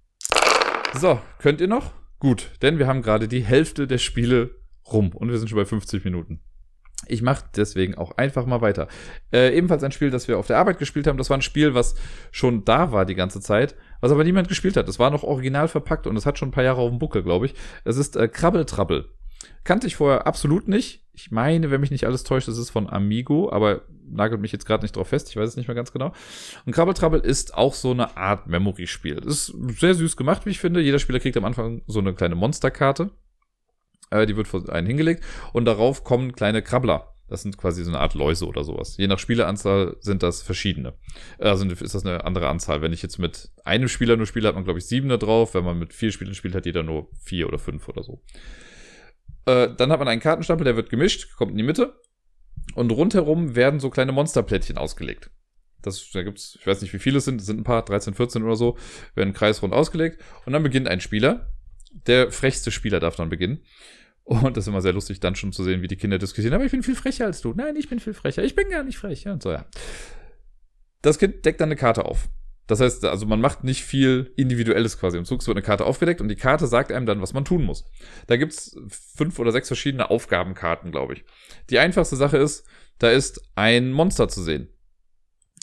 So, könnt ihr noch? Gut, denn wir haben gerade die Hälfte der Spiele rum und wir sind schon bei 50 Minuten. Ich mache deswegen auch einfach mal weiter. Äh, ebenfalls ein Spiel, das wir auf der Arbeit gespielt haben. Das war ein Spiel, was schon da war die ganze Zeit, was aber niemand gespielt hat. Es war noch original verpackt und es hat schon ein paar Jahre auf dem Buckel, glaube ich. Es ist äh, Krabbeltrabbel. Kannte ich vorher absolut nicht. Ich meine, wenn mich nicht alles täuscht, es ist von Amigo, aber nagelt mich jetzt gerade nicht drauf fest, ich weiß es nicht mehr ganz genau. Und Krabbeltrabbel ist auch so eine Art Memory-Spiel. Ist sehr süß gemacht, wie ich finde. Jeder Spieler kriegt am Anfang so eine kleine Monsterkarte. Äh, die wird vor einen hingelegt und darauf kommen kleine Krabbler. Das sind quasi so eine Art Läuse oder sowas. Je nach Spieleranzahl sind das verschiedene. Also ist das eine andere Anzahl. Wenn ich jetzt mit einem Spieler nur spiele, hat man, glaube ich, sieben da drauf. Wenn man mit vier Spielern spielt, hat jeder nur vier oder fünf oder so. Äh, dann hat man einen Kartenstapel, der wird gemischt, kommt in die Mitte. Und rundherum werden so kleine Monsterplättchen ausgelegt. Das, da gibt's, ich weiß nicht, wie viele es sind, es sind ein paar, 13, 14 oder so, werden kreisrund ausgelegt. Und dann beginnt ein Spieler. Der frechste Spieler darf dann beginnen. Und das ist immer sehr lustig, dann schon zu sehen, wie die Kinder diskutieren. Aber ich bin viel frecher als du. Nein, ich bin viel frecher. Ich bin gar nicht frech. und so, ja. Das Kind deckt dann eine Karte auf. Das heißt, also man macht nicht viel Individuelles quasi im Zug. Wird eine Karte aufgedeckt und die Karte sagt einem dann, was man tun muss. Da gibt's fünf oder sechs verschiedene Aufgabenkarten, glaube ich. Die einfachste Sache ist, da ist ein Monster zu sehen.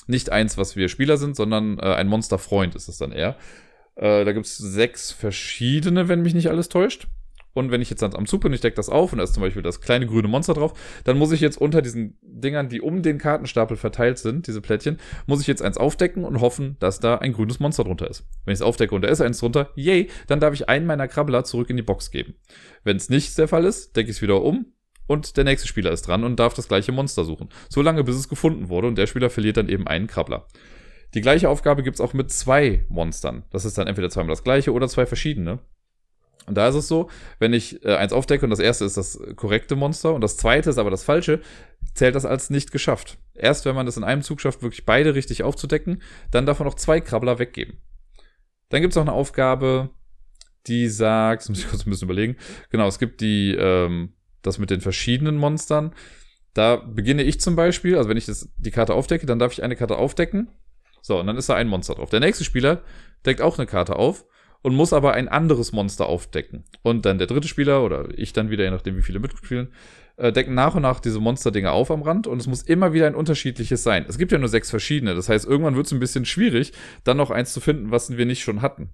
Nicht eins, was wir Spieler sind, sondern äh, ein Monsterfreund ist es dann eher. Äh, da gibt's sechs verschiedene, wenn mich nicht alles täuscht. Und wenn ich jetzt am Zug bin, ich decke das auf und da ist zum Beispiel das kleine grüne Monster drauf, dann muss ich jetzt unter diesen Dingern, die um den Kartenstapel verteilt sind, diese Plättchen, muss ich jetzt eins aufdecken und hoffen, dass da ein grünes Monster drunter ist. Wenn ich es aufdecke und da ist eins drunter, yay, dann darf ich einen meiner Krabbler zurück in die Box geben. Wenn es nicht der Fall ist, decke ich es wieder um und der nächste Spieler ist dran und darf das gleiche Monster suchen. So lange, bis es gefunden wurde und der Spieler verliert dann eben einen Krabbler. Die gleiche Aufgabe gibt's auch mit zwei Monstern. Das ist dann entweder zweimal das gleiche oder zwei verschiedene. Und da ist es so, wenn ich äh, eins aufdecke und das erste ist das korrekte Monster und das zweite ist aber das falsche, zählt das als nicht geschafft. Erst wenn man das in einem Zug schafft, wirklich beide richtig aufzudecken, dann darf man noch zwei Krabbler weggeben. Dann gibt es noch eine Aufgabe, die sagt, das muss ich kurz ein bisschen überlegen, genau, es gibt die, ähm, das mit den verschiedenen Monstern. Da beginne ich zum Beispiel, also wenn ich das, die Karte aufdecke, dann darf ich eine Karte aufdecken. So, und dann ist da ein Monster drauf. Der nächste Spieler deckt auch eine Karte auf und muss aber ein anderes Monster aufdecken. Und dann der dritte Spieler oder ich dann wieder, je nachdem wie viele mitspielen, äh, decken nach und nach diese Monster-Dinge auf am Rand und es muss immer wieder ein unterschiedliches sein. Es gibt ja nur sechs verschiedene, das heißt, irgendwann wird es ein bisschen schwierig, dann noch eins zu finden, was wir nicht schon hatten.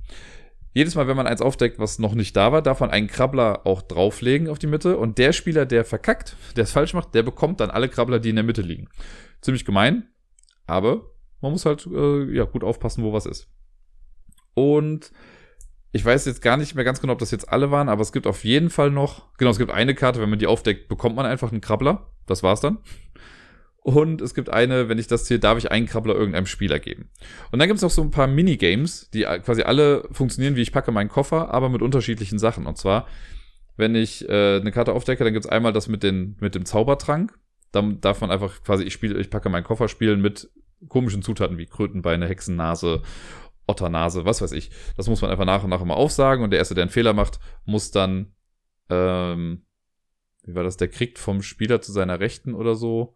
Jedes Mal, wenn man eins aufdeckt, was noch nicht da war, darf man einen Krabbler auch drauflegen auf die Mitte und der Spieler, der verkackt, der es falsch macht, der bekommt dann alle Krabbler, die in der Mitte liegen. Ziemlich gemein, aber man muss halt äh, ja gut aufpassen, wo was ist. Und ich weiß jetzt gar nicht mehr ganz genau, ob das jetzt alle waren, aber es gibt auf jeden Fall noch, genau, es gibt eine Karte, wenn man die aufdeckt, bekommt man einfach einen Krabbler. Das war's dann. Und es gibt eine, wenn ich das zähle, darf ich einen Krabbler irgendeinem Spieler geben. Und dann gibt es noch so ein paar Minigames, die quasi alle funktionieren, wie ich packe meinen Koffer, aber mit unterschiedlichen Sachen. Und zwar, wenn ich äh, eine Karte aufdecke, dann gibt es einmal das mit, den, mit dem Zaubertrank. Dann darf man einfach quasi, ich spiele, ich packe meinen Koffer spielen mit komischen Zutaten wie Krötenbeine, Hexennase Otternase, was weiß ich. Das muss man einfach nach und nach immer aufsagen und der Erste, der einen Fehler macht, muss dann, ähm, wie war das, der kriegt vom Spieler zu seiner Rechten oder so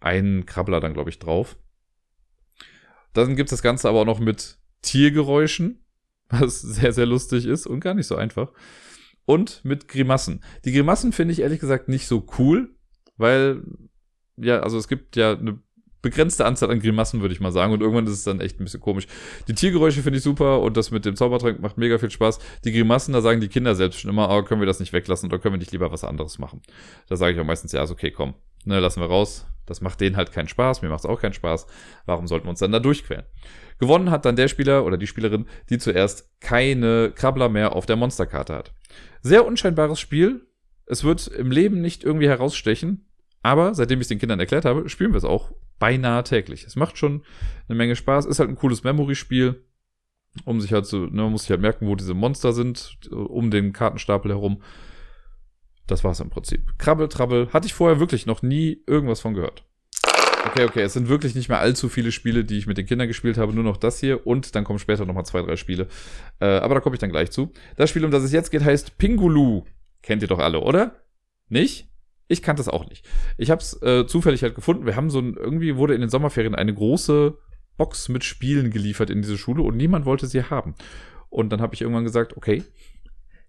einen Krabbler dann, glaube ich, drauf. Dann gibt es das Ganze aber auch noch mit Tiergeräuschen, was sehr, sehr lustig ist und gar nicht so einfach. Und mit Grimassen. Die Grimassen finde ich ehrlich gesagt nicht so cool, weil, ja, also es gibt ja eine begrenzte Anzahl an Grimassen, würde ich mal sagen. Und irgendwann ist es dann echt ein bisschen komisch. Die Tiergeräusche finde ich super und das mit dem Zaubertrank macht mega viel Spaß. Die Grimassen, da sagen die Kinder selbst schon immer, oh, können wir das nicht weglassen oder können wir nicht lieber was anderes machen? Da sage ich auch meistens, ja, ist okay, komm. ne, lassen wir raus. Das macht denen halt keinen Spaß, mir macht es auch keinen Spaß. Warum sollten wir uns dann da durchquälen? Gewonnen hat dann der Spieler oder die Spielerin, die zuerst keine Krabbler mehr auf der Monsterkarte hat. Sehr unscheinbares Spiel. Es wird im Leben nicht irgendwie herausstechen. Aber seitdem ich es den Kindern erklärt habe, spielen wir es auch beinahe täglich. Es macht schon eine Menge Spaß. Ist halt ein cooles Memory-Spiel, um sich halt zu, ne, man muss sich halt merken, wo diese Monster sind, um den Kartenstapel herum. Das war's im Prinzip. Krabbel, Trabbel, hatte ich vorher wirklich noch nie irgendwas von gehört. Okay, okay, es sind wirklich nicht mehr allzu viele Spiele, die ich mit den Kindern gespielt habe, nur noch das hier und dann kommen später nochmal zwei, drei Spiele. Äh, aber da komme ich dann gleich zu. Das Spiel, um das es jetzt geht, heißt Pingulu. Kennt ihr doch alle, oder? Nicht? Ich kannte es auch nicht. Ich habe es äh, zufällig halt gefunden. Wir haben so ein, irgendwie wurde in den Sommerferien eine große Box mit Spielen geliefert in diese Schule und niemand wollte sie haben. Und dann habe ich irgendwann gesagt, okay,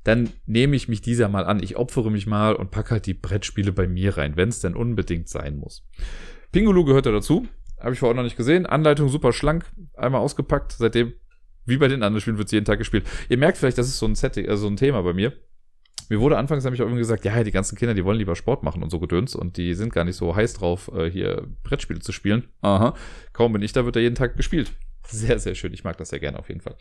dann nehme ich mich dieser mal an. Ich opfere mich mal und packe halt die Brettspiele bei mir rein, wenn es denn unbedingt sein muss. Pingulu gehört da dazu. Habe ich vorher noch nicht gesehen. Anleitung super schlank. Einmal ausgepackt. Seitdem, wie bei den anderen Spielen, wird es jeden Tag gespielt. Ihr merkt vielleicht, das ist so ein Setting, also ein Thema bei mir. Mir wurde anfangs nämlich auch immer gesagt, ja, die ganzen Kinder, die wollen lieber Sport machen und so gedöns und die sind gar nicht so heiß drauf, äh, hier Brettspiele zu spielen. Aha. Kaum bin ich da, wird er jeden Tag gespielt. Sehr, sehr schön. Ich mag das sehr gerne auf jeden Fall.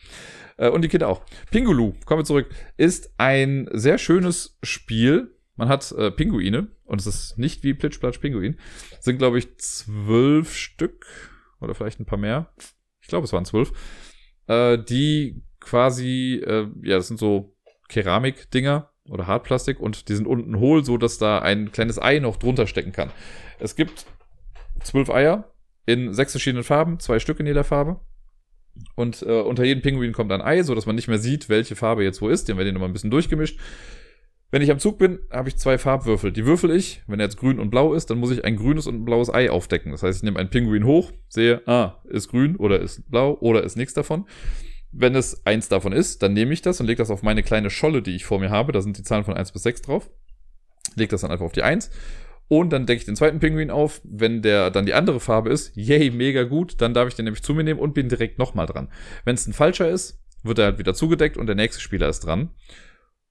Äh, und die Kinder auch. Pingulu, kommen wir zurück, ist ein sehr schönes Spiel. Man hat äh, Pinguine und es ist nicht wie Plitschplatsch Pinguin. Sind, glaube ich, zwölf Stück oder vielleicht ein paar mehr. Ich glaube, es waren zwölf. Äh, die quasi, äh, ja, das sind so Keramik-Dinger, oder Hartplastik und die sind unten hohl, so dass da ein kleines Ei noch drunter stecken kann. Es gibt zwölf Eier in sechs verschiedenen Farben, zwei Stück in jeder Farbe. Und äh, unter jedem Pinguin kommt ein Ei, so dass man nicht mehr sieht, welche Farbe jetzt wo ist. Den werden die nochmal ein bisschen durchgemischt. Wenn ich am Zug bin, habe ich zwei Farbwürfel. Die würfel ich. Wenn er jetzt grün und blau ist, dann muss ich ein grünes und ein blaues Ei aufdecken. Das heißt, ich nehme einen Pinguin hoch, sehe, ah, ist grün oder ist blau oder ist nichts davon. Wenn es eins davon ist, dann nehme ich das und lege das auf meine kleine Scholle, die ich vor mir habe. Da sind die Zahlen von 1 bis 6 drauf. Lege das dann einfach auf die 1. Und dann decke ich den zweiten Pinguin auf. Wenn der dann die andere Farbe ist, yay, mega gut, dann darf ich den nämlich zu mir nehmen und bin direkt nochmal dran. Wenn es ein falscher ist, wird er halt wieder zugedeckt und der nächste Spieler ist dran.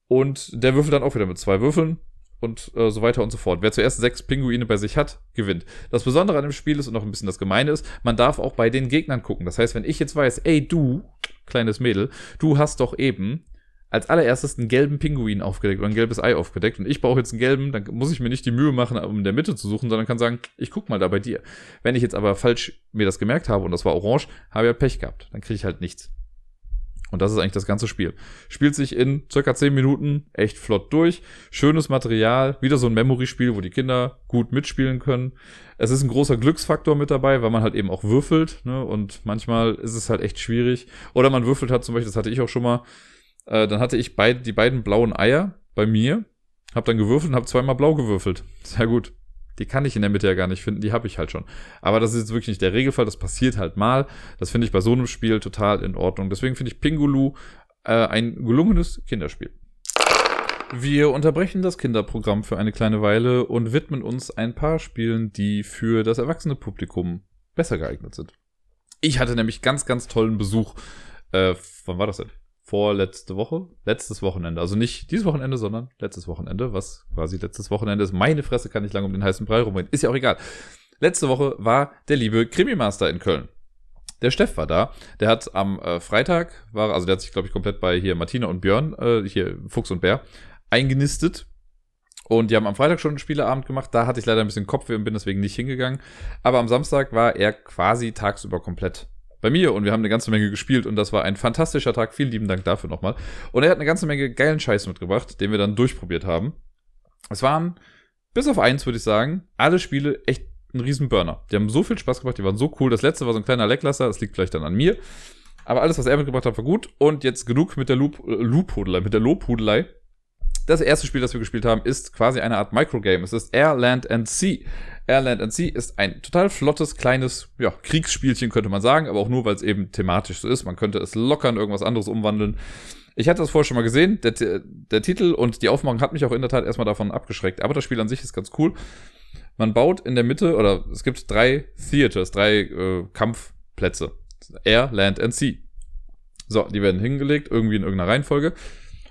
Und der würfelt dann auch wieder mit zwei Würfeln und äh, so weiter und so fort. Wer zuerst sechs Pinguine bei sich hat, gewinnt. Das Besondere an dem Spiel ist und noch ein bisschen das Gemeine ist, man darf auch bei den Gegnern gucken. Das heißt, wenn ich jetzt weiß, ey du, kleines Mädel, du hast doch eben als allererstes einen gelben Pinguin aufgedeckt oder ein gelbes Ei aufgedeckt und ich brauche jetzt einen gelben, dann muss ich mir nicht die Mühe machen, um in der Mitte zu suchen, sondern kann sagen, ich guck mal da bei dir. Wenn ich jetzt aber falsch mir das gemerkt habe und das war orange, habe ich ja Pech gehabt. Dann kriege ich halt nichts. Und das ist eigentlich das ganze Spiel. Spielt sich in circa 10 Minuten echt flott durch. Schönes Material. Wieder so ein Memory-Spiel, wo die Kinder gut mitspielen können. Es ist ein großer Glücksfaktor mit dabei, weil man halt eben auch würfelt. Ne? Und manchmal ist es halt echt schwierig. Oder man würfelt hat zum Beispiel, das hatte ich auch schon mal. Äh, dann hatte ich beid, die beiden blauen Eier bei mir. Hab dann gewürfelt und hab zweimal blau gewürfelt. Sehr gut. Die kann ich in der Mitte ja gar nicht finden, die habe ich halt schon. Aber das ist jetzt wirklich nicht der Regelfall, das passiert halt mal. Das finde ich bei so einem Spiel total in Ordnung. Deswegen finde ich Pingulu äh, ein gelungenes Kinderspiel. Wir unterbrechen das Kinderprogramm für eine kleine Weile und widmen uns ein paar Spielen, die für das erwachsene Publikum besser geeignet sind. Ich hatte nämlich ganz, ganz tollen Besuch. Äh, wann war das denn? Vorletzte Woche, letztes Wochenende. Also nicht dieses Wochenende, sondern letztes Wochenende, was quasi letztes Wochenende ist. Meine Fresse kann nicht lange um den heißen Brei rumreden. Ist ja auch egal. Letzte Woche war der liebe Krimi-Master in Köln. Der Steff war da. Der hat am äh, Freitag, war, also der hat sich, glaube ich, komplett bei hier Martina und Björn, äh, hier Fuchs und Bär, eingenistet. Und die haben am Freitag schon einen Spieleabend gemacht. Da hatte ich leider ein bisschen Kopfweh und bin deswegen nicht hingegangen. Aber am Samstag war er quasi tagsüber komplett bei mir und wir haben eine ganze Menge gespielt und das war ein fantastischer Tag. Vielen lieben Dank dafür nochmal. Und er hat eine ganze Menge geilen Scheiß mitgebracht, den wir dann durchprobiert haben. Es waren, bis auf eins würde ich sagen, alle Spiele echt ein riesen Burner. Die haben so viel Spaß gemacht, die waren so cool. Das letzte war so ein kleiner Lecklasser, das liegt vielleicht dann an mir. Aber alles, was er mitgebracht hat, war gut. Und jetzt genug mit der Loop, äh, Loophudelei, mit der Lobhudelei. Das erste Spiel, das wir gespielt haben, ist quasi eine Art Microgame. Es ist Air, Land and Sea. Airland and Sea ist ein total flottes, kleines ja, Kriegsspielchen, könnte man sagen, aber auch nur, weil es eben thematisch so ist. Man könnte es locker in irgendwas anderes umwandeln. Ich hatte das vorher schon mal gesehen. Der, der Titel und die Aufmachung hat mich auch in der Tat erstmal davon abgeschreckt. Aber das Spiel an sich ist ganz cool. Man baut in der Mitte, oder es gibt drei Theaters, drei äh, Kampfplätze. Air, Land and Sea. So, die werden hingelegt, irgendwie in irgendeiner Reihenfolge.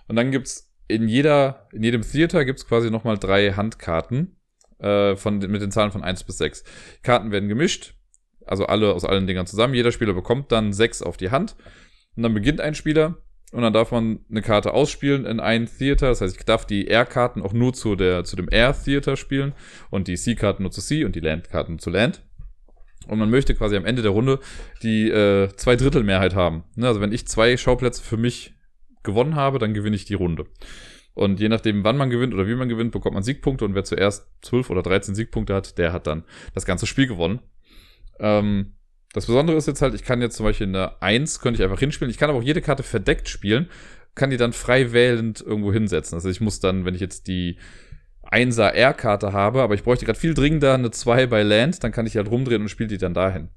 Und dann gibt's in jeder, in jedem Theater gibt's quasi nochmal drei Handkarten äh, von, mit den Zahlen von 1 bis 6. Karten werden gemischt, also alle aus allen Dingern zusammen. Jeder Spieler bekommt dann 6 auf die Hand. Und dann beginnt ein Spieler und dann darf man eine Karte ausspielen in ein Theater. Das heißt, ich darf die R-Karten auch nur zu, der, zu dem R-Theater spielen und die C-Karten nur zu C und die Land-Karten zu Land. Und man möchte quasi am Ende der Runde die äh, zwei Drittel Mehrheit haben. Ne? Also wenn ich zwei Schauplätze für mich gewonnen habe, dann gewinne ich die Runde. Und je nachdem, wann man gewinnt oder wie man gewinnt, bekommt man Siegpunkte. Und wer zuerst 12 oder 13 Siegpunkte hat, der hat dann das ganze Spiel gewonnen. Ähm, das Besondere ist jetzt halt, ich kann jetzt zum Beispiel eine 1, könnte ich einfach hinspielen. Ich kann aber auch jede Karte verdeckt spielen, kann die dann frei wählend irgendwo hinsetzen. Also ich muss dann, wenn ich jetzt die 1er R-Karte habe, aber ich bräuchte gerade viel dringender eine 2 bei Land, dann kann ich halt rumdrehen und spiele die dann dahin.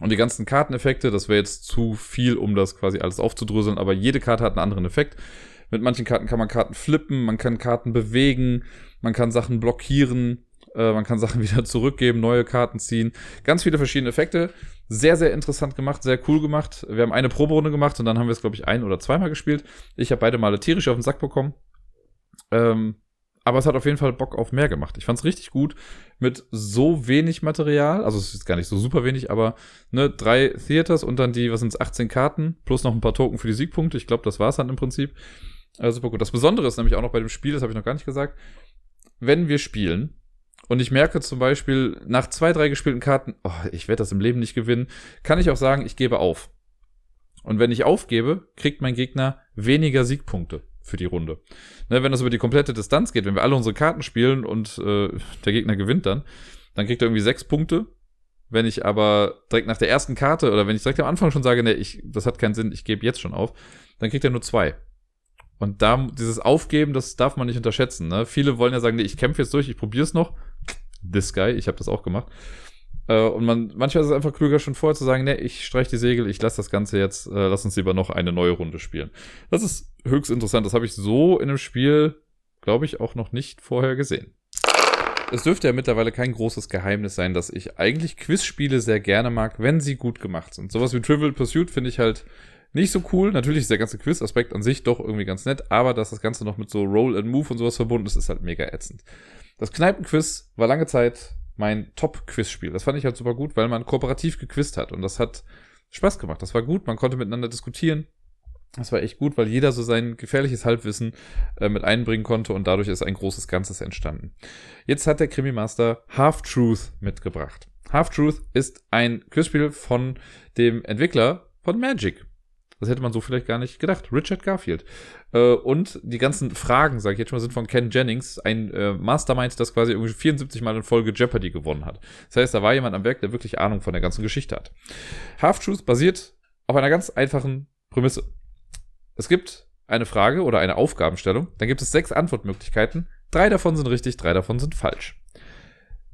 Und die ganzen Karteneffekte, das wäre jetzt zu viel, um das quasi alles aufzudröseln, aber jede Karte hat einen anderen Effekt. Mit manchen Karten kann man Karten flippen, man kann Karten bewegen, man kann Sachen blockieren, äh, man kann Sachen wieder zurückgeben, neue Karten ziehen. Ganz viele verschiedene Effekte. Sehr, sehr interessant gemacht, sehr cool gemacht. Wir haben eine Proberunde gemacht und dann haben wir es, glaube ich, ein- oder zweimal gespielt. Ich habe beide Male tierisch auf den Sack bekommen. Ähm, aber es hat auf jeden Fall Bock auf mehr gemacht. Ich fand es richtig gut mit so wenig Material. Also es ist gar nicht so super wenig, aber ne, drei Theaters und dann die, was sind es, 18 Karten plus noch ein paar Token für die Siegpunkte. Ich glaube, das war es dann im Prinzip. Äh, super gut. Das Besondere ist nämlich auch noch bei dem Spiel, das habe ich noch gar nicht gesagt. Wenn wir spielen, und ich merke zum Beispiel, nach zwei, drei gespielten Karten, oh, ich werde das im Leben nicht gewinnen, kann ich auch sagen, ich gebe auf. Und wenn ich aufgebe, kriegt mein Gegner weniger Siegpunkte für die Runde. Ne, wenn das über die komplette Distanz geht, wenn wir alle unsere Karten spielen und äh, der Gegner gewinnt dann, dann kriegt er irgendwie sechs Punkte. Wenn ich aber direkt nach der ersten Karte oder wenn ich direkt am Anfang schon sage, ne, ich, das hat keinen Sinn, ich gebe jetzt schon auf, dann kriegt er nur zwei. Und da dieses Aufgeben, das darf man nicht unterschätzen. Ne? Viele wollen ja sagen, nee, ich kämpfe jetzt durch, ich probiere es noch. This guy, ich habe das auch gemacht. Äh, und man, manchmal ist es einfach klüger, schon vorher zu sagen, nee, ich streiche die Segel, ich lasse das Ganze jetzt, äh, lass uns lieber noch eine neue Runde spielen. Das ist höchst interessant. Das habe ich so in einem Spiel, glaube ich, auch noch nicht vorher gesehen. Es dürfte ja mittlerweile kein großes Geheimnis sein, dass ich eigentlich Quizspiele sehr gerne mag, wenn sie gut gemacht sind. Sowas wie Trivial Pursuit finde ich halt nicht so cool. Natürlich ist der ganze Quiz-Aspekt an sich doch irgendwie ganz nett, aber dass das Ganze noch mit so Roll and Move und sowas verbunden ist, ist halt mega ätzend. Das Kneipenquiz war lange Zeit mein Top-Quiz-Spiel. Das fand ich halt super gut, weil man kooperativ gequizt hat und das hat Spaß gemacht. Das war gut, man konnte miteinander diskutieren. Das war echt gut, weil jeder so sein gefährliches Halbwissen äh, mit einbringen konnte und dadurch ist ein großes Ganzes entstanden. Jetzt hat der Krimi-Master Half-Truth mitgebracht. Half-Truth ist ein Quizspiel von dem Entwickler von Magic. Das hätte man so vielleicht gar nicht gedacht. Richard Garfield. Äh, und die ganzen Fragen, sage ich jetzt schon mal, sind von Ken Jennings, ein äh, Mastermind, das quasi irgendwie 74 Mal in Folge Jeopardy gewonnen hat. Das heißt, da war jemand am Werk, der wirklich Ahnung von der ganzen Geschichte hat. Half-Truth basiert auf einer ganz einfachen Prämisse. Es gibt eine Frage oder eine Aufgabenstellung, dann gibt es sechs Antwortmöglichkeiten. Drei davon sind richtig, drei davon sind falsch.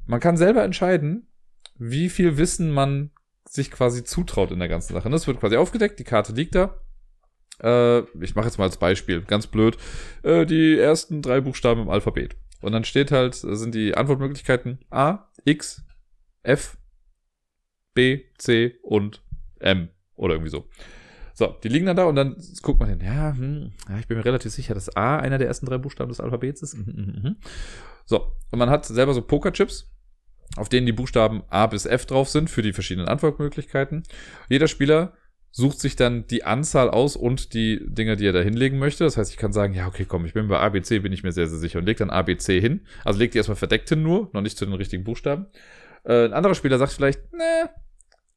Man kann selber entscheiden, wie viel Wissen man sich quasi zutraut in der ganzen Sache. Das wird quasi aufgedeckt, die Karte liegt da. Äh, ich mache jetzt mal als Beispiel, ganz blöd, äh, die ersten drei Buchstaben im Alphabet. Und dann steht halt, sind die Antwortmöglichkeiten A, X, F, B, C und M oder irgendwie so. So, die liegen dann da und dann guckt man hin. Ja, hm, ja, ich bin mir relativ sicher, dass A einer der ersten drei Buchstaben des Alphabets ist. Mhm, mhm, mhm. So, und man hat selber so Pokerchips, auf denen die Buchstaben A bis F drauf sind für die verschiedenen Antwortmöglichkeiten. Jeder Spieler sucht sich dann die Anzahl aus und die Dinger, die er da hinlegen möchte. Das heißt, ich kann sagen, ja, okay, komm, ich bin bei ABC, bin ich mir sehr, sehr sicher und leg dann ABC hin. Also legt die erstmal verdeckt hin nur, noch nicht zu den richtigen Buchstaben. Äh, ein anderer Spieler sagt vielleicht, ne,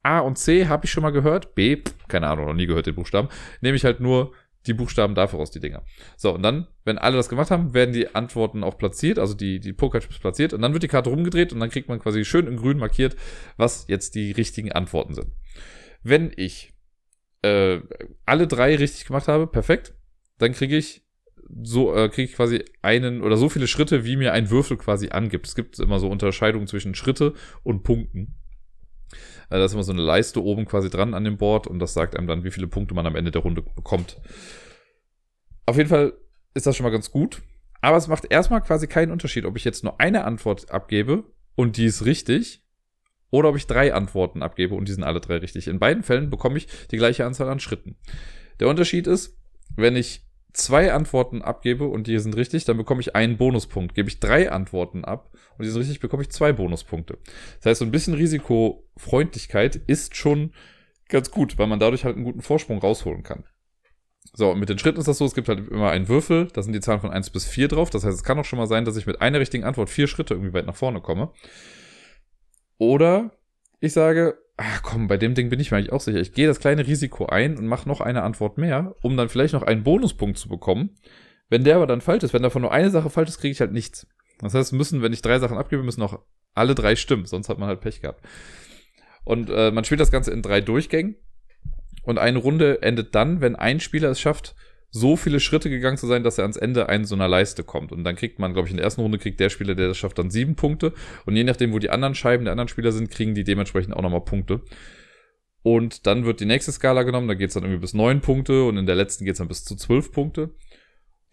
A und C habe ich schon mal gehört, B, keine Ahnung, noch nie gehört den Buchstaben. Nehme ich halt nur die Buchstaben dafür aus, die Dinger. So, und dann, wenn alle das gemacht haben, werden die Antworten auch platziert, also die, die Pokerchips platziert, und dann wird die Karte rumgedreht und dann kriegt man quasi schön in grün markiert, was jetzt die richtigen Antworten sind. Wenn ich äh, alle drei richtig gemacht habe, perfekt, dann kriege ich so äh, kriege ich quasi einen oder so viele Schritte, wie mir ein Würfel quasi angibt. Es gibt immer so Unterscheidungen zwischen Schritte und Punkten. Äh, da ist immer so eine Leiste oben quasi dran an dem Board und das sagt einem dann, wie viele Punkte man am Ende der Runde bekommt. Auf jeden Fall ist das schon mal ganz gut. Aber es macht erstmal quasi keinen Unterschied, ob ich jetzt nur eine Antwort abgebe und die ist richtig oder ob ich drei Antworten abgebe und die sind alle drei richtig. In beiden Fällen bekomme ich die gleiche Anzahl an Schritten. Der Unterschied ist, wenn ich zwei Antworten abgebe und die sind richtig, dann bekomme ich einen Bonuspunkt. Gebe ich drei Antworten ab und die sind richtig, bekomme ich zwei Bonuspunkte. Das heißt, so ein bisschen Risikofreundlichkeit ist schon ganz gut, weil man dadurch halt einen guten Vorsprung rausholen kann. So, und mit den Schritten ist das so, es gibt halt immer einen Würfel, da sind die Zahlen von 1 bis 4 drauf. Das heißt, es kann auch schon mal sein, dass ich mit einer richtigen Antwort vier Schritte irgendwie weit nach vorne komme. Oder ich sage, ach komm, bei dem Ding bin ich mir eigentlich auch sicher. Ich gehe das kleine Risiko ein und mache noch eine Antwort mehr, um dann vielleicht noch einen Bonuspunkt zu bekommen. Wenn der aber dann falsch ist, wenn davon nur eine Sache falsch ist, kriege ich halt nichts. Das heißt, müssen, wenn ich drei Sachen abgebe, müssen auch alle drei stimmen, sonst hat man halt Pech gehabt. Und äh, man spielt das Ganze in drei Durchgängen. Und eine Runde endet dann, wenn ein Spieler es schafft, so viele Schritte gegangen zu sein, dass er ans Ende einer so einer Leiste kommt. Und dann kriegt man, glaube ich, in der ersten Runde kriegt der Spieler, der das schafft, dann sieben Punkte. Und je nachdem, wo die anderen Scheiben der anderen Spieler sind, kriegen die dementsprechend auch nochmal Punkte. Und dann wird die nächste Skala genommen, da geht es dann irgendwie bis neun Punkte und in der letzten geht es dann bis zu zwölf Punkte.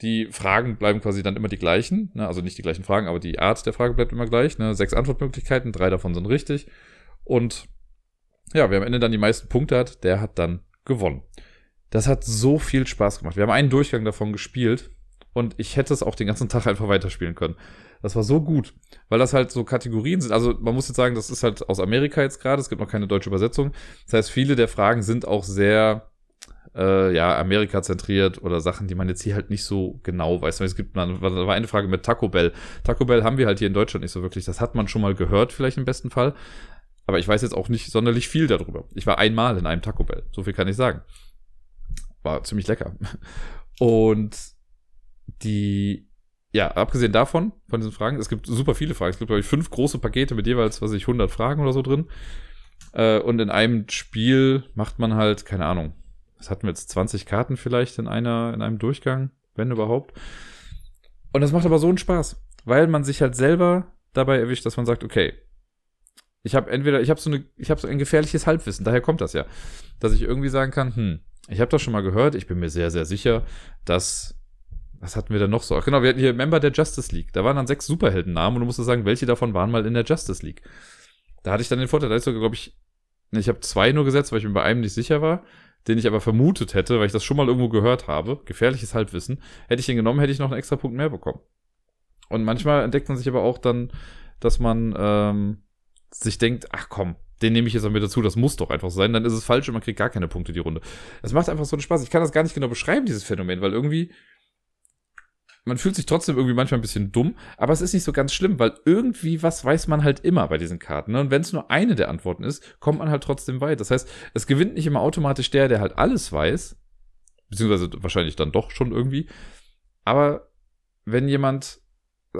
Die Fragen bleiben quasi dann immer die gleichen, ne? also nicht die gleichen Fragen, aber die Art der Frage bleibt immer gleich. Ne? Sechs Antwortmöglichkeiten, drei davon sind richtig. Und ja, wer am Ende dann die meisten Punkte hat, der hat dann gewonnen. Das hat so viel Spaß gemacht. Wir haben einen Durchgang davon gespielt und ich hätte es auch den ganzen Tag einfach weiterspielen können. Das war so gut, weil das halt so Kategorien sind. Also man muss jetzt sagen, das ist halt aus Amerika jetzt gerade. Es gibt noch keine deutsche Übersetzung. Das heißt, viele der Fragen sind auch sehr äh, ja Amerika zentriert oder Sachen, die man jetzt hier halt nicht so genau weiß. Es gibt da war eine Frage mit Taco Bell. Taco Bell haben wir halt hier in Deutschland nicht so wirklich. Das hat man schon mal gehört, vielleicht im besten Fall. Aber ich weiß jetzt auch nicht sonderlich viel darüber. Ich war einmal in einem Taco Bell. So viel kann ich sagen war ziemlich lecker. Und die, ja, abgesehen davon, von diesen Fragen, es gibt super viele Fragen. Es gibt, glaube ich, fünf große Pakete mit jeweils, was ich, 100 Fragen oder so drin. Äh, und in einem Spiel macht man halt, keine Ahnung, was hatten wir jetzt, 20 Karten vielleicht in einer, in einem Durchgang, wenn überhaupt. Und das macht aber so einen Spaß, weil man sich halt selber dabei erwischt, dass man sagt, okay, ich habe entweder, ich habe so eine, ich habe so ein gefährliches Halbwissen, daher kommt das ja, dass ich irgendwie sagen kann, hm, ich habe das schon mal gehört, ich bin mir sehr, sehr sicher, dass. Was hatten wir denn noch so? Ach, genau, wir hatten hier Member der Justice League. Da waren dann sechs Superheldennamen und du musst sagen, welche davon waren mal in der Justice League. Da hatte ich dann den Vorteil, da ist sogar, glaube ich, ich habe zwei nur gesetzt, weil ich mir bei einem nicht sicher war, den ich aber vermutet hätte, weil ich das schon mal irgendwo gehört habe. Gefährliches Halbwissen. Hätte ich den genommen, hätte ich noch einen extra Punkt mehr bekommen. Und manchmal entdeckt man sich aber auch dann, dass man ähm, sich denkt, ach komm, den nehme ich jetzt mal mit dazu, das muss doch einfach sein, dann ist es falsch und man kriegt gar keine Punkte die Runde. Es macht einfach so einen Spaß. Ich kann das gar nicht genau beschreiben, dieses Phänomen, weil irgendwie, man fühlt sich trotzdem irgendwie manchmal ein bisschen dumm, aber es ist nicht so ganz schlimm, weil irgendwie was weiß man halt immer bei diesen Karten. Ne? Und wenn es nur eine der Antworten ist, kommt man halt trotzdem weit. Das heißt, es gewinnt nicht immer automatisch der, der halt alles weiß, beziehungsweise wahrscheinlich dann doch schon irgendwie. Aber wenn jemand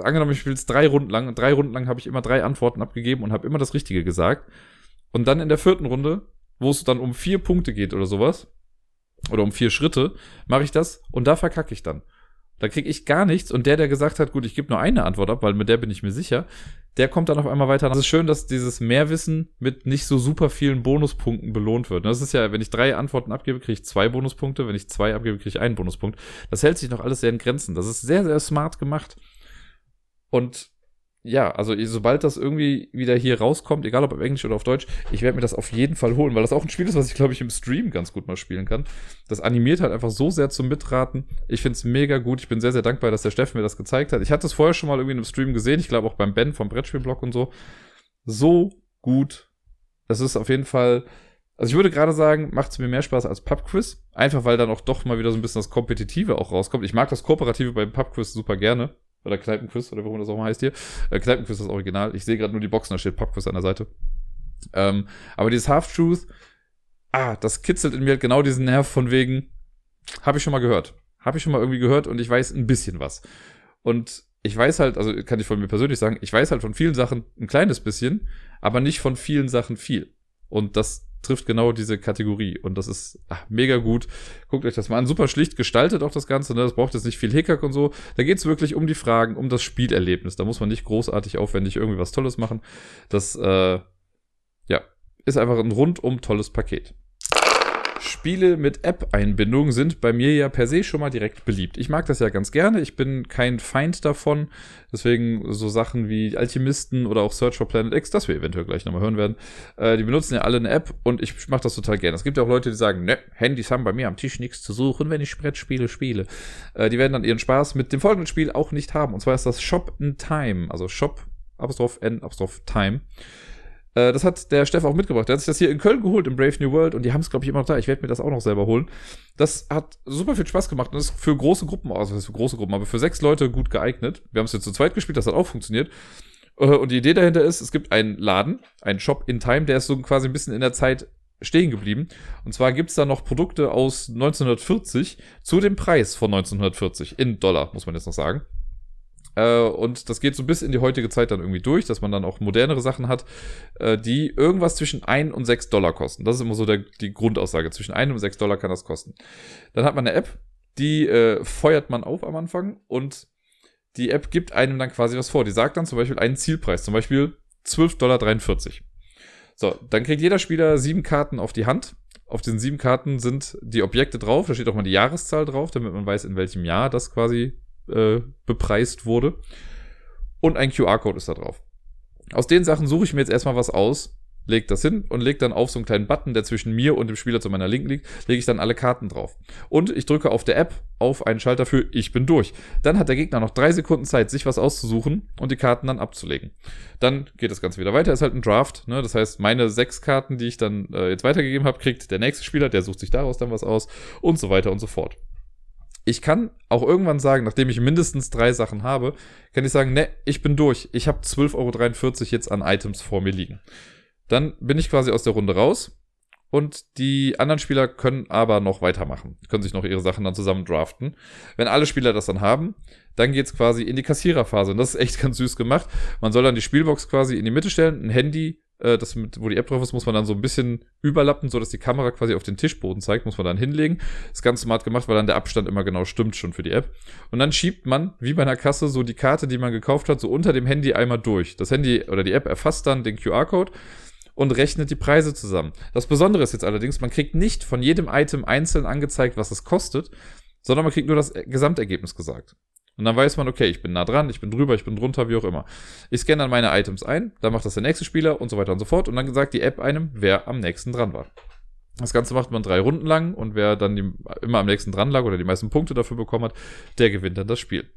angenommen, ich spiele es drei Runden lang, drei Runden lang habe ich immer drei Antworten abgegeben und habe immer das Richtige gesagt. Und dann in der vierten Runde, wo es dann um vier Punkte geht oder sowas, oder um vier Schritte, mache ich das und da verkacke ich dann. Da kriege ich gar nichts und der, der gesagt hat, gut, ich gebe nur eine Antwort ab, weil mit der bin ich mir sicher, der kommt dann auf einmal weiter. Es ist schön, dass dieses Mehrwissen mit nicht so super vielen Bonuspunkten belohnt wird. Das ist ja, wenn ich drei Antworten abgebe, kriege ich zwei Bonuspunkte. Wenn ich zwei abgebe, kriege ich einen Bonuspunkt. Das hält sich noch alles sehr in Grenzen. Das ist sehr, sehr smart gemacht. Und ja, also sobald das irgendwie wieder hier rauskommt, egal ob auf Englisch oder auf Deutsch, ich werde mir das auf jeden Fall holen, weil das auch ein Spiel ist, was ich glaube ich im Stream ganz gut mal spielen kann. Das animiert halt einfach so sehr zum Mitraten. Ich finde es mega gut. Ich bin sehr, sehr dankbar, dass der Steffen mir das gezeigt hat. Ich hatte es vorher schon mal irgendwie in einem Stream gesehen. Ich glaube auch beim Ben vom Brettspielblog und so. So gut. Das ist auf jeden Fall. Also ich würde gerade sagen, macht es mir mehr Spaß als Pubquiz. Einfach weil dann auch doch mal wieder so ein bisschen das Kompetitive auch rauskommt. Ich mag das Kooperative beim Pubquiz super gerne. Oder Kneipenquiz, oder warum das auch mal heißt hier. Äh, Kneipenquiz ist das Original. Ich sehe gerade nur die Boxen, da steht Pubquiz an der Seite. Ähm, aber dieses Half-Truth, ah, das kitzelt in mir genau diesen Nerv von wegen, habe ich schon mal gehört. Habe ich schon mal irgendwie gehört und ich weiß ein bisschen was. Und ich weiß halt, also kann ich von mir persönlich sagen, ich weiß halt von vielen Sachen ein kleines bisschen, aber nicht von vielen Sachen viel. Und das trifft genau diese Kategorie. Und das ist ach, mega gut. Guckt euch das mal an. Super schlicht gestaltet auch das Ganze. Ne? Das braucht jetzt nicht viel Hickhack und so. Da geht es wirklich um die Fragen, um das Spielerlebnis. Da muss man nicht großartig aufwendig irgendwie was Tolles machen. Das, äh, ja, ist einfach ein rundum tolles Paket. Spiele mit App-Einbindung sind bei mir ja per se schon mal direkt beliebt. Ich mag das ja ganz gerne. Ich bin kein Feind davon. Deswegen so Sachen wie Alchemisten oder auch Search for Planet X, das wir eventuell gleich nochmal hören werden, äh, die benutzen ja alle eine App und ich mache das total gerne. Es gibt ja auch Leute, die sagen, ne, Handys haben bei mir am Tisch nichts zu suchen, wenn ich Brettspiele spiele. Äh, die werden dann ihren Spaß mit dem folgenden Spiel auch nicht haben. Und zwar ist das Shop in Time. Also Shop, Apostroph N, Apostroph Time. Äh, das hat der Steff auch mitgebracht. Der hat sich das hier in Köln geholt, im Brave New World, und die haben es, glaube ich, immer noch da. Ich werde mir das auch noch selber holen. Das hat super viel Spaß gemacht und ist für große Gruppen, also für große Gruppen, aber für sechs Leute gut geeignet. Wir haben es jetzt zu zweit gespielt, das hat auch funktioniert. Äh, und die Idee dahinter ist, es gibt einen Laden, einen Shop in Time, der ist so quasi ein bisschen in der Zeit stehen geblieben. Und zwar gibt es da noch Produkte aus 1940 zu dem Preis von 1940 in Dollar, muss man jetzt noch sagen. Äh, und das geht so bis in die heutige Zeit dann irgendwie durch, dass man dann auch modernere Sachen hat, äh, die irgendwas zwischen 1 und 6 Dollar kosten. Das ist immer so der, die Grundaussage. Zwischen 1 und 6 Dollar kann das kosten. Dann hat man eine App, die äh, feuert man auf am Anfang und die App gibt einem dann quasi was vor. Die sagt dann zum Beispiel einen Zielpreis, zum Beispiel 12,43 Dollar. So, dann kriegt jeder Spieler sieben Karten auf die Hand. Auf diesen sieben Karten sind die Objekte drauf, da steht auch mal die Jahreszahl drauf, damit man weiß, in welchem Jahr das quasi äh, bepreist wurde. Und ein QR-Code ist da drauf. Aus den Sachen suche ich mir jetzt erstmal was aus, lege das hin und lege dann auf so einen kleinen Button, der zwischen mir und dem Spieler zu meiner Linken liegt, lege ich dann alle Karten drauf. Und ich drücke auf der App auf einen Schalter für Ich bin durch. Dann hat der Gegner noch drei Sekunden Zeit, sich was auszusuchen und die Karten dann abzulegen. Dann geht das Ganze wieder weiter, ist halt ein Draft. Ne? Das heißt, meine sechs Karten, die ich dann äh, jetzt weitergegeben habe, kriegt der nächste Spieler, der sucht sich daraus dann was aus und so weiter und so fort ich kann auch irgendwann sagen, nachdem ich mindestens drei Sachen habe, kann ich sagen, ne, ich bin durch. Ich habe 12,43 Euro jetzt an Items vor mir liegen. Dann bin ich quasi aus der Runde raus und die anderen Spieler können aber noch weitermachen. Können sich noch ihre Sachen dann zusammen draften. Wenn alle Spieler das dann haben, dann geht's quasi in die Kassiererphase. Und das ist echt ganz süß gemacht. Man soll dann die Spielbox quasi in die Mitte stellen, ein Handy äh, das mit, wo die App drauf ist, muss man dann so ein bisschen überlappen, so dass die Kamera quasi auf den Tischboden zeigt, muss man dann hinlegen. Das ganz smart gemacht, weil dann der Abstand immer genau stimmt schon für die App. Und dann schiebt man, wie bei einer Kasse, so die Karte, die man gekauft hat, so unter dem Handy einmal durch. Das Handy oder die App erfasst dann den QR-Code und rechnet die Preise zusammen. Das Besondere ist jetzt allerdings, man kriegt nicht von jedem Item einzeln angezeigt, was es kostet, sondern man kriegt nur das Gesamtergebnis gesagt. Und dann weiß man, okay, ich bin nah dran, ich bin drüber, ich bin drunter, wie auch immer. Ich scanne dann meine Items ein, dann macht das der nächste Spieler und so weiter und so fort. Und dann sagt die App einem, wer am nächsten dran war. Das Ganze macht man drei Runden lang und wer dann die, immer am nächsten dran lag oder die meisten Punkte dafür bekommen hat, der gewinnt dann das Spiel.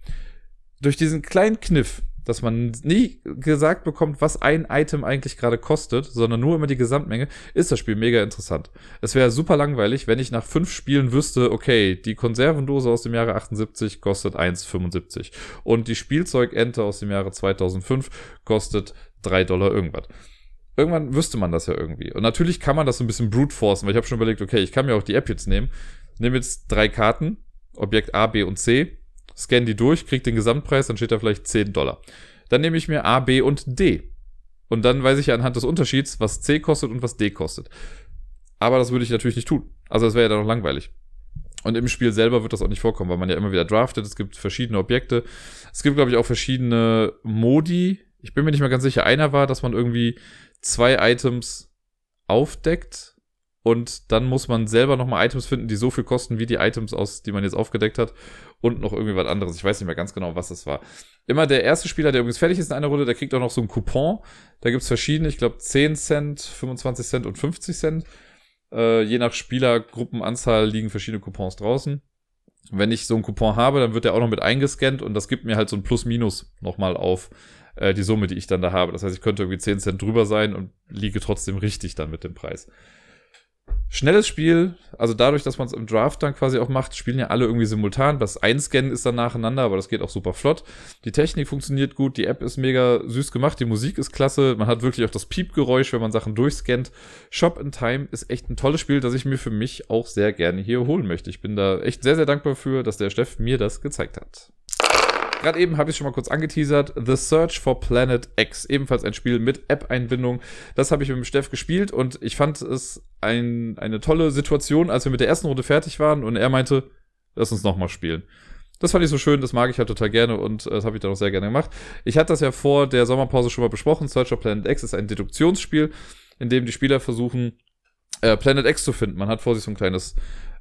Durch diesen kleinen Kniff, dass man nie gesagt bekommt, was ein Item eigentlich gerade kostet, sondern nur immer die Gesamtmenge, ist das Spiel mega interessant. Es wäre super langweilig, wenn ich nach fünf Spielen wüsste, okay, die Konservendose aus dem Jahre 78 kostet 1,75 und die Spielzeugente aus dem Jahre 2005 kostet 3 Dollar irgendwas. Irgendwann wüsste man das ja irgendwie. Und natürlich kann man das so ein bisschen brute forcen, weil ich habe schon überlegt, okay, ich kann mir auch die App jetzt nehmen, nehme jetzt drei Karten, Objekt A, B und C, scanne die durch, kriege den Gesamtpreis, dann steht da vielleicht 10 Dollar. Dann nehme ich mir A, B und D. Und dann weiß ich ja anhand des Unterschieds, was C kostet und was D kostet. Aber das würde ich natürlich nicht tun. Also das wäre ja dann noch langweilig. Und im Spiel selber wird das auch nicht vorkommen, weil man ja immer wieder draftet. Es gibt verschiedene Objekte. Es gibt, glaube ich, auch verschiedene Modi. Ich bin mir nicht mehr ganz sicher. Einer war, dass man irgendwie zwei Items aufdeckt und dann muss man selber nochmal Items finden, die so viel kosten wie die Items aus, die man jetzt aufgedeckt hat und noch irgendwie was anderes. Ich weiß nicht mehr ganz genau, was das war. Immer der erste Spieler, der übrigens fertig ist in einer Runde, der kriegt auch noch so einen Coupon. Da gibt's verschiedene, ich glaube 10 Cent, 25 Cent und 50 Cent. Äh, je nach Spielergruppenanzahl liegen verschiedene Coupons draußen. Wenn ich so einen Coupon habe, dann wird der auch noch mit eingescannt und das gibt mir halt so ein Plus-Minus nochmal auf äh, die Summe, die ich dann da habe. Das heißt, ich könnte irgendwie 10 Cent drüber sein und liege trotzdem richtig dann mit dem Preis. Schnelles Spiel, also dadurch, dass man es im Draft dann quasi auch macht, spielen ja alle irgendwie simultan. Das Einscannen ist dann nacheinander, aber das geht auch super flott. Die Technik funktioniert gut, die App ist mega süß gemacht, die Musik ist klasse, man hat wirklich auch das Piepgeräusch, wenn man Sachen durchscannt. Shop in Time ist echt ein tolles Spiel, das ich mir für mich auch sehr gerne hier holen möchte. Ich bin da echt sehr, sehr dankbar für, dass der Steff mir das gezeigt hat. Gerade eben habe ich schon mal kurz angeteasert. The Search for Planet X. Ebenfalls ein Spiel mit App-Einbindung. Das habe ich mit dem Steff gespielt und ich fand es ein, eine tolle Situation, als wir mit der ersten Runde fertig waren und er meinte, lass uns nochmal spielen. Das fand ich so schön, das mag ich halt total gerne und äh, das habe ich dann auch sehr gerne gemacht. Ich hatte das ja vor der Sommerpause schon mal besprochen. Search for Planet X ist ein Deduktionsspiel, in dem die Spieler versuchen, äh, Planet X zu finden. Man hat vor sich so ein kleines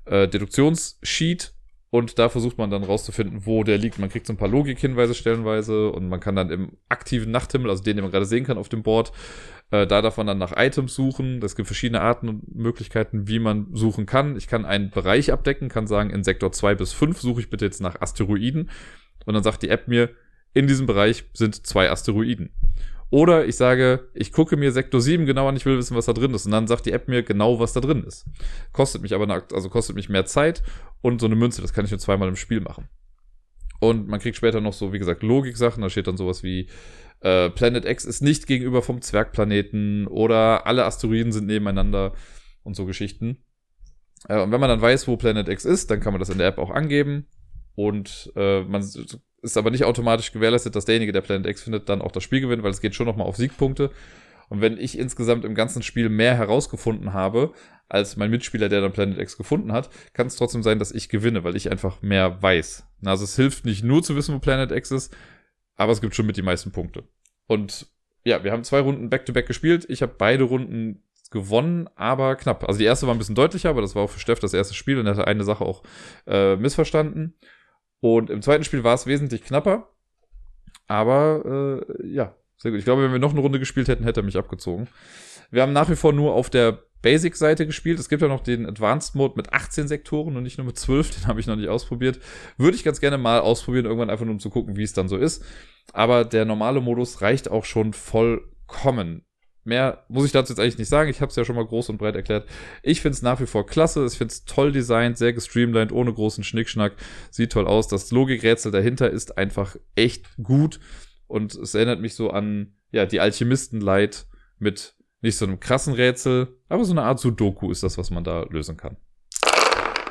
äh, Deduktionssheet und da versucht man dann rauszufinden, wo der liegt. Man kriegt so ein paar Logikhinweise stellenweise und man kann dann im aktiven Nachthimmel, also den, den man gerade sehen kann auf dem Board, äh, da darf man dann nach Items suchen. Es gibt verschiedene Arten und Möglichkeiten, wie man suchen kann. Ich kann einen Bereich abdecken, kann sagen, in Sektor 2 bis 5 suche ich bitte jetzt nach Asteroiden. Und dann sagt die App mir, in diesem Bereich sind zwei Asteroiden. Oder ich sage, ich gucke mir Sektor 7 genau an, ich will wissen, was da drin ist. Und dann sagt die App mir genau, was da drin ist. Kostet mich aber, eine, also kostet mich mehr Zeit und so eine Münze, das kann ich nur zweimal im Spiel machen. Und man kriegt später noch so, wie gesagt, Logik-Sachen. Da steht dann sowas wie, äh, Planet X ist nicht gegenüber vom Zwergplaneten oder alle Asteroiden sind nebeneinander und so Geschichten. Äh, und wenn man dann weiß, wo Planet X ist, dann kann man das in der App auch angeben. Und äh, man ist aber nicht automatisch gewährleistet, dass derjenige, der Planet X findet, dann auch das Spiel gewinnt, weil es geht schon nochmal auf Siegpunkte. Und wenn ich insgesamt im ganzen Spiel mehr herausgefunden habe, als mein Mitspieler, der dann Planet X gefunden hat, kann es trotzdem sein, dass ich gewinne, weil ich einfach mehr weiß. Also es hilft nicht nur zu wissen, wo Planet X ist, aber es gibt schon mit die meisten Punkte. Und ja, wir haben zwei Runden Back-to-Back -back gespielt. Ich habe beide Runden gewonnen, aber knapp. Also die erste war ein bisschen deutlicher, aber das war auch für Steff das erste Spiel und er hatte eine Sache auch äh, missverstanden. Und im zweiten Spiel war es wesentlich knapper. Aber äh, ja, sehr gut. Ich glaube, wenn wir noch eine Runde gespielt hätten, hätte er mich abgezogen. Wir haben nach wie vor nur auf der Basic-Seite gespielt. Es gibt ja noch den Advanced Mode mit 18 Sektoren und nicht nur mit 12. Den habe ich noch nicht ausprobiert. Würde ich ganz gerne mal ausprobieren, irgendwann einfach nur um zu gucken, wie es dann so ist. Aber der normale Modus reicht auch schon vollkommen. Mehr muss ich dazu jetzt eigentlich nicht sagen. Ich habe es ja schon mal groß und breit erklärt. Ich finde es nach wie vor klasse. Ich finde es toll designt, sehr gestreamlined, ohne großen Schnickschnack. Sieht toll aus. Das Logikrätsel dahinter ist einfach echt gut. Und es erinnert mich so an, ja, die Alchemisten-Light mit nicht so einem krassen Rätsel, aber so eine Art Sudoku ist das, was man da lösen kann.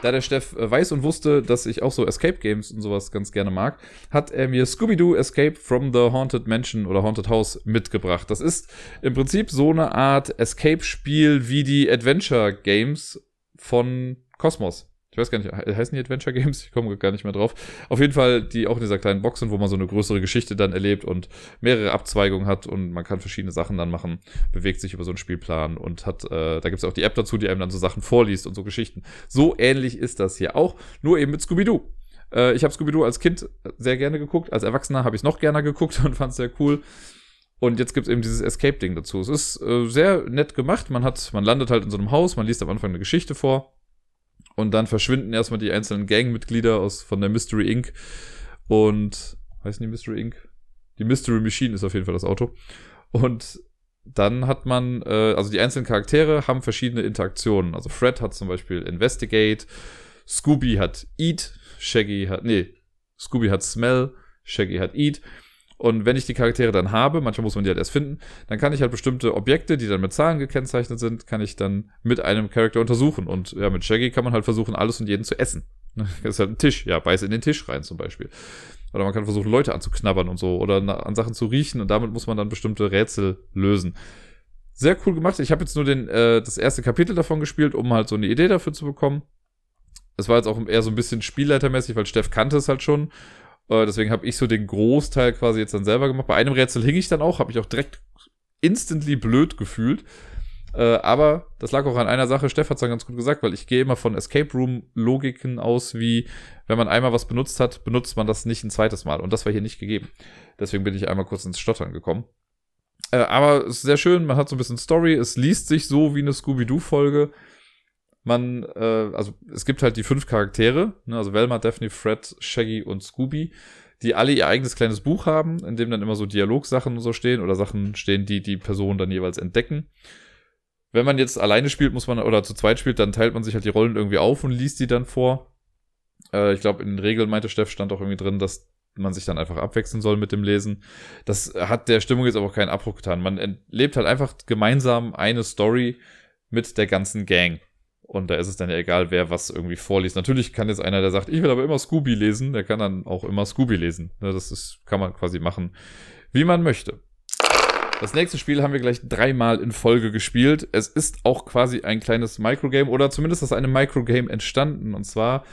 Da der Steff äh, weiß und wusste, dass ich auch so Escape Games und sowas ganz gerne mag, hat er mir Scooby-Doo Escape from the Haunted Mansion oder Haunted House mitgebracht. Das ist im Prinzip so eine Art Escape-Spiel wie die Adventure Games von Cosmos. Ich weiß gar nicht, heißen die Adventure Games? Ich komme gar nicht mehr drauf. Auf jeden Fall, die auch in dieser kleinen Box sind, wo man so eine größere Geschichte dann erlebt und mehrere Abzweigungen hat und man kann verschiedene Sachen dann machen, bewegt sich über so einen Spielplan und hat, äh, da gibt es auch die App dazu, die einem dann so Sachen vorliest und so Geschichten. So ähnlich ist das hier auch, nur eben mit Scooby-Doo. Äh, ich habe Scooby-Doo als Kind sehr gerne geguckt, als Erwachsener habe ich es noch gerne geguckt und fand es sehr cool. Und jetzt gibt es eben dieses Escape-Ding dazu. Es ist äh, sehr nett gemacht. Man hat, man landet halt in so einem Haus, man liest am Anfang eine Geschichte vor und dann verschwinden erstmal die einzelnen Gangmitglieder aus, von der Mystery Inc. Und, heißen die Mystery Inc.? Die Mystery Machine ist auf jeden Fall das Auto. Und dann hat man, äh, also die einzelnen Charaktere haben verschiedene Interaktionen. Also Fred hat zum Beispiel Investigate, Scooby hat Eat, Shaggy hat, nee, Scooby hat Smell, Shaggy hat Eat. Und wenn ich die Charaktere dann habe, manchmal muss man die halt erst finden, dann kann ich halt bestimmte Objekte, die dann mit Zahlen gekennzeichnet sind, kann ich dann mit einem Charakter untersuchen. Und ja, mit Shaggy kann man halt versuchen, alles und jeden zu essen. Das ist halt ein Tisch, ja, beiß in den Tisch rein zum Beispiel. Oder man kann versuchen, Leute anzuknabbern und so, oder an Sachen zu riechen und damit muss man dann bestimmte Rätsel lösen. Sehr cool gemacht. Ich habe jetzt nur den, äh, das erste Kapitel davon gespielt, um halt so eine Idee dafür zu bekommen. Es war jetzt auch eher so ein bisschen spielleitermäßig, weil Steff kannte es halt schon. Äh, deswegen habe ich so den Großteil quasi jetzt dann selber gemacht. Bei einem Rätsel hing ich dann auch, habe ich auch direkt instantly blöd gefühlt. Äh, aber das lag auch an einer Sache, Steff hat es dann ganz gut gesagt, weil ich gehe immer von Escape Room-Logiken aus, wie wenn man einmal was benutzt hat, benutzt man das nicht ein zweites Mal. Und das war hier nicht gegeben. Deswegen bin ich einmal kurz ins Stottern gekommen. Äh, aber es ist sehr schön, man hat so ein bisschen Story, es liest sich so wie eine Scooby-Doo-Folge. Man, äh, also es gibt halt die fünf Charaktere, ne, also Velma, Daphne, Fred, Shaggy und Scooby, die alle ihr eigenes kleines Buch haben, in dem dann immer so Dialogsachen so stehen oder Sachen stehen, die die Personen dann jeweils entdecken. Wenn man jetzt alleine spielt, muss man, oder zu zweit spielt, dann teilt man sich halt die Rollen irgendwie auf und liest die dann vor. Äh, ich glaube, in den Regeln meinte Steff, stand auch irgendwie drin, dass man sich dann einfach abwechseln soll mit dem Lesen. Das hat der Stimmung jetzt aber auch keinen Abbruch getan. Man erlebt halt einfach gemeinsam eine Story mit der ganzen Gang. Und da ist es dann ja egal, wer was irgendwie vorliest. Natürlich kann jetzt einer, der sagt, ich will aber immer Scooby lesen, der kann dann auch immer Scooby lesen. Ne, das ist, kann man quasi machen, wie man möchte. Das nächste Spiel haben wir gleich dreimal in Folge gespielt. Es ist auch quasi ein kleines Microgame oder zumindest ist eine Microgame entstanden. Und zwar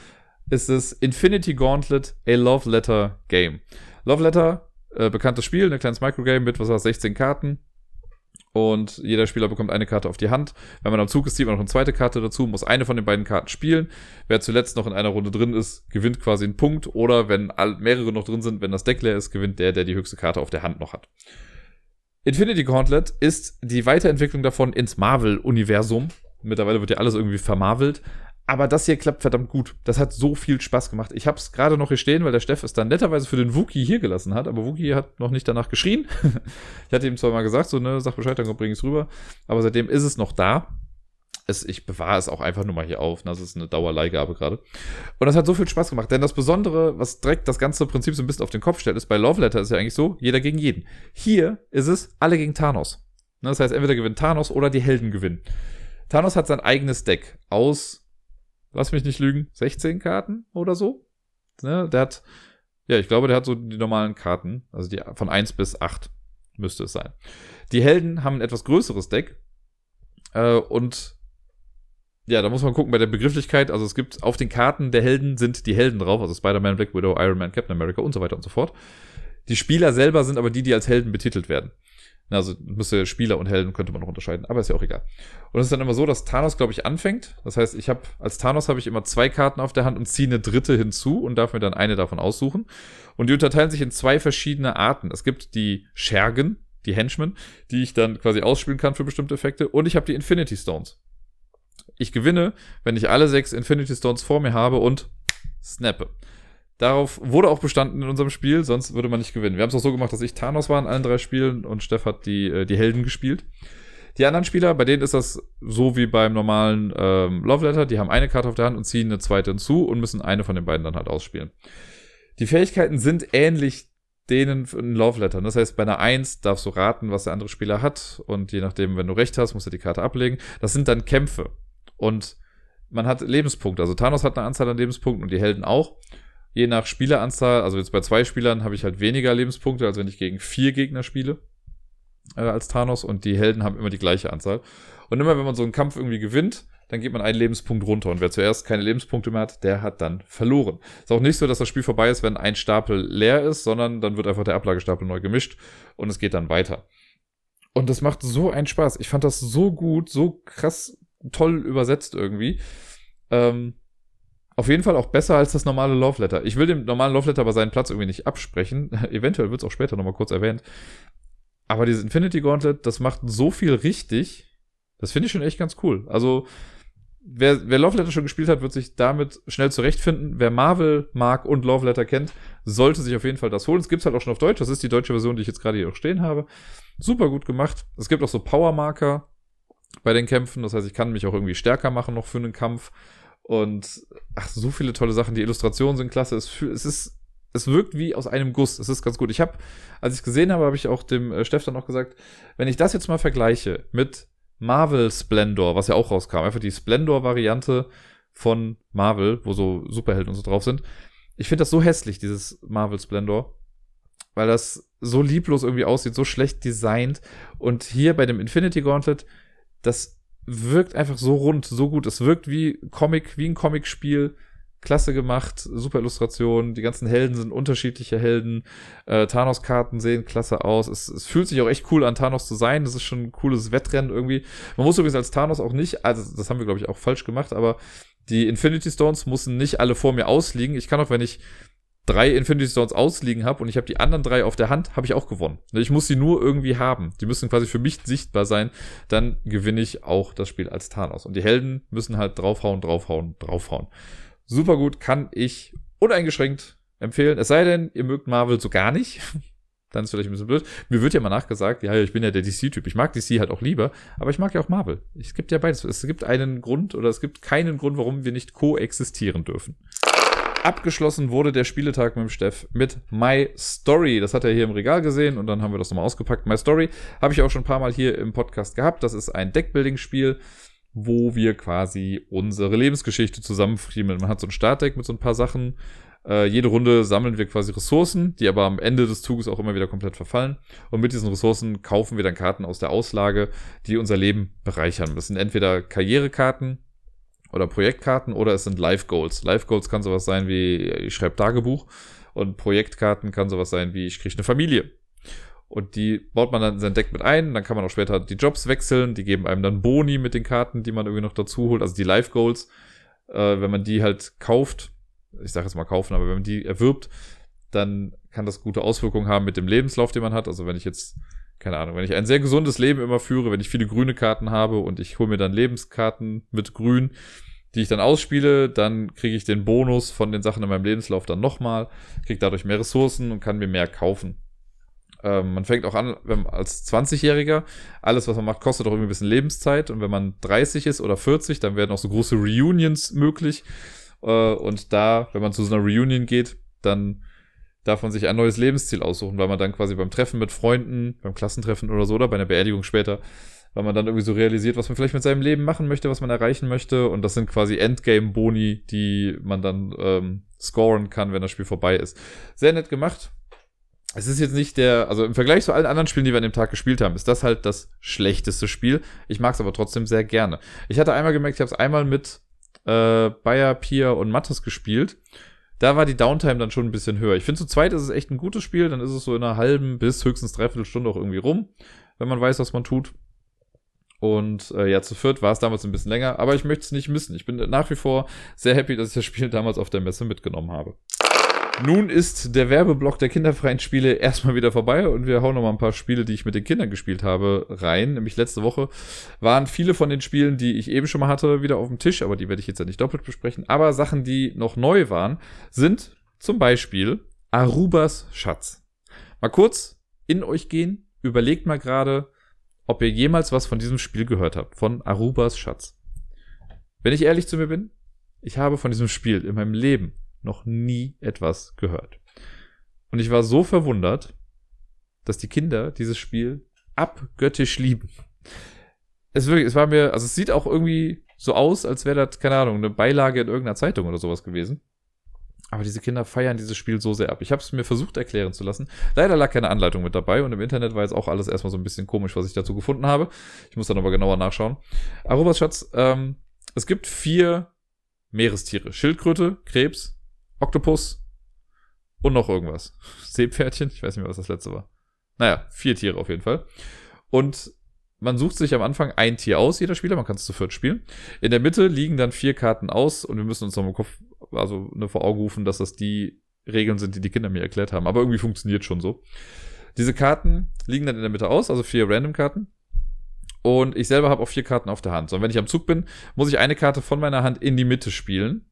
ist es Infinity Gauntlet, a Love Letter Game. Love Letter, äh, bekanntes Spiel, ein kleines Microgame mit, was war 16 Karten. Und jeder Spieler bekommt eine Karte auf die Hand. Wenn man am Zug ist, zieht man noch eine zweite Karte dazu, muss eine von den beiden Karten spielen. Wer zuletzt noch in einer Runde drin ist, gewinnt quasi einen Punkt. Oder wenn mehrere noch drin sind, wenn das Deck leer ist, gewinnt der, der die höchste Karte auf der Hand noch hat. Infinity Gauntlet ist die Weiterentwicklung davon ins Marvel-Universum. Mittlerweile wird ja alles irgendwie vermarvelt. Aber das hier klappt verdammt gut. Das hat so viel Spaß gemacht. Ich habe es gerade noch hier stehen, weil der Steff es dann netterweise für den Wookie hier gelassen hat. Aber Wookie hat noch nicht danach geschrien. ich hatte ihm zwar mal gesagt, so, ne, sag Bescheid, dann bring ich es rüber. Aber seitdem ist es noch da. Es, ich bewahre es auch einfach nur mal hier auf. Das ist eine Dauerleihgabe gerade. Und das hat so viel Spaß gemacht. Denn das Besondere, was direkt das ganze Prinzip so ein bisschen auf den Kopf stellt, ist bei Love Letter ist ja eigentlich so, jeder gegen jeden. Hier ist es alle gegen Thanos. Ne, das heißt, entweder gewinnt Thanos oder die Helden gewinnen. Thanos hat sein eigenes Deck aus lass mich nicht lügen, 16 Karten oder so. Ne, der hat, ja, ich glaube, der hat so die normalen Karten, also die von 1 bis 8 müsste es sein. Die Helden haben ein etwas größeres Deck. Äh, und ja, da muss man gucken bei der Begrifflichkeit. Also es gibt auf den Karten der Helden sind die Helden drauf, also Spider-Man, Black Widow, Iron Man, Captain America und so weiter und so fort. Die Spieler selber sind aber die, die als Helden betitelt werden. Also müsste Spieler und Helden könnte man noch unterscheiden, aber ist ja auch egal. Und es ist dann immer so, dass Thanos, glaube ich, anfängt. Das heißt, ich habe als Thanos habe ich immer zwei Karten auf der Hand und ziehe eine dritte hinzu und darf mir dann eine davon aussuchen. Und die unterteilen sich in zwei verschiedene Arten. Es gibt die Schergen, die Henchmen, die ich dann quasi ausspielen kann für bestimmte Effekte. Und ich habe die Infinity Stones. Ich gewinne, wenn ich alle sechs Infinity Stones vor mir habe und snappe. Darauf wurde auch bestanden in unserem Spiel, sonst würde man nicht gewinnen. Wir haben es auch so gemacht, dass ich Thanos war in allen drei Spielen und Steff hat die, äh, die Helden gespielt. Die anderen Spieler, bei denen ist das so wie beim normalen ähm, Love Letter, die haben eine Karte auf der Hand und ziehen eine zweite hinzu und müssen eine von den beiden dann halt ausspielen. Die Fähigkeiten sind ähnlich denen in Love Letter. Das heißt, bei einer 1 darfst du raten, was der andere Spieler hat und je nachdem, wenn du recht hast, musst du die Karte ablegen. Das sind dann Kämpfe und man hat Lebenspunkte. Also Thanos hat eine Anzahl an Lebenspunkten und die Helden auch je nach Spieleranzahl, also jetzt bei zwei Spielern habe ich halt weniger Lebenspunkte, als wenn ich gegen vier Gegner spiele äh, als Thanos und die Helden haben immer die gleiche Anzahl. Und immer wenn man so einen Kampf irgendwie gewinnt, dann geht man einen Lebenspunkt runter und wer zuerst keine Lebenspunkte mehr hat, der hat dann verloren. Ist auch nicht so, dass das Spiel vorbei ist, wenn ein Stapel leer ist, sondern dann wird einfach der Ablagestapel neu gemischt und es geht dann weiter. Und das macht so einen Spaß. Ich fand das so gut, so krass toll übersetzt irgendwie. Ähm, auf jeden Fall auch besser als das normale Love Letter. Ich will dem normalen Love Letter aber seinen Platz irgendwie nicht absprechen. Eventuell wird es auch später nochmal kurz erwähnt. Aber dieses Infinity Gauntlet, das macht so viel richtig. Das finde ich schon echt ganz cool. Also, wer, wer Love Letter schon gespielt hat, wird sich damit schnell zurechtfinden. Wer Marvel mag und Love Letter kennt, sollte sich auf jeden Fall das holen. Es gibt's halt auch schon auf Deutsch. Das ist die deutsche Version, die ich jetzt gerade hier auch stehen habe. Super gut gemacht. Es gibt auch so Power-Marker bei den Kämpfen. Das heißt, ich kann mich auch irgendwie stärker machen noch für einen Kampf. Und ach, so viele tolle Sachen. Die Illustrationen sind klasse. Es, es ist, es wirkt wie aus einem Guss. Es ist ganz gut. Ich habe, als ich es gesehen habe, habe ich auch dem äh, dann noch gesagt, wenn ich das jetzt mal vergleiche mit Marvel Splendor, was ja auch rauskam, einfach die Splendor-Variante von Marvel, wo so Superhelden und so drauf sind. Ich finde das so hässlich, dieses Marvel Splendor, weil das so lieblos irgendwie aussieht, so schlecht designt. Und hier bei dem Infinity Gauntlet, das wirkt einfach so rund, so gut. Es wirkt wie Comic, wie ein Comicspiel. Klasse gemacht, super Illustration, die ganzen Helden sind unterschiedliche Helden. Äh, Thanos-Karten sehen klasse aus. Es, es fühlt sich auch echt cool an, Thanos zu sein. Das ist schon ein cooles Wettrennen irgendwie. Man muss übrigens als Thanos auch nicht, also das haben wir, glaube ich, auch falsch gemacht, aber die Infinity Stones müssen nicht alle vor mir ausliegen. Ich kann auch, wenn ich drei Infinity Stones ausliegen habe und ich habe die anderen drei auf der Hand, habe ich auch gewonnen. Ich muss sie nur irgendwie haben. Die müssen quasi für mich sichtbar sein. Dann gewinne ich auch das Spiel als Thanos. Und die Helden müssen halt draufhauen, draufhauen, draufhauen. Super gut, kann ich uneingeschränkt empfehlen. Es sei denn, ihr mögt Marvel so gar nicht. Dann ist vielleicht ein bisschen blöd. Mir wird ja mal nachgesagt, ja, ich bin ja der DC-Typ. Ich mag DC halt auch lieber, aber ich mag ja auch Marvel. Es gibt ja beides. Es gibt einen Grund oder es gibt keinen Grund, warum wir nicht koexistieren dürfen abgeschlossen wurde der Spieletag mit dem Steff mit My Story. Das hat er hier im Regal gesehen und dann haben wir das nochmal ausgepackt. My Story habe ich auch schon ein paar Mal hier im Podcast gehabt. Das ist ein Deckbuilding-Spiel, wo wir quasi unsere Lebensgeschichte zusammenfriemeln. Man hat so ein Startdeck mit so ein paar Sachen. Äh, jede Runde sammeln wir quasi Ressourcen, die aber am Ende des Zuges auch immer wieder komplett verfallen. Und mit diesen Ressourcen kaufen wir dann Karten aus der Auslage, die unser Leben bereichern. Das sind entweder Karrierekarten, oder Projektkarten oder es sind Live Goals. Live Goals kann sowas sein wie ich schreibe Tagebuch und Projektkarten kann sowas sein wie ich kriege eine Familie. Und die baut man dann in sein Deck mit ein. Dann kann man auch später die Jobs wechseln. Die geben einem dann Boni mit den Karten, die man irgendwie noch dazu holt. Also die Life Goals, äh, wenn man die halt kauft. Ich sage jetzt mal kaufen, aber wenn man die erwirbt, dann kann das gute Auswirkungen haben mit dem Lebenslauf, den man hat. Also wenn ich jetzt, keine Ahnung, wenn ich ein sehr gesundes Leben immer führe, wenn ich viele grüne Karten habe und ich hole mir dann Lebenskarten mit grün, die ich dann ausspiele, dann kriege ich den Bonus von den Sachen in meinem Lebenslauf dann nochmal, kriege dadurch mehr Ressourcen und kann mir mehr kaufen. Ähm, man fängt auch an, wenn, als 20-Jähriger, alles, was man macht, kostet auch irgendwie ein bisschen Lebenszeit. Und wenn man 30 ist oder 40, dann werden auch so große Reunions möglich. Äh, und da, wenn man zu so einer Reunion geht, dann darf man sich ein neues Lebensziel aussuchen, weil man dann quasi beim Treffen mit Freunden, beim Klassentreffen oder so, oder bei einer Beerdigung später, weil man dann irgendwie so realisiert, was man vielleicht mit seinem Leben machen möchte, was man erreichen möchte. Und das sind quasi Endgame-Boni, die man dann ähm, scoren kann, wenn das Spiel vorbei ist. Sehr nett gemacht. Es ist jetzt nicht der, also im Vergleich zu allen anderen Spielen, die wir an dem Tag gespielt haben, ist das halt das schlechteste Spiel. Ich mag es aber trotzdem sehr gerne. Ich hatte einmal gemerkt, ich habe es einmal mit äh, Bayer, Pia und Mattes gespielt. Da war die Downtime dann schon ein bisschen höher. Ich finde, zu zweit ist es echt ein gutes Spiel. Dann ist es so in einer halben bis höchstens dreiviertel Stunde auch irgendwie rum, wenn man weiß, was man tut. Und äh, ja, zu viert war es damals ein bisschen länger, aber ich möchte es nicht missen. Ich bin nach wie vor sehr happy, dass ich das Spiel damals auf der Messe mitgenommen habe. Nun ist der Werbeblock der kinderfreien Spiele erstmal wieder vorbei und wir hauen noch mal ein paar Spiele, die ich mit den Kindern gespielt habe, rein. Nämlich letzte Woche waren viele von den Spielen, die ich eben schon mal hatte, wieder auf dem Tisch, aber die werde ich jetzt ja nicht doppelt besprechen. Aber Sachen, die noch neu waren, sind zum Beispiel Arubas Schatz. Mal kurz in euch gehen, überlegt mal gerade, ob ihr jemals was von diesem Spiel gehört habt, von Arubas Schatz. Wenn ich ehrlich zu mir bin, ich habe von diesem Spiel in meinem Leben noch nie etwas gehört. Und ich war so verwundert, dass die Kinder dieses Spiel abgöttisch lieben. Es, wirklich, es war mir, also es sieht auch irgendwie so aus, als wäre das, keine Ahnung, eine Beilage in irgendeiner Zeitung oder sowas gewesen. Aber diese Kinder feiern dieses Spiel so sehr ab. Ich habe es mir versucht erklären zu lassen. Leider lag keine Anleitung mit dabei und im Internet war jetzt auch alles erstmal so ein bisschen komisch, was ich dazu gefunden habe. Ich muss dann aber genauer nachschauen. Arubas Schatz, ähm, es gibt vier Meerestiere. Schildkröte, Krebs, Oktopus und noch irgendwas. Seepferdchen, ich weiß nicht mehr, was das letzte war. Naja, vier Tiere auf jeden Fall. Und man sucht sich am Anfang ein Tier aus, jeder Spieler, man kann es zu viert spielen. In der Mitte liegen dann vier Karten aus und wir müssen uns noch im Kopf, also eine vor Augen rufen, dass das die Regeln sind, die die Kinder mir erklärt haben. Aber irgendwie funktioniert schon so. Diese Karten liegen dann in der Mitte aus, also vier Random-Karten. Und ich selber habe auch vier Karten auf der Hand. So, und wenn ich am Zug bin, muss ich eine Karte von meiner Hand in die Mitte spielen.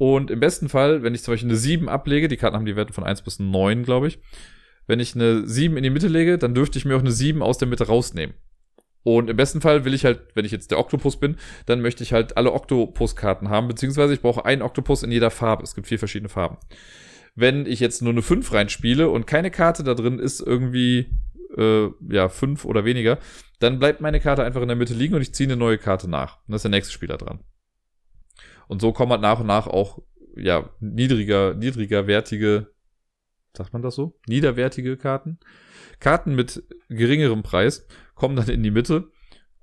Und im besten Fall, wenn ich zum Beispiel eine 7 ablege, die Karten haben die Werte von 1 bis 9, glaube ich. Wenn ich eine 7 in die Mitte lege, dann dürfte ich mir auch eine 7 aus der Mitte rausnehmen. Und im besten Fall will ich halt, wenn ich jetzt der Oktopus bin, dann möchte ich halt alle Oktopus-Karten haben, beziehungsweise ich brauche einen Oktopus in jeder Farbe. Es gibt vier verschiedene Farben. Wenn ich jetzt nur eine 5 reinspiele und keine Karte da drin ist irgendwie, äh, ja, 5 oder weniger, dann bleibt meine Karte einfach in der Mitte liegen und ich ziehe eine neue Karte nach. Und dann ist der nächste Spieler dran. Und so kommen halt nach und nach auch, ja, niedriger, niedriger wertige, sagt man das so? Niederwertige Karten. Karten mit geringerem Preis kommen dann in die Mitte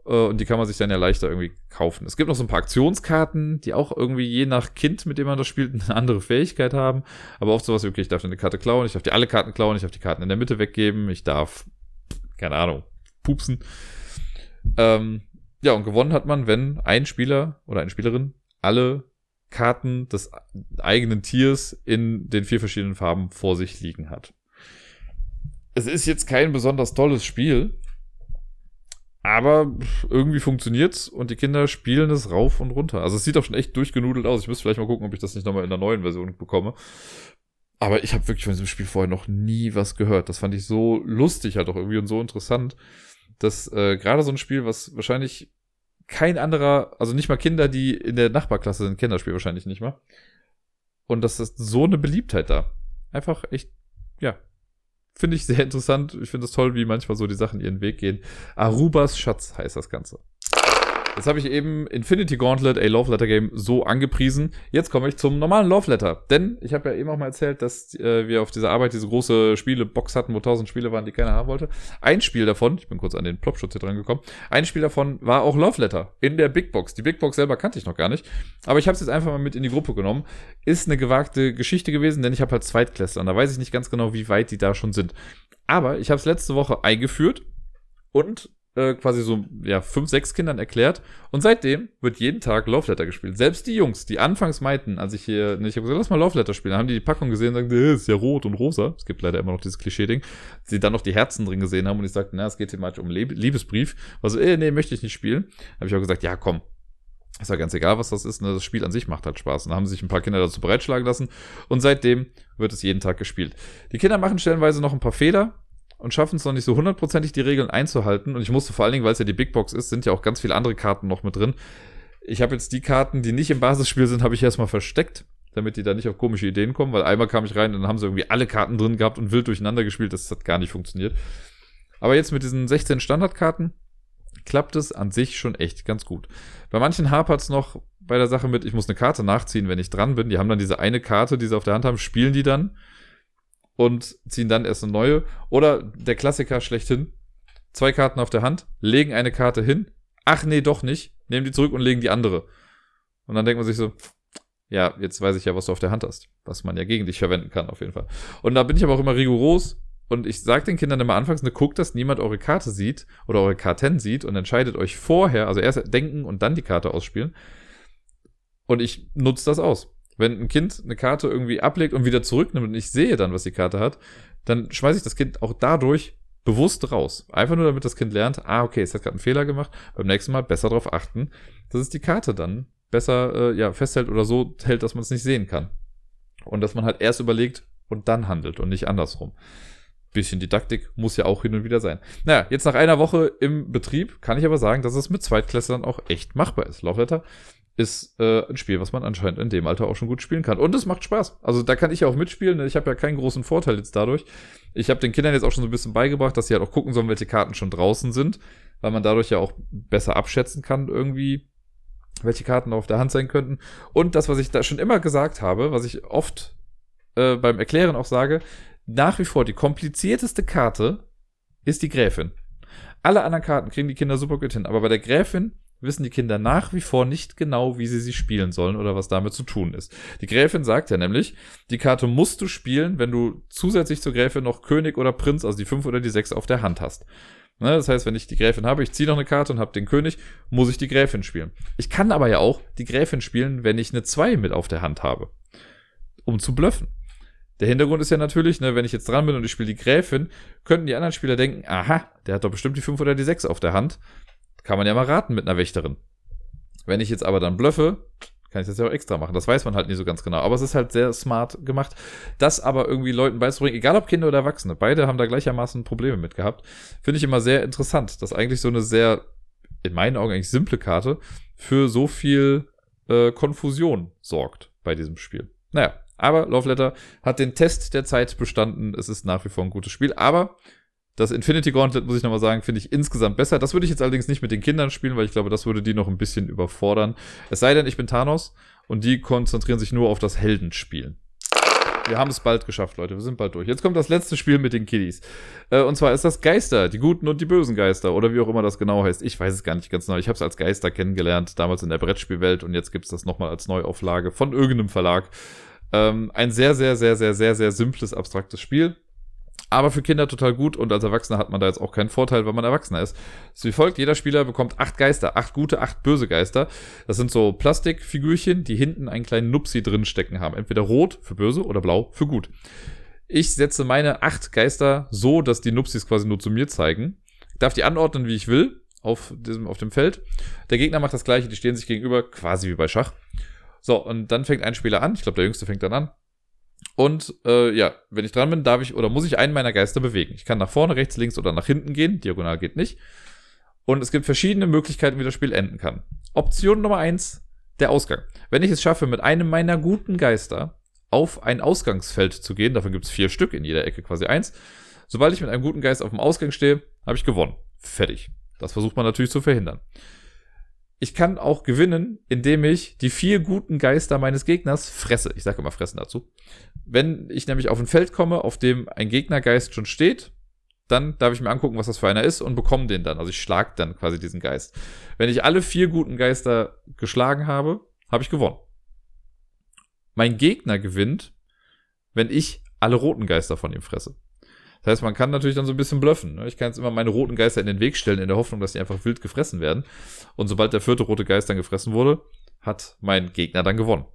äh, und die kann man sich dann ja leichter irgendwie kaufen. Es gibt noch so ein paar Aktionskarten, die auch irgendwie je nach Kind, mit dem man das spielt, eine andere Fähigkeit haben. Aber oft sowas okay, ich darf eine Karte klauen, ich darf die alle Karten klauen, ich darf die Karten in der Mitte weggeben, ich darf, keine Ahnung, pupsen. Ähm, ja, und gewonnen hat man, wenn ein Spieler oder eine Spielerin alle Karten des eigenen Tiers in den vier verschiedenen Farben vor sich liegen hat. Es ist jetzt kein besonders tolles Spiel, aber irgendwie funktioniert's und die Kinder spielen es rauf und runter. Also es sieht auch schon echt durchgenudelt aus. Ich müsste vielleicht mal gucken, ob ich das nicht nochmal in der neuen Version bekomme. Aber ich habe wirklich von diesem Spiel vorher noch nie was gehört. Das fand ich so lustig halt auch irgendwie und so interessant, dass äh, gerade so ein Spiel, was wahrscheinlich kein anderer, also nicht mal Kinder, die in der Nachbarklasse sind, kennen das Spiel wahrscheinlich nicht mal. Und das ist so eine Beliebtheit da. Einfach echt, ja. Finde ich sehr interessant. Ich finde es toll, wie manchmal so die Sachen ihren Weg gehen. Arubas Schatz heißt das Ganze. Jetzt habe ich eben Infinity Gauntlet, a Love Letter Game, so angepriesen. Jetzt komme ich zum normalen Love Letter. Denn ich habe ja eben auch mal erzählt, dass äh, wir auf dieser Arbeit diese große Spielebox hatten, wo tausend Spiele waren, die keiner haben wollte. Ein Spiel davon, ich bin kurz an den Plopschutz hier dran gekommen, ein Spiel davon war auch Love Letter in der Big Box. Die Big Box selber kannte ich noch gar nicht. Aber ich habe es jetzt einfach mal mit in die Gruppe genommen. Ist eine gewagte Geschichte gewesen, denn ich habe halt Zweitklässler. Da weiß ich nicht ganz genau, wie weit die da schon sind. Aber ich habe es letzte Woche eingeführt und äh, quasi so ja, fünf, sechs Kindern erklärt. Und seitdem wird jeden Tag Love Letter gespielt. Selbst die Jungs, die anfangs meinten, als ich hier, ne, ich habe gesagt, lass mal Love Letter spielen, dann haben die die Packung gesehen und sagen, ist ja rot und rosa. Es gibt leider immer noch dieses Klischee-Ding. Sie dann noch die Herzen drin gesehen haben und ich sagte, na, es geht thematisch um Liebesbrief. Also, äh, nee, möchte ich nicht spielen. Habe ich auch gesagt, ja, komm, ist ja ganz egal, was das ist. Ne? Das Spiel an sich macht halt Spaß. Und da haben sich ein paar Kinder dazu bereitschlagen lassen. Und seitdem wird es jeden Tag gespielt. Die Kinder machen stellenweise noch ein paar Fehler und schaffen es noch nicht so hundertprozentig, die Regeln einzuhalten. Und ich musste vor allen Dingen, weil es ja die Big Box ist, sind ja auch ganz viele andere Karten noch mit drin. Ich habe jetzt die Karten, die nicht im Basisspiel sind, habe ich erstmal versteckt, damit die da nicht auf komische Ideen kommen, weil einmal kam ich rein und dann haben sie irgendwie alle Karten drin gehabt und wild durcheinander gespielt. Das hat gar nicht funktioniert. Aber jetzt mit diesen 16 Standardkarten klappt es an sich schon echt ganz gut. Bei manchen hapert es noch bei der Sache mit, ich muss eine Karte nachziehen, wenn ich dran bin. Die haben dann diese eine Karte, die sie auf der Hand haben, spielen die dann und ziehen dann erst eine neue. Oder der Klassiker schlechthin. Zwei Karten auf der Hand, legen eine Karte hin. Ach nee, doch nicht. Nehmen die zurück und legen die andere. Und dann denkt man sich so, ja, jetzt weiß ich ja, was du auf der Hand hast. Was man ja gegen dich verwenden kann, auf jeden Fall. Und da bin ich aber auch immer rigoros. Und ich sage den Kindern immer anfangs, ne, guckt, dass niemand eure Karte sieht oder eure Karten sieht und entscheidet euch vorher, also erst denken und dann die Karte ausspielen. Und ich nutze das aus. Wenn ein Kind eine Karte irgendwie ablegt und wieder zurücknimmt und ich sehe dann, was die Karte hat, dann schmeiße ich das Kind auch dadurch bewusst raus. Einfach nur, damit das Kind lernt, ah, okay, es hat gerade einen Fehler gemacht, beim nächsten Mal besser darauf achten, dass es die Karte dann besser äh, ja, festhält oder so hält, dass man es nicht sehen kann. Und dass man halt erst überlegt und dann handelt und nicht andersrum. Bisschen Didaktik muss ja auch hin und wieder sein. Naja, jetzt nach einer Woche im Betrieb kann ich aber sagen, dass es mit Zweitklässlern auch echt machbar ist. Laufletter ist äh, ein Spiel, was man anscheinend in dem Alter auch schon gut spielen kann. Und es macht Spaß. Also da kann ich ja auch mitspielen. Ich habe ja keinen großen Vorteil jetzt dadurch. Ich habe den Kindern jetzt auch schon so ein bisschen beigebracht, dass sie halt auch gucken sollen, welche Karten schon draußen sind, weil man dadurch ja auch besser abschätzen kann irgendwie, welche Karten auf der Hand sein könnten. Und das, was ich da schon immer gesagt habe, was ich oft äh, beim Erklären auch sage, nach wie vor die komplizierteste Karte ist die Gräfin. Alle anderen Karten kriegen die Kinder super gut hin, aber bei der Gräfin wissen die Kinder nach wie vor nicht genau, wie sie sie spielen sollen oder was damit zu tun ist. Die Gräfin sagt ja nämlich, die Karte musst du spielen, wenn du zusätzlich zur Gräfin noch König oder Prinz, also die 5 oder die 6 auf der Hand hast. Ne, das heißt, wenn ich die Gräfin habe, ich ziehe noch eine Karte und habe den König, muss ich die Gräfin spielen. Ich kann aber ja auch die Gräfin spielen, wenn ich eine 2 mit auf der Hand habe. Um zu bluffen. Der Hintergrund ist ja natürlich, ne, wenn ich jetzt dran bin und ich spiele die Gräfin, könnten die anderen Spieler denken, aha, der hat doch bestimmt die 5 oder die 6 auf der Hand. Kann man ja mal raten mit einer Wächterin. Wenn ich jetzt aber dann bluffe, kann ich das ja auch extra machen. Das weiß man halt nie so ganz genau. Aber es ist halt sehr smart gemacht, das aber irgendwie Leuten beizubringen, egal ob Kinder oder Erwachsene. Beide haben da gleichermaßen Probleme mit gehabt. Finde ich immer sehr interessant, dass eigentlich so eine sehr, in meinen Augen eigentlich simple Karte für so viel äh, Konfusion sorgt bei diesem Spiel. Naja, aber Love Letter hat den Test der Zeit bestanden. Es ist nach wie vor ein gutes Spiel. Aber das Infinity Gauntlet, muss ich nochmal sagen, finde ich insgesamt besser. Das würde ich jetzt allerdings nicht mit den Kindern spielen, weil ich glaube, das würde die noch ein bisschen überfordern. Es sei denn, ich bin Thanos und die konzentrieren sich nur auf das Heldenspielen. Wir haben es bald geschafft, Leute. Wir sind bald durch. Jetzt kommt das letzte Spiel mit den Kiddies. Äh, und zwar ist das Geister, die guten und die bösen Geister. Oder wie auch immer das genau heißt. Ich weiß es gar nicht ganz genau. Ich habe es als Geister kennengelernt, damals in der Brettspielwelt. Und jetzt gibt es das nochmal als Neuauflage von irgendeinem Verlag. Ähm, ein sehr, sehr, sehr, sehr, sehr, sehr simples, abstraktes Spiel aber für Kinder total gut und als Erwachsener hat man da jetzt auch keinen Vorteil, weil man Erwachsener ist. Es ist wie folgt, jeder Spieler bekommt acht Geister, acht gute, acht böse Geister. Das sind so Plastikfigürchen, die hinten einen kleinen Nupsi drin stecken haben. Entweder rot für böse oder blau für gut. Ich setze meine acht Geister so, dass die Nupsis quasi nur zu mir zeigen. Ich darf die anordnen, wie ich will, auf, diesem, auf dem Feld. Der Gegner macht das gleiche, die stehen sich gegenüber, quasi wie bei Schach. So, und dann fängt ein Spieler an. Ich glaube, der Jüngste fängt dann an. Und äh, ja, wenn ich dran bin, darf ich oder muss ich einen meiner Geister bewegen. Ich kann nach vorne, rechts, links oder nach hinten gehen. Diagonal geht nicht. Und es gibt verschiedene Möglichkeiten, wie das Spiel enden kann. Option Nummer eins: der Ausgang. Wenn ich es schaffe, mit einem meiner guten Geister auf ein Ausgangsfeld zu gehen, davon gibt es vier Stück, in jeder Ecke quasi eins. Sobald ich mit einem guten Geist auf dem Ausgang stehe, habe ich gewonnen. Fertig. Das versucht man natürlich zu verhindern. Ich kann auch gewinnen, indem ich die vier guten Geister meines Gegners fresse. Ich sage immer fressen dazu. Wenn ich nämlich auf ein Feld komme, auf dem ein Gegnergeist schon steht, dann darf ich mir angucken, was das für einer ist und bekomme den dann. Also ich schlag dann quasi diesen Geist. Wenn ich alle vier guten Geister geschlagen habe, habe ich gewonnen. Mein Gegner gewinnt, wenn ich alle roten Geister von ihm fresse. Das heißt, man kann natürlich dann so ein bisschen bluffen. Ne? Ich kann jetzt immer meine roten Geister in den Weg stellen, in der Hoffnung, dass die einfach wild gefressen werden. Und sobald der vierte rote Geist dann gefressen wurde, hat mein Gegner dann gewonnen.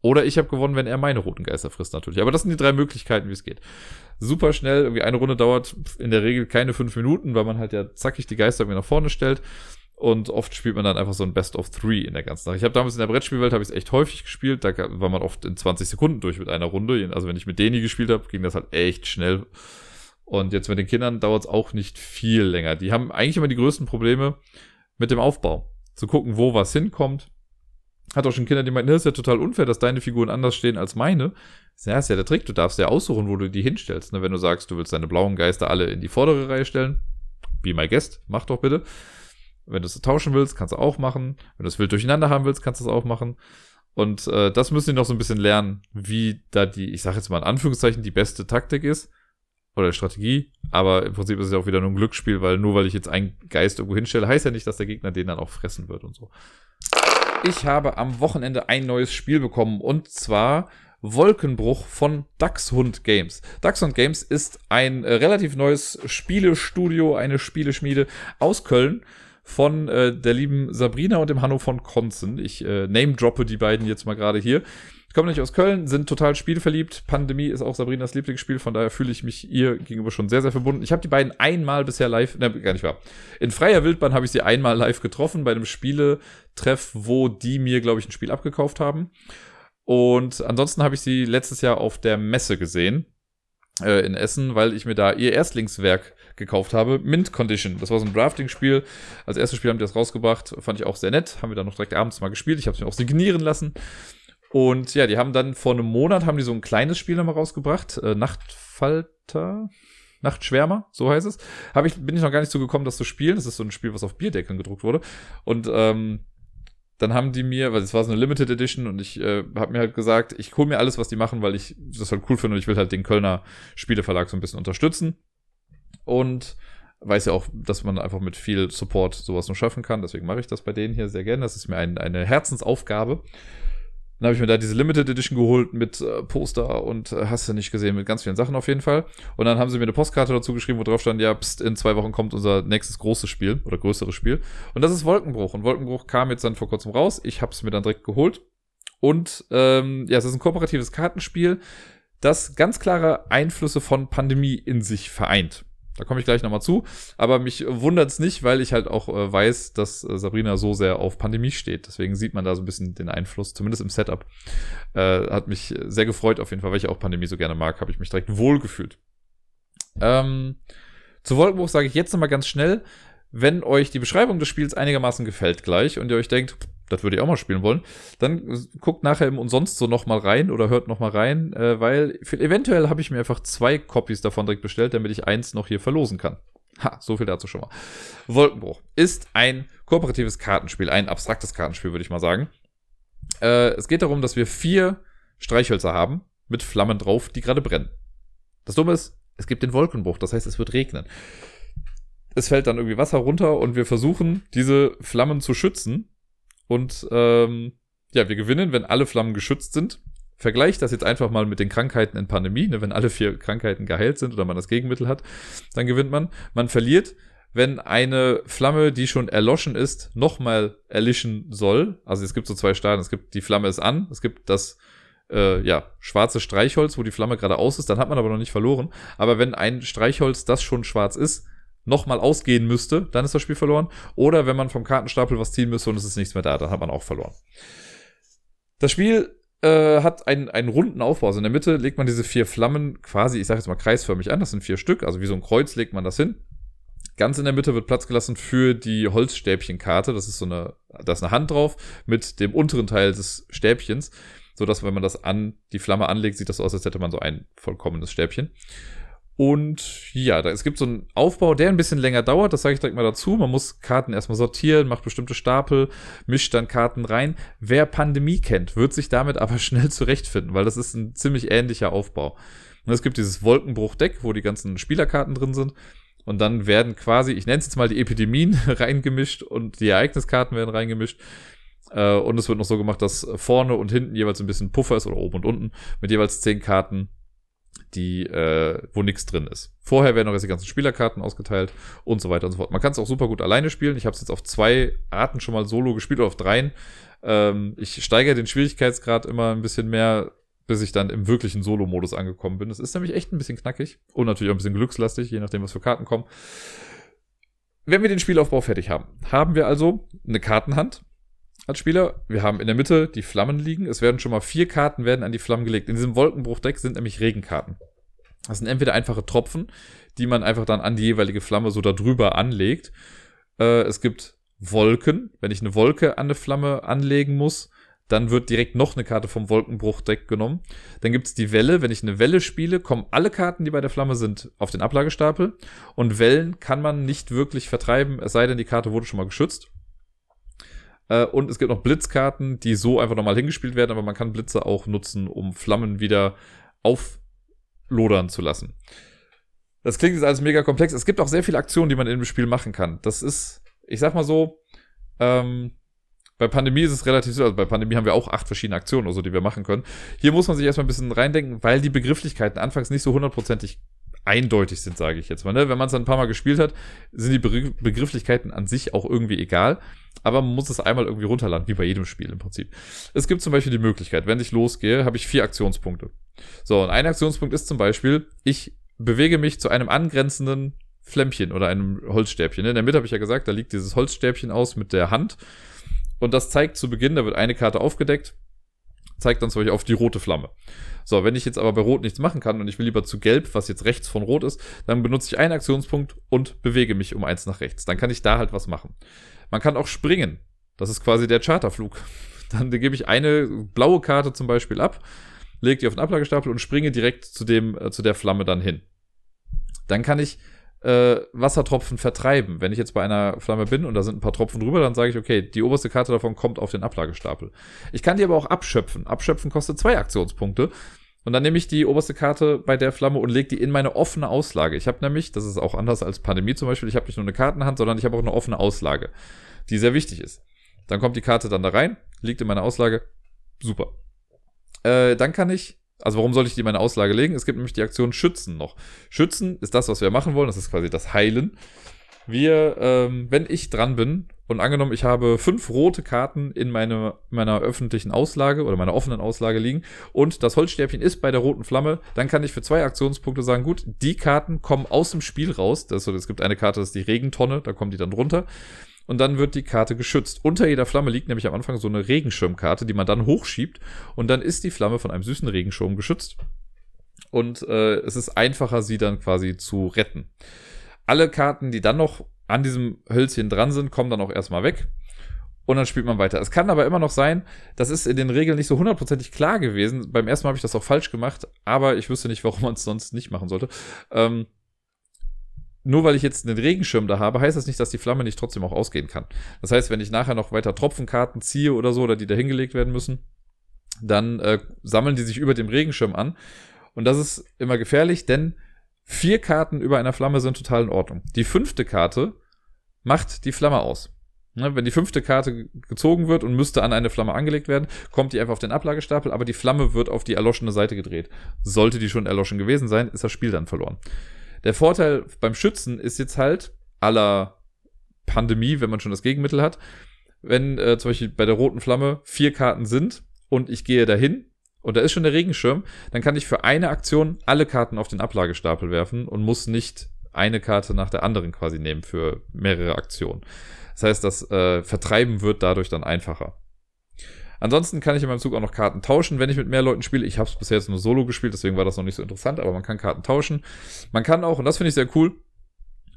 Oder ich habe gewonnen, wenn er meine roten Geister frisst, natürlich. Aber das sind die drei Möglichkeiten, wie es geht. Super schnell, irgendwie eine Runde dauert in der Regel keine fünf Minuten, weil man halt ja zackig die Geister irgendwie nach vorne stellt. Und oft spielt man dann einfach so ein Best of Three in der ganzen Sache. Ich habe damals in der Brettspielwelt habe ich es echt häufig gespielt. Da war man oft in 20 Sekunden durch mit einer Runde. Also wenn ich mit Deni gespielt habe, ging das halt echt schnell. Und jetzt mit den Kindern dauert es auch nicht viel länger. Die haben eigentlich immer die größten Probleme mit dem Aufbau. Zu gucken, wo was hinkommt. Hat auch schon Kinder, die meinten, das ist ja total unfair, dass deine Figuren anders stehen als meine. Ja, ist ja der Trick. Du darfst ja aussuchen, wo du die hinstellst. Ne? Wenn du sagst, du willst deine blauen Geister alle in die vordere Reihe stellen, be my guest, mach doch bitte. Wenn du es tauschen willst, kannst du auch machen. Wenn du es wild durcheinander haben willst, kannst du es auch machen. Und äh, das müssen die noch so ein bisschen lernen, wie da die, ich sage jetzt mal in Anführungszeichen, die beste Taktik ist oder Strategie. Aber im Prinzip ist es ja auch wieder nur ein Glücksspiel, weil nur weil ich jetzt einen Geist irgendwo hinstelle, heißt ja nicht, dass der Gegner den dann auch fressen wird und so. Ich habe am Wochenende ein neues Spiel bekommen und zwar Wolkenbruch von Dachshund Games. Dachshund Games ist ein äh, relativ neues Spielestudio, eine Spieleschmiede aus Köln von äh, der lieben Sabrina und dem Hanno von Konzen. Ich äh, name-droppe die beiden jetzt mal gerade hier. Ich komme nicht aus Köln, sind total spielverliebt. Pandemie ist auch Sabrinas Lieblingsspiel, von daher fühle ich mich ihr gegenüber schon sehr, sehr verbunden. Ich habe die beiden einmal bisher live, ne, gar nicht wahr. In freier Wildbahn habe ich sie einmal live getroffen bei einem Spieletreff, wo die mir, glaube ich, ein Spiel abgekauft haben. Und ansonsten habe ich sie letztes Jahr auf der Messe gesehen äh, in Essen, weil ich mir da ihr Erstlingswerk gekauft habe. Mint Condition. Das war so ein Drafting-Spiel. Als erstes Spiel haben die das rausgebracht. Fand ich auch sehr nett. Haben wir dann noch direkt abends mal gespielt. Ich habe es mir auch signieren lassen. Und ja, die haben dann vor einem Monat haben die so ein kleines Spiel nochmal rausgebracht. Äh, Nachtfalter. Nachtschwärmer, so heißt es. Hab ich, bin ich noch gar nicht so gekommen, das zu spielen. Das ist so ein Spiel, was auf Bierdeckeln gedruckt wurde. Und ähm, dann haben die mir, weil es war so eine Limited Edition und ich äh, habe mir halt gesagt, ich hole mir alles, was die machen, weil ich das halt cool finde und ich will halt den Kölner Spieleverlag so ein bisschen unterstützen und weiß ja auch, dass man einfach mit viel Support sowas nur schaffen kann. Deswegen mache ich das bei denen hier sehr gerne. Das ist mir ein, eine Herzensaufgabe. Dann habe ich mir da diese Limited Edition geholt mit äh, Poster und äh, hast du nicht gesehen, mit ganz vielen Sachen auf jeden Fall. Und dann haben sie mir eine Postkarte dazu geschrieben, wo drauf stand, ja, pst, in zwei Wochen kommt unser nächstes großes Spiel oder größeres Spiel. Und das ist Wolkenbruch. Und Wolkenbruch kam jetzt dann vor kurzem raus. Ich habe es mir dann direkt geholt. Und ähm, ja, es ist ein kooperatives Kartenspiel, das ganz klare Einflüsse von Pandemie in sich vereint. Da komme ich gleich nochmal zu. Aber mich wundert es nicht, weil ich halt auch äh, weiß, dass äh, Sabrina so sehr auf Pandemie steht. Deswegen sieht man da so ein bisschen den Einfluss, zumindest im Setup. Äh, hat mich sehr gefreut auf jeden Fall, weil ich auch Pandemie so gerne mag, habe ich mich direkt wohl gefühlt. Ähm, zu Wolkenbruch sage ich jetzt nochmal ganz schnell, wenn euch die Beschreibung des Spiels einigermaßen gefällt gleich und ihr euch denkt, das würde ich auch mal spielen wollen, dann guckt nachher im Umsonst so nochmal rein oder hört nochmal rein, äh, weil eventuell habe ich mir einfach zwei Copies davon direkt bestellt, damit ich eins noch hier verlosen kann. Ha, so viel dazu schon mal. Wolkenbruch ist ein kooperatives Kartenspiel, ein abstraktes Kartenspiel, würde ich mal sagen. Äh, es geht darum, dass wir vier Streichhölzer haben mit Flammen drauf, die gerade brennen. Das Dumme ist, es gibt den Wolkenbruch, das heißt, es wird regnen. Es fällt dann irgendwie Wasser runter und wir versuchen, diese Flammen zu schützen und ähm, ja, wir gewinnen, wenn alle Flammen geschützt sind. Vergleicht das jetzt einfach mal mit den Krankheiten in Pandemie. Ne? Wenn alle vier Krankheiten geheilt sind oder man das Gegenmittel hat, dann gewinnt man. Man verliert, wenn eine Flamme, die schon erloschen ist, nochmal erlischen soll. Also es gibt so zwei Stadien. Es gibt die Flamme ist an, es gibt das äh, ja, schwarze Streichholz, wo die Flamme gerade aus ist, dann hat man aber noch nicht verloren. Aber wenn ein Streichholz, das schon schwarz ist, nochmal ausgehen müsste, dann ist das Spiel verloren. Oder wenn man vom Kartenstapel was ziehen müsste und es ist nichts mehr da, dann hat man auch verloren. Das Spiel äh, hat einen, einen runden Aufbau. Also in der Mitte legt man diese vier Flammen quasi, ich sage jetzt mal kreisförmig an. Das sind vier Stück, also wie so ein Kreuz legt man das hin. Ganz in der Mitte wird Platz gelassen für die Holzstäbchenkarte. Das ist so eine, da ist eine Hand drauf mit dem unteren Teil des Stäbchens, so dass wenn man das an die Flamme anlegt, sieht das aus, als hätte man so ein vollkommenes Stäbchen. Und ja, da, es gibt so einen Aufbau, der ein bisschen länger dauert, das sage ich direkt mal dazu. Man muss Karten erstmal sortieren, macht bestimmte Stapel, mischt dann Karten rein. Wer Pandemie kennt, wird sich damit aber schnell zurechtfinden, weil das ist ein ziemlich ähnlicher Aufbau. Und es gibt dieses Wolkenbruchdeck, wo die ganzen Spielerkarten drin sind. Und dann werden quasi, ich nenne es jetzt mal die Epidemien reingemischt und die Ereigniskarten werden reingemischt. Äh, und es wird noch so gemacht, dass vorne und hinten jeweils ein bisschen Puffer ist oder oben und unten mit jeweils zehn Karten die, äh, wo nichts drin ist. Vorher werden noch jetzt die ganzen Spielerkarten ausgeteilt und so weiter und so fort. Man kann es auch super gut alleine spielen. Ich habe es jetzt auf zwei Arten schon mal solo gespielt oder auf dreien. Ähm, ich steigere den Schwierigkeitsgrad immer ein bisschen mehr, bis ich dann im wirklichen Solo-Modus angekommen bin. Das ist nämlich echt ein bisschen knackig und natürlich auch ein bisschen glückslastig, je nachdem, was für Karten kommen. Wenn wir den Spielaufbau fertig haben, haben wir also eine Kartenhand, als Spieler. Wir haben in der Mitte die Flammen liegen. Es werden schon mal vier Karten werden an die Flammen gelegt. In diesem Wolkenbruchdeck sind nämlich Regenkarten. Das sind entweder einfache Tropfen, die man einfach dann an die jeweilige Flamme so darüber anlegt. Äh, es gibt Wolken. Wenn ich eine Wolke an eine Flamme anlegen muss, dann wird direkt noch eine Karte vom Wolkenbruchdeck genommen. Dann gibt's die Welle. Wenn ich eine Welle spiele, kommen alle Karten, die bei der Flamme sind, auf den Ablagestapel. Und Wellen kann man nicht wirklich vertreiben, es sei denn, die Karte wurde schon mal geschützt. Äh, und es gibt noch Blitzkarten, die so einfach nochmal hingespielt werden, aber man kann Blitze auch nutzen, um Flammen wieder auflodern zu lassen. Das klingt jetzt alles mega komplex. Es gibt auch sehr viele Aktionen, die man in dem Spiel machen kann. Das ist, ich sag mal so, ähm, bei Pandemie ist es relativ so, also bei Pandemie haben wir auch acht verschiedene Aktionen oder so, die wir machen können. Hier muss man sich erstmal ein bisschen reindenken, weil die Begrifflichkeiten anfangs nicht so hundertprozentig eindeutig sind, sage ich jetzt mal. Ne? Wenn man es ein paar Mal gespielt hat, sind die Begrifflichkeiten an sich auch irgendwie egal. Aber man muss es einmal irgendwie runterladen, wie bei jedem Spiel im Prinzip. Es gibt zum Beispiel die Möglichkeit, wenn ich losgehe, habe ich vier Aktionspunkte. So, und ein Aktionspunkt ist zum Beispiel, ich bewege mich zu einem angrenzenden Flämmchen oder einem Holzstäbchen. In der Mitte habe ich ja gesagt, da liegt dieses Holzstäbchen aus mit der Hand. Und das zeigt zu Beginn, da wird eine Karte aufgedeckt, zeigt dann zum Beispiel auf die rote Flamme. So, wenn ich jetzt aber bei Rot nichts machen kann und ich will lieber zu Gelb, was jetzt rechts von Rot ist, dann benutze ich einen Aktionspunkt und bewege mich um eins nach rechts. Dann kann ich da halt was machen. Man kann auch springen. Das ist quasi der Charterflug. Dann gebe ich eine blaue Karte zum Beispiel ab, lege die auf den Ablagestapel und springe direkt zu, dem, äh, zu der Flamme dann hin. Dann kann ich äh, Wassertropfen vertreiben. Wenn ich jetzt bei einer Flamme bin und da sind ein paar Tropfen drüber, dann sage ich, okay, die oberste Karte davon kommt auf den Ablagestapel. Ich kann die aber auch abschöpfen. Abschöpfen kostet zwei Aktionspunkte. Und dann nehme ich die oberste Karte bei der Flamme und lege die in meine offene Auslage. Ich habe nämlich, das ist auch anders als Pandemie zum Beispiel, ich habe nicht nur eine Kartenhand, sondern ich habe auch eine offene Auslage, die sehr wichtig ist. Dann kommt die Karte dann da rein, liegt in meiner Auslage. Super. Äh, dann kann ich, also warum soll ich die in meine Auslage legen? Es gibt nämlich die Aktion Schützen noch. Schützen ist das, was wir machen wollen, das ist quasi das Heilen. Wir, ähm, wenn ich dran bin und angenommen, ich habe fünf rote Karten in meine, meiner öffentlichen Auslage oder meiner offenen Auslage liegen und das Holzstäbchen ist bei der roten Flamme, dann kann ich für zwei Aktionspunkte sagen, gut, die Karten kommen aus dem Spiel raus. Das, so, es gibt eine Karte, das ist die Regentonne, da kommen die dann runter. Und dann wird die Karte geschützt. Unter jeder Flamme liegt nämlich am Anfang so eine Regenschirmkarte, die man dann hochschiebt. Und dann ist die Flamme von einem süßen Regenschirm geschützt. Und äh, es ist einfacher, sie dann quasi zu retten. Alle Karten, die dann noch an diesem Hölzchen dran sind, kommen dann auch erstmal weg. Und dann spielt man weiter. Es kann aber immer noch sein, das ist in den Regeln nicht so hundertprozentig klar gewesen. Beim ersten Mal habe ich das auch falsch gemacht, aber ich wüsste nicht, warum man es sonst nicht machen sollte. Ähm, nur weil ich jetzt einen Regenschirm da habe, heißt das nicht, dass die Flamme nicht trotzdem auch ausgehen kann. Das heißt, wenn ich nachher noch weiter Tropfenkarten ziehe oder so, oder die da hingelegt werden müssen, dann äh, sammeln die sich über dem Regenschirm an. Und das ist immer gefährlich, denn Vier Karten über einer Flamme sind total in Ordnung. Die fünfte Karte macht die Flamme aus. Ne, wenn die fünfte Karte gezogen wird und müsste an eine Flamme angelegt werden, kommt die einfach auf den Ablagestapel, aber die Flamme wird auf die erloschene Seite gedreht. Sollte die schon erloschen gewesen sein, ist das Spiel dann verloren. Der Vorteil beim Schützen ist jetzt halt aller Pandemie, wenn man schon das Gegenmittel hat, wenn äh, zum Beispiel bei der roten Flamme vier Karten sind und ich gehe dahin und da ist schon der Regenschirm, dann kann ich für eine Aktion alle Karten auf den Ablagestapel werfen und muss nicht eine Karte nach der anderen quasi nehmen für mehrere Aktionen. Das heißt, das äh, Vertreiben wird dadurch dann einfacher. Ansonsten kann ich in meinem Zug auch noch Karten tauschen, wenn ich mit mehr Leuten spiele. Ich habe es bisher jetzt nur solo gespielt, deswegen war das noch nicht so interessant, aber man kann Karten tauschen. Man kann auch, und das finde ich sehr cool,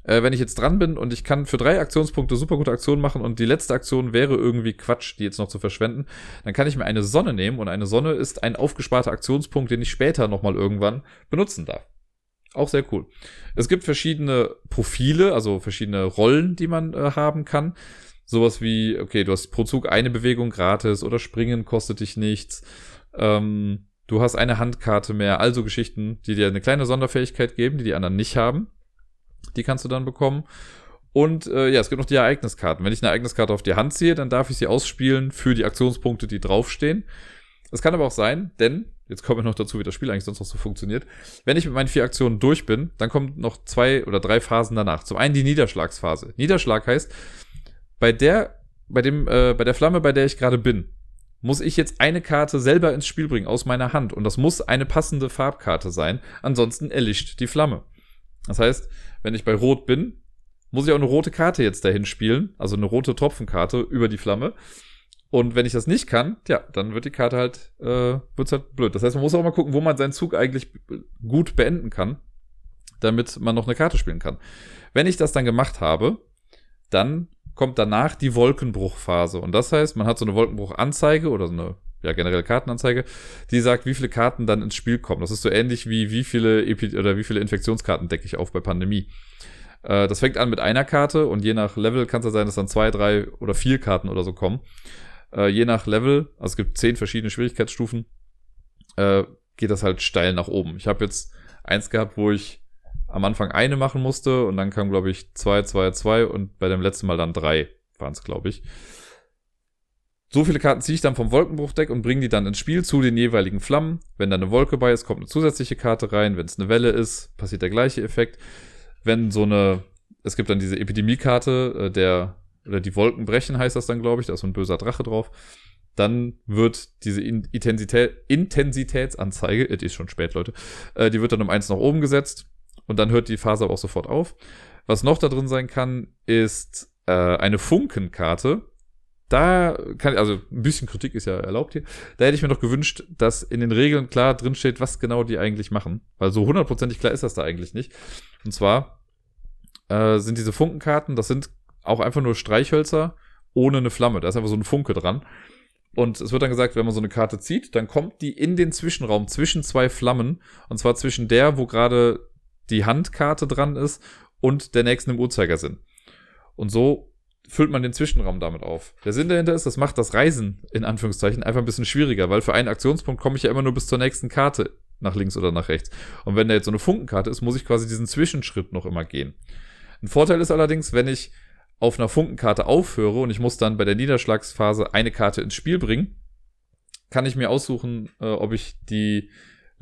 äh, wenn ich jetzt dran bin und ich kann für drei Aktionspunkte super gute Aktionen machen und die letzte Aktion wäre irgendwie Quatsch, die jetzt noch zu verschwenden, dann kann ich mir eine Sonne nehmen und eine Sonne ist ein aufgesparter Aktionspunkt, den ich später nochmal irgendwann benutzen darf. Auch sehr cool. Es gibt verschiedene Profile, also verschiedene Rollen, die man äh, haben kann. Sowas wie, okay, du hast pro Zug eine Bewegung gratis oder Springen kostet dich nichts. Ähm, du hast eine Handkarte mehr, also Geschichten, die dir eine kleine Sonderfähigkeit geben, die die anderen nicht haben. Die kannst du dann bekommen. Und äh, ja, es gibt noch die Ereigniskarten. Wenn ich eine Ereigniskarte auf die Hand ziehe, dann darf ich sie ausspielen für die Aktionspunkte, die draufstehen. Es kann aber auch sein, denn, jetzt kommen wir noch dazu, wie das Spiel eigentlich sonst noch so funktioniert. Wenn ich mit meinen vier Aktionen durch bin, dann kommen noch zwei oder drei Phasen danach. Zum einen die Niederschlagsphase. Niederschlag heißt, bei der, bei dem, äh, bei der Flamme, bei der ich gerade bin, muss ich jetzt eine Karte selber ins Spiel bringen aus meiner Hand. Und das muss eine passende Farbkarte sein. Ansonsten erlischt die Flamme. Das heißt, wenn ich bei Rot bin, muss ich auch eine rote Karte jetzt dahin spielen, also eine rote Tropfenkarte über die Flamme. Und wenn ich das nicht kann, ja, dann wird die Karte halt, äh, wird's halt blöd. Das heißt, man muss auch mal gucken, wo man seinen Zug eigentlich gut beenden kann, damit man noch eine Karte spielen kann. Wenn ich das dann gemacht habe, dann kommt danach die Wolkenbruchphase. Und das heißt, man hat so eine Wolkenbruchanzeige oder so eine ja, generelle Kartenanzeige, die sagt, wie viele Karten dann ins Spiel kommen. Das ist so ähnlich wie wie viele Epi oder wie viele Infektionskarten decke ich auf bei Pandemie. Äh, das fängt an mit einer Karte und je nach Level kann es ja sein, dass dann zwei, drei oder vier Karten oder so kommen. Äh, je nach Level, also es gibt zehn verschiedene Schwierigkeitsstufen, äh, geht das halt steil nach oben. Ich habe jetzt eins gehabt, wo ich am Anfang eine machen musste und dann kam, glaube ich, zwei, zwei, zwei und bei dem letzten Mal dann drei waren es, glaube ich. So viele Karten ziehe ich dann vom Wolkenbruchdeck und bringe die dann ins Spiel zu den jeweiligen Flammen. Wenn da eine Wolke bei ist, kommt eine zusätzliche Karte rein. Wenn es eine Welle ist, passiert der gleiche Effekt wenn so eine, es gibt dann diese Epidemiekarte, äh, der, oder die Wolken brechen heißt das dann, glaube ich, da ist so ein böser Drache drauf. Dann wird diese Intensität, Intensitätsanzeige, es ist schon spät, Leute, äh, die wird dann um eins nach oben gesetzt und dann hört die Phase aber auch sofort auf. Was noch da drin sein kann, ist äh, eine Funkenkarte. Da kann, also ein bisschen Kritik ist ja erlaubt hier. Da hätte ich mir noch gewünscht, dass in den Regeln klar drinsteht, was genau die eigentlich machen. Weil so hundertprozentig klar ist das da eigentlich nicht. Und zwar äh, sind diese Funkenkarten, das sind auch einfach nur Streichhölzer ohne eine Flamme. Da ist einfach so ein Funke dran. Und es wird dann gesagt, wenn man so eine Karte zieht, dann kommt die in den Zwischenraum zwischen zwei Flammen. Und zwar zwischen der, wo gerade die Handkarte dran ist und der nächsten im Uhrzeigersinn. Und so füllt man den Zwischenraum damit auf. Der Sinn dahinter ist, das macht das Reisen in Anführungszeichen einfach ein bisschen schwieriger, weil für einen Aktionspunkt komme ich ja immer nur bis zur nächsten Karte nach links oder nach rechts. Und wenn da jetzt so eine Funkenkarte ist, muss ich quasi diesen Zwischenschritt noch immer gehen. Ein Vorteil ist allerdings, wenn ich auf einer Funkenkarte aufhöre und ich muss dann bei der Niederschlagsphase eine Karte ins Spiel bringen, kann ich mir aussuchen, äh, ob ich die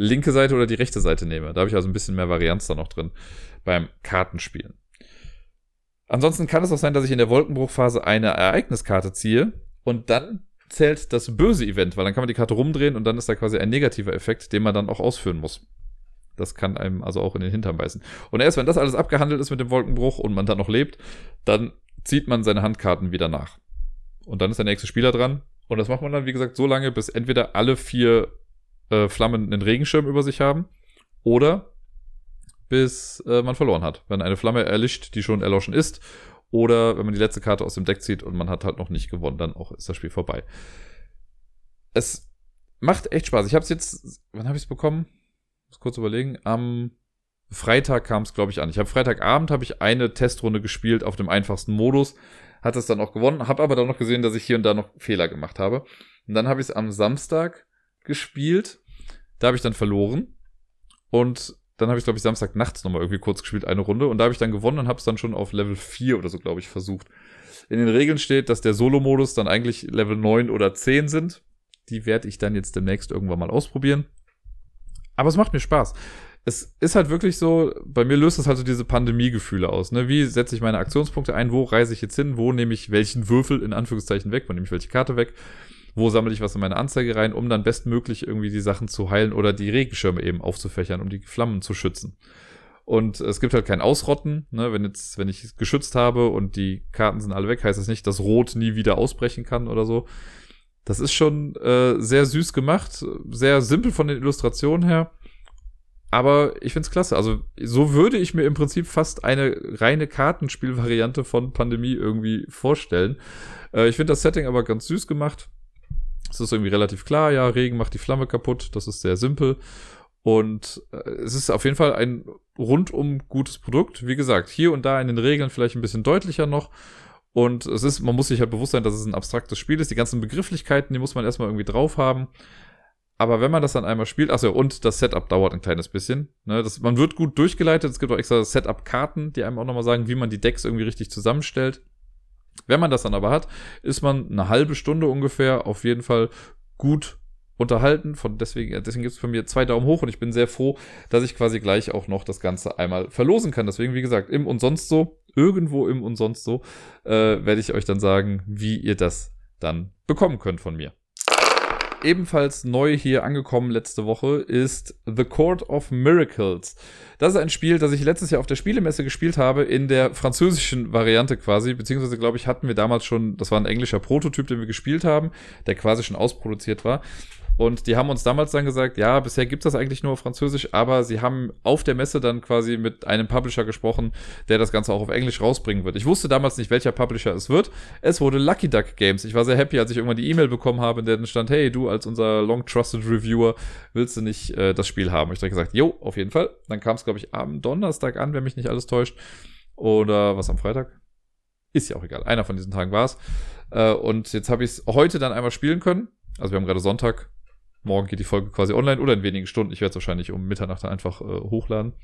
linke Seite oder die rechte Seite nehme. Da habe ich also ein bisschen mehr Varianz da noch drin beim Kartenspielen. Ansonsten kann es auch sein, dass ich in der Wolkenbruchphase eine Ereigniskarte ziehe und dann zählt das böse Event, weil dann kann man die Karte rumdrehen und dann ist da quasi ein negativer Effekt, den man dann auch ausführen muss. Das kann einem also auch in den Hintern beißen. Und erst wenn das alles abgehandelt ist mit dem Wolkenbruch und man dann noch lebt, dann zieht man seine Handkarten wieder nach. Und dann ist der nächste Spieler dran. Und das macht man dann, wie gesagt, so lange, bis entweder alle vier äh, Flammen einen Regenschirm über sich haben oder bis äh, man verloren hat. Wenn eine Flamme erlischt, die schon erloschen ist oder wenn man die letzte Karte aus dem Deck zieht und man hat halt noch nicht gewonnen, dann auch ist das Spiel vorbei. Es macht echt Spaß. Ich habe es jetzt, wann habe ich es bekommen? Muss kurz überlegen. Am Freitag kam es, glaube ich, an. Ich habe Freitagabend habe ich eine Testrunde gespielt auf dem einfachsten Modus, hat es dann auch gewonnen, habe aber dann noch gesehen, dass ich hier und da noch Fehler gemacht habe. Und dann habe ich es am Samstag gespielt. Da habe ich dann verloren und dann habe ich, glaube ich, Samstag nachts nochmal irgendwie kurz gespielt, eine Runde. Und da habe ich dann gewonnen und habe es dann schon auf Level 4 oder so, glaube ich, versucht. In den Regeln steht, dass der Solo-Modus dann eigentlich Level 9 oder 10 sind. Die werde ich dann jetzt demnächst irgendwann mal ausprobieren. Aber es macht mir Spaß. Es ist halt wirklich so, bei mir löst es halt so diese Pandemie-Gefühle aus. Ne? Wie setze ich meine Aktionspunkte ein? Wo reise ich jetzt hin? Wo nehme ich welchen Würfel in Anführungszeichen weg? Wo nehme ich welche Karte weg? Wo sammle ich was in meine Anzeige rein, um dann bestmöglich irgendwie die Sachen zu heilen oder die Regenschirme eben aufzufächern, um die Flammen zu schützen. Und es gibt halt kein Ausrotten, ne? wenn jetzt, wenn ich es geschützt habe und die Karten sind alle weg, heißt das nicht, dass Rot nie wieder ausbrechen kann oder so. Das ist schon äh, sehr süß gemacht, sehr simpel von den Illustrationen her. Aber ich find's klasse. Also, so würde ich mir im Prinzip fast eine reine Kartenspielvariante von Pandemie irgendwie vorstellen. Äh, ich finde das Setting aber ganz süß gemacht. Es ist irgendwie relativ klar, ja, Regen macht die Flamme kaputt, das ist sehr simpel. Und äh, es ist auf jeden Fall ein rundum gutes Produkt. Wie gesagt, hier und da in den Regeln vielleicht ein bisschen deutlicher noch. Und es ist, man muss sich halt bewusst sein, dass es ein abstraktes Spiel ist. Die ganzen Begrifflichkeiten, die muss man erstmal irgendwie drauf haben. Aber wenn man das dann einmal spielt, achso, und das Setup dauert ein kleines bisschen. Ne, das, man wird gut durchgeleitet. Es gibt auch extra Setup-Karten, die einem auch nochmal sagen, wie man die Decks irgendwie richtig zusammenstellt. Wenn man das dann aber hat, ist man eine halbe Stunde ungefähr auf jeden Fall gut unterhalten. Von deswegen, deswegen gibt es von mir zwei Daumen hoch und ich bin sehr froh, dass ich quasi gleich auch noch das Ganze einmal verlosen kann. Deswegen, wie gesagt, im und sonst so, irgendwo im und sonst so, äh, werde ich euch dann sagen, wie ihr das dann bekommen könnt von mir. Ebenfalls neu hier angekommen letzte Woche ist The Court of Miracles. Das ist ein Spiel, das ich letztes Jahr auf der Spielemesse gespielt habe, in der französischen Variante quasi, beziehungsweise glaube ich, hatten wir damals schon, das war ein englischer Prototyp, den wir gespielt haben, der quasi schon ausproduziert war. Und die haben uns damals dann gesagt, ja, bisher gibt es das eigentlich nur auf Französisch, aber sie haben auf der Messe dann quasi mit einem Publisher gesprochen, der das Ganze auch auf Englisch rausbringen wird. Ich wusste damals nicht, welcher Publisher es wird. Es wurde Lucky Duck Games. Ich war sehr happy, als ich irgendwann die E-Mail bekommen habe, in der dann stand, hey, du als unser Long Trusted Reviewer, willst du nicht äh, das Spiel haben? Ich habe gesagt, jo, auf jeden Fall. Dann kam es, glaube ich, am Donnerstag an, wenn mich nicht alles täuscht. Oder was am Freitag? Ist ja auch egal. Einer von diesen Tagen war es. Äh, und jetzt habe ich es heute dann einmal spielen können. Also wir haben gerade Sonntag, Morgen geht die Folge quasi online oder in wenigen Stunden. Ich werde es wahrscheinlich um Mitternacht einfach äh, hochladen.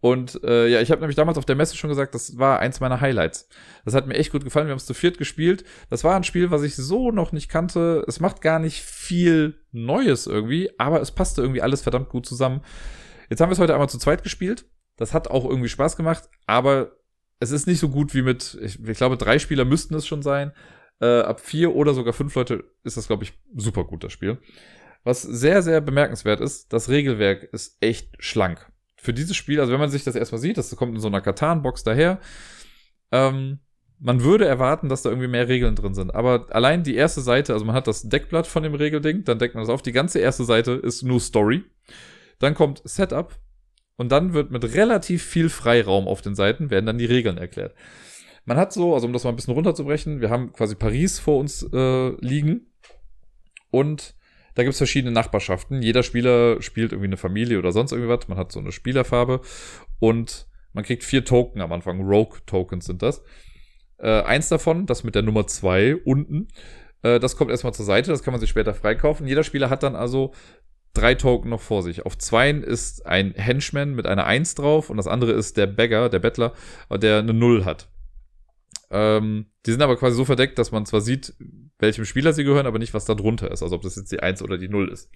Und äh, ja, ich habe nämlich damals auf der Messe schon gesagt, das war eins meiner Highlights. Das hat mir echt gut gefallen. Wir haben es zu viert gespielt. Das war ein Spiel, was ich so noch nicht kannte. Es macht gar nicht viel Neues irgendwie, aber es passte irgendwie alles verdammt gut zusammen. Jetzt haben wir es heute einmal zu zweit gespielt. Das hat auch irgendwie Spaß gemacht, aber es ist nicht so gut wie mit, ich, ich glaube, drei Spieler müssten es schon sein. Äh, ab vier oder sogar fünf Leute ist das, glaube ich, super gut, das Spiel. Was sehr, sehr bemerkenswert ist, das Regelwerk ist echt schlank. Für dieses Spiel, also wenn man sich das erstmal sieht, das kommt in so einer Katan-Box daher, ähm, man würde erwarten, dass da irgendwie mehr Regeln drin sind. Aber allein die erste Seite, also man hat das Deckblatt von dem Regelding, dann deckt man das auf. Die ganze erste Seite ist nur Story. Dann kommt Setup. Und dann wird mit relativ viel Freiraum auf den Seiten, werden dann die Regeln erklärt. Man hat so, also um das mal ein bisschen runterzubrechen, wir haben quasi Paris vor uns äh, liegen und da gibt es verschiedene Nachbarschaften. Jeder Spieler spielt irgendwie eine Familie oder sonst irgendwie was. Man hat so eine Spielerfarbe und man kriegt vier Token am Anfang. Rogue-Tokens sind das. Äh, eins davon, das mit der Nummer zwei unten, äh, das kommt erstmal zur Seite, das kann man sich später freikaufen. Jeder Spieler hat dann also drei Token noch vor sich. Auf zweien ist ein Henchman mit einer Eins drauf und das andere ist der Beggar, der Bettler, der eine Null hat. Ähm, die sind aber quasi so verdeckt, dass man zwar sieht, welchem Spieler sie gehören, aber nicht, was da drunter ist. Also ob das jetzt die 1 oder die 0 ist.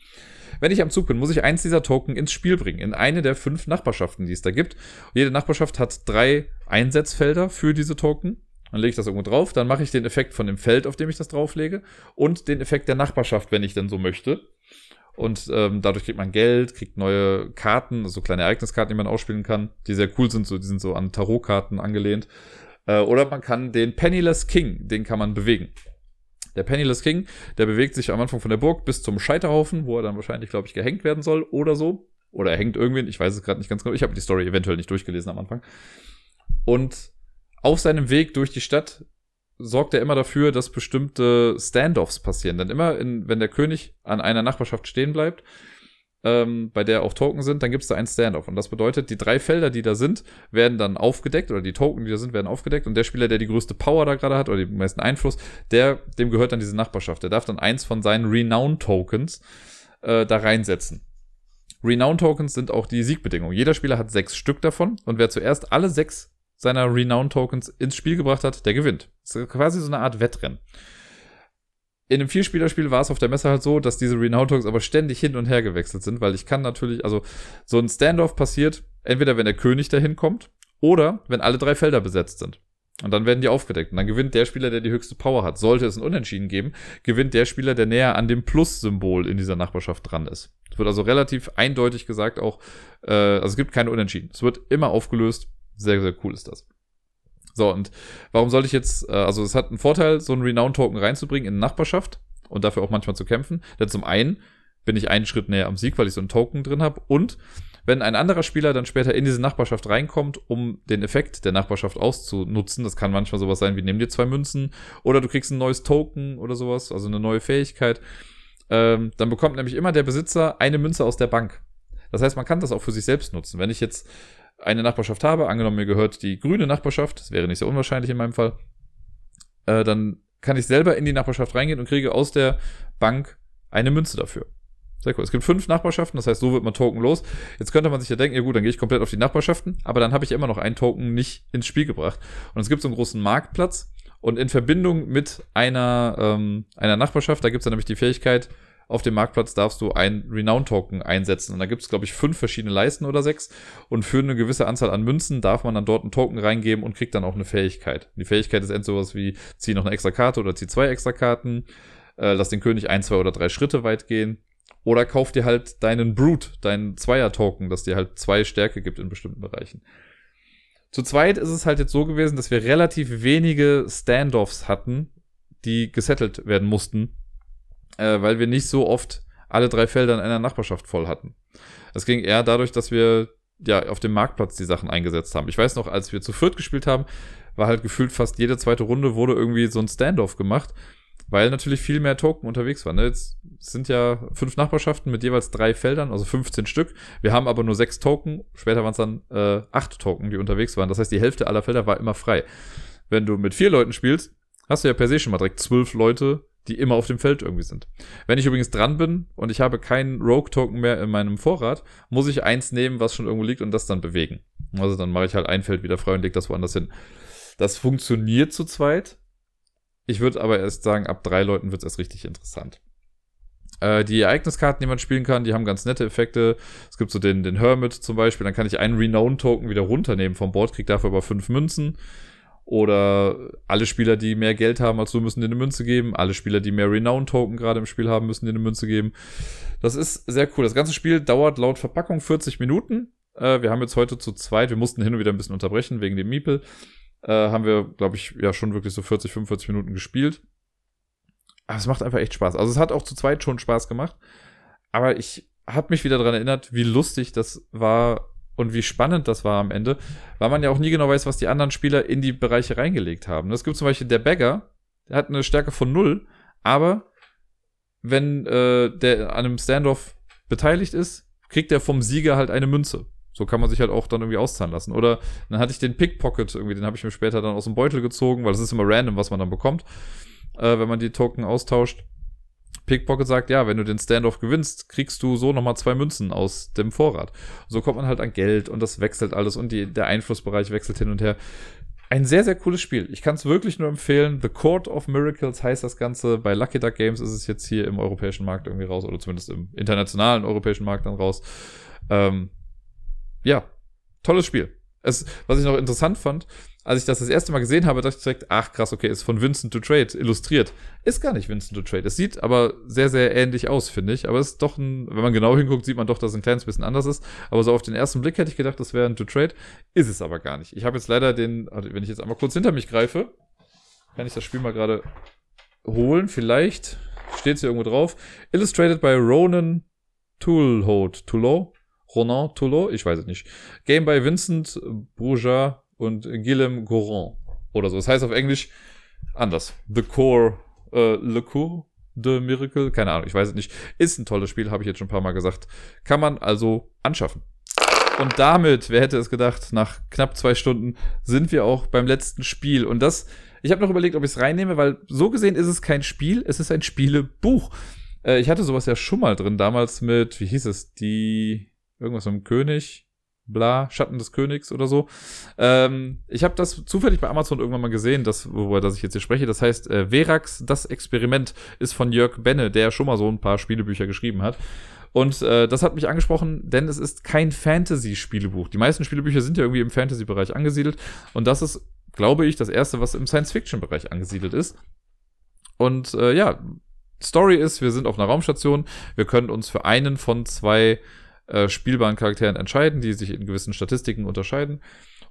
Wenn ich am Zug bin, muss ich eins dieser Token ins Spiel bringen, in eine der fünf Nachbarschaften, die es da gibt. Jede Nachbarschaft hat drei Einsetzfelder für diese Token. Dann lege ich das irgendwo drauf, dann mache ich den Effekt von dem Feld, auf dem ich das drauflege, und den Effekt der Nachbarschaft, wenn ich denn so möchte. Und ähm, dadurch kriegt man Geld, kriegt neue Karten, also kleine Ereigniskarten, die man ausspielen kann, die sehr cool sind, so, die sind so an Tarotkarten angelehnt. Äh, oder man kann den Penniless King, den kann man bewegen. Der Penniless King, der bewegt sich am Anfang von der Burg bis zum Scheiterhaufen, wo er dann wahrscheinlich, glaube ich, gehängt werden soll oder so. Oder er hängt irgendwen, ich weiß es gerade nicht ganz genau. Ich habe die Story eventuell nicht durchgelesen am Anfang. Und auf seinem Weg durch die Stadt sorgt er immer dafür, dass bestimmte Standoffs passieren. Denn immer, in, wenn der König an einer Nachbarschaft stehen bleibt, ähm, bei der auch Token sind, dann gibt es da ein Standoff. Und das bedeutet, die drei Felder, die da sind, werden dann aufgedeckt oder die Token, die da sind, werden aufgedeckt. Und der Spieler, der die größte Power da gerade hat oder den meisten Einfluss, der, dem gehört dann diese Nachbarschaft. Der darf dann eins von seinen Renown-Tokens äh, da reinsetzen. Renown-Tokens sind auch die Siegbedingungen. Jeder Spieler hat sechs Stück davon und wer zuerst alle sechs seiner Renown-Tokens ins Spiel gebracht hat, der gewinnt. Das ist quasi so eine Art Wettrennen in einem Vierspielerspiel war es auf der Messe halt so, dass diese Renown Talks aber ständig hin und her gewechselt sind, weil ich kann natürlich, also so ein Standoff passiert, entweder wenn der König dahin kommt oder wenn alle drei Felder besetzt sind. Und dann werden die aufgedeckt. Und dann gewinnt der Spieler, der die höchste Power hat. Sollte es ein Unentschieden geben, gewinnt der Spieler, der näher an dem Plus-Symbol in dieser Nachbarschaft dran ist. Es wird also relativ eindeutig gesagt auch, äh, also es gibt keine Unentschieden. Es wird immer aufgelöst. Sehr, sehr cool ist das. So, und warum sollte ich jetzt, äh, also es hat einen Vorteil, so einen Renown-Token reinzubringen in eine Nachbarschaft und dafür auch manchmal zu kämpfen. Denn zum einen bin ich einen Schritt näher am Sieg, weil ich so einen Token drin habe. Und wenn ein anderer Spieler dann später in diese Nachbarschaft reinkommt, um den Effekt der Nachbarschaft auszunutzen, das kann manchmal sowas sein wie, nimm dir zwei Münzen oder du kriegst ein neues Token oder sowas, also eine neue Fähigkeit, ähm, dann bekommt nämlich immer der Besitzer eine Münze aus der Bank. Das heißt, man kann das auch für sich selbst nutzen. Wenn ich jetzt eine Nachbarschaft habe, angenommen mir gehört die grüne Nachbarschaft, das wäre nicht so unwahrscheinlich in meinem Fall, äh, dann kann ich selber in die Nachbarschaft reingehen und kriege aus der Bank eine Münze dafür. Sehr cool. Es gibt fünf Nachbarschaften, das heißt, so wird man Token los. Jetzt könnte man sich ja denken, ja gut, dann gehe ich komplett auf die Nachbarschaften, aber dann habe ich immer noch einen Token nicht ins Spiel gebracht. Und es gibt so einen großen Marktplatz und in Verbindung mit einer, ähm, einer Nachbarschaft, da gibt es dann nämlich die Fähigkeit, auf dem Marktplatz darfst du ein Renown-Token einsetzen. Und da gibt es, glaube ich, fünf verschiedene Leisten oder sechs. Und für eine gewisse Anzahl an Münzen darf man dann dort einen Token reingeben und kriegt dann auch eine Fähigkeit. Die Fähigkeit ist entweder sowas wie, zieh noch eine extra Karte oder zieh zwei extra Karten, äh, lass den König ein, zwei oder drei Schritte weit gehen. Oder kauf dir halt deinen Brute, deinen Zweier-Token, das dir halt zwei Stärke gibt in bestimmten Bereichen. Zu zweit ist es halt jetzt so gewesen, dass wir relativ wenige Standoffs hatten, die gesettelt werden mussten, äh, weil wir nicht so oft alle drei Felder in einer Nachbarschaft voll hatten. Es ging eher dadurch, dass wir ja auf dem Marktplatz die Sachen eingesetzt haben. Ich weiß noch, als wir zu viert gespielt haben, war halt gefühlt fast jede zweite Runde wurde irgendwie so ein Standoff gemacht weil natürlich viel mehr Token unterwegs waren. Ne? Jetzt sind ja fünf Nachbarschaften mit jeweils drei Feldern, also 15 Stück. Wir haben aber nur sechs Token. Später waren es dann äh, acht Token, die unterwegs waren. Das heißt, die Hälfte aller Felder war immer frei. Wenn du mit vier Leuten spielst, hast du ja per se schon mal direkt zwölf Leute, die immer auf dem Feld irgendwie sind. Wenn ich übrigens dran bin und ich habe keinen Rogue-Token mehr in meinem Vorrat, muss ich eins nehmen, was schon irgendwo liegt und das dann bewegen. Also dann mache ich halt ein Feld wieder frei und lege das woanders hin. Das funktioniert zu zweit. Ich würde aber erst sagen, ab drei Leuten wird es erst richtig interessant. Äh, die Ereigniskarten, die man spielen kann, die haben ganz nette Effekte. Es gibt so den, den Hermit zum Beispiel, dann kann ich einen Renown-Token wieder runternehmen vom Board, krieg dafür aber fünf Münzen. Oder alle Spieler, die mehr Geld haben als du, müssen dir eine Münze geben. Alle Spieler, die mehr Renown-Token gerade im Spiel haben, müssen dir eine Münze geben. Das ist sehr cool. Das ganze Spiel dauert laut Verpackung 40 Minuten. Äh, wir haben jetzt heute zu zweit, wir mussten hin und wieder ein bisschen unterbrechen wegen dem Miepel äh, haben wir, glaube ich, ja schon wirklich so 40, 45 Minuten gespielt. Aber es macht einfach echt Spaß. Also es hat auch zu zweit schon Spaß gemacht. Aber ich habe mich wieder daran erinnert, wie lustig das war und wie spannend das war am Ende, weil man ja auch nie genau weiß, was die anderen Spieler in die Bereiche reingelegt haben. Es gibt zum Beispiel der Bagger, der hat eine Stärke von null, aber wenn äh, der an einem Standoff beteiligt ist, kriegt er vom Sieger halt eine Münze. So kann man sich halt auch dann irgendwie auszahlen lassen. Oder dann hatte ich den Pickpocket irgendwie, den habe ich mir später dann aus dem Beutel gezogen, weil es ist immer random, was man dann bekommt, äh, wenn man die Token austauscht. Pickpocket sagt, ja, wenn du den Standoff gewinnst, kriegst du so nochmal zwei Münzen aus dem Vorrat. So kommt man halt an Geld und das wechselt alles und die, der Einflussbereich wechselt hin und her. Ein sehr, sehr cooles Spiel. Ich kann es wirklich nur empfehlen. The Court of Miracles heißt das Ganze. Bei Lucky Duck Games ist es jetzt hier im europäischen Markt irgendwie raus oder zumindest im internationalen europäischen Markt dann raus. Ähm, ja, tolles Spiel. Es, was ich noch interessant fand, als ich das das erste Mal gesehen habe, dachte ich direkt, ach krass, okay, ist von Vincent to Trade illustriert. Ist gar nicht Vincent to Trade. Es sieht aber sehr, sehr ähnlich aus, finde ich. Aber es ist doch ein, wenn man genau hinguckt, sieht man doch, dass es ein kleines bisschen anders ist. Aber so auf den ersten Blick hätte ich gedacht, das wäre ein to Trade. Ist es aber gar nicht. Ich habe jetzt leider den, also wenn ich jetzt einmal kurz hinter mich greife, kann ich das Spiel mal gerade holen. Vielleicht steht es hier irgendwo drauf. Illustrated by Ronan Toolhote. Toulot? Ronan Toulot, ich weiß es nicht. Game by Vincent Bourgeat und Guillaume Goran oder so. Das heißt auf Englisch anders. The Core, äh, Le Cour de Miracle, keine Ahnung, ich weiß es nicht. Ist ein tolles Spiel, habe ich jetzt schon ein paar Mal gesagt. Kann man also anschaffen. Und damit, wer hätte es gedacht, nach knapp zwei Stunden sind wir auch beim letzten Spiel. Und das, ich habe noch überlegt, ob ich es reinnehme, weil so gesehen ist es kein Spiel, es ist ein Spielebuch. Äh, ich hatte sowas ja schon mal drin, damals mit, wie hieß es, die irgendwas mit dem König, bla, Schatten des Königs oder so. Ähm, ich habe das zufällig bei Amazon irgendwann mal gesehen, das, worüber das ich jetzt hier spreche. Das heißt, äh, Verax, das Experiment, ist von Jörg Benne, der schon mal so ein paar Spielebücher geschrieben hat. Und äh, das hat mich angesprochen, denn es ist kein Fantasy-Spielebuch. Die meisten Spielebücher sind ja irgendwie im Fantasy-Bereich angesiedelt. Und das ist, glaube ich, das erste, was im Science-Fiction-Bereich angesiedelt ist. Und äh, ja, Story ist, wir sind auf einer Raumstation. Wir können uns für einen von zwei äh, spielbaren Charakteren entscheiden, die sich in gewissen Statistiken unterscheiden.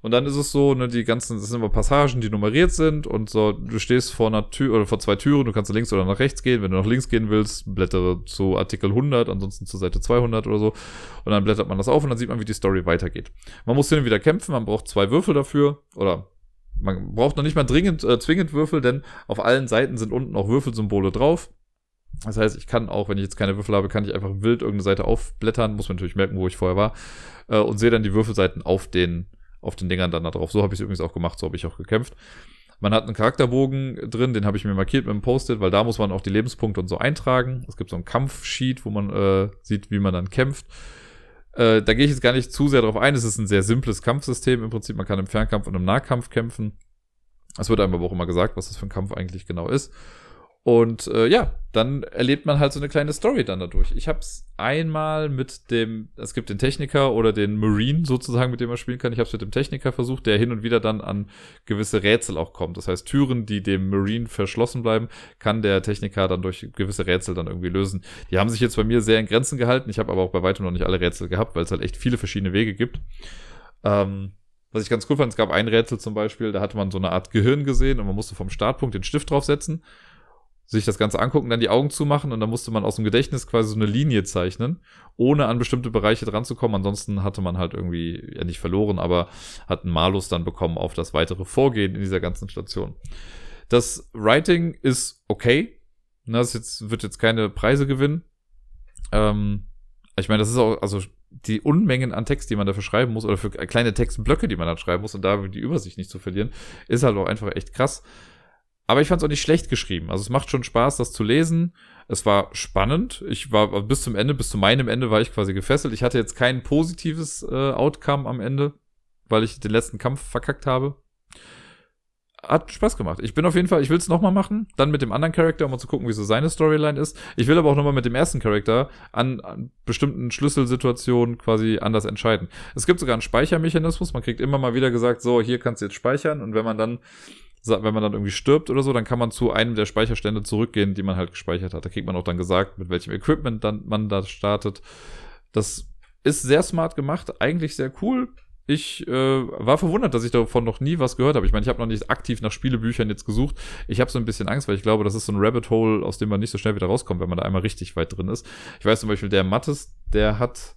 Und dann ist es so, ne, die ganzen, das sind immer Passagen, die nummeriert sind und so, du stehst vor einer Tür oder vor zwei Türen, du kannst nach links oder nach rechts gehen. Wenn du nach links gehen willst, blättere zu Artikel 100, ansonsten zur Seite 200 oder so. Und dann blättert man das auf und dann sieht man, wie die Story weitergeht. Man muss hin wieder kämpfen, man braucht zwei Würfel dafür oder man braucht noch nicht mal dringend, äh, zwingend Würfel, denn auf allen Seiten sind unten auch Würfelsymbole drauf. Das heißt, ich kann auch, wenn ich jetzt keine Würfel habe, kann ich einfach wild irgendeine Seite aufblättern, muss man natürlich merken, wo ich vorher war, äh, und sehe dann die Würfelseiten auf den, auf den Dingern dann da drauf. So habe ich es übrigens auch gemacht, so habe ich auch gekämpft. Man hat einen Charakterbogen drin, den habe ich mir markiert mit einem Post-it, weil da muss man auch die Lebenspunkte und so eintragen. Es gibt so einen Kampfsheet, wo man äh, sieht, wie man dann kämpft. Äh, da gehe ich jetzt gar nicht zu sehr drauf ein. Es ist ein sehr simples Kampfsystem im Prinzip. Man kann im Fernkampf und im Nahkampf kämpfen. Es wird einem aber auch immer gesagt, was das für ein Kampf eigentlich genau ist. Und äh, ja, dann erlebt man halt so eine kleine Story dann dadurch. Ich habe es einmal mit dem, es gibt den Techniker oder den Marine sozusagen, mit dem man spielen kann. Ich habe es mit dem Techniker versucht, der hin und wieder dann an gewisse Rätsel auch kommt. Das heißt, Türen, die dem Marine verschlossen bleiben, kann der Techniker dann durch gewisse Rätsel dann irgendwie lösen. Die haben sich jetzt bei mir sehr in Grenzen gehalten. Ich habe aber auch bei weitem noch nicht alle Rätsel gehabt, weil es halt echt viele verschiedene Wege gibt. Ähm, was ich ganz cool fand, es gab ein Rätsel zum Beispiel, da hatte man so eine Art Gehirn gesehen und man musste vom Startpunkt den Stift draufsetzen sich das Ganze angucken, dann die Augen zumachen und dann musste man aus dem Gedächtnis quasi so eine Linie zeichnen, ohne an bestimmte Bereiche dran zu kommen. Ansonsten hatte man halt irgendwie, ja nicht verloren, aber hat einen Malus dann bekommen auf das weitere Vorgehen in dieser ganzen Station. Das Writing ist okay. Das jetzt, wird jetzt keine Preise gewinnen. Ähm, ich meine, das ist auch, also die Unmengen an Text, die man dafür schreiben muss, oder für kleine Textblöcke, die man dann schreiben muss, und da die Übersicht nicht zu verlieren, ist halt auch einfach echt krass. Aber ich fand es auch nicht schlecht geschrieben. Also es macht schon Spaß, das zu lesen. Es war spannend. Ich war bis zum Ende, bis zu meinem Ende war ich quasi gefesselt. Ich hatte jetzt kein positives äh, Outcome am Ende, weil ich den letzten Kampf verkackt habe. Hat Spaß gemacht. Ich bin auf jeden Fall, ich will es nochmal machen. Dann mit dem anderen Charakter, um mal zu gucken, wie so seine Storyline ist. Ich will aber auch nochmal mit dem ersten Charakter an, an bestimmten Schlüsselsituationen quasi anders entscheiden. Es gibt sogar einen Speichermechanismus. Man kriegt immer mal wieder gesagt, so, hier kannst du jetzt speichern. Und wenn man dann wenn man dann irgendwie stirbt oder so, dann kann man zu einem der Speicherstände zurückgehen, die man halt gespeichert hat. Da kriegt man auch dann gesagt, mit welchem Equipment dann man da startet. Das ist sehr smart gemacht, eigentlich sehr cool. Ich äh, war verwundert, dass ich davon noch nie was gehört habe. Ich meine, ich habe noch nicht aktiv nach Spielebüchern jetzt gesucht. Ich habe so ein bisschen Angst, weil ich glaube, das ist so ein Rabbit Hole, aus dem man nicht so schnell wieder rauskommt, wenn man da einmal richtig weit drin ist. Ich weiß zum Beispiel, der Mattes, der hat,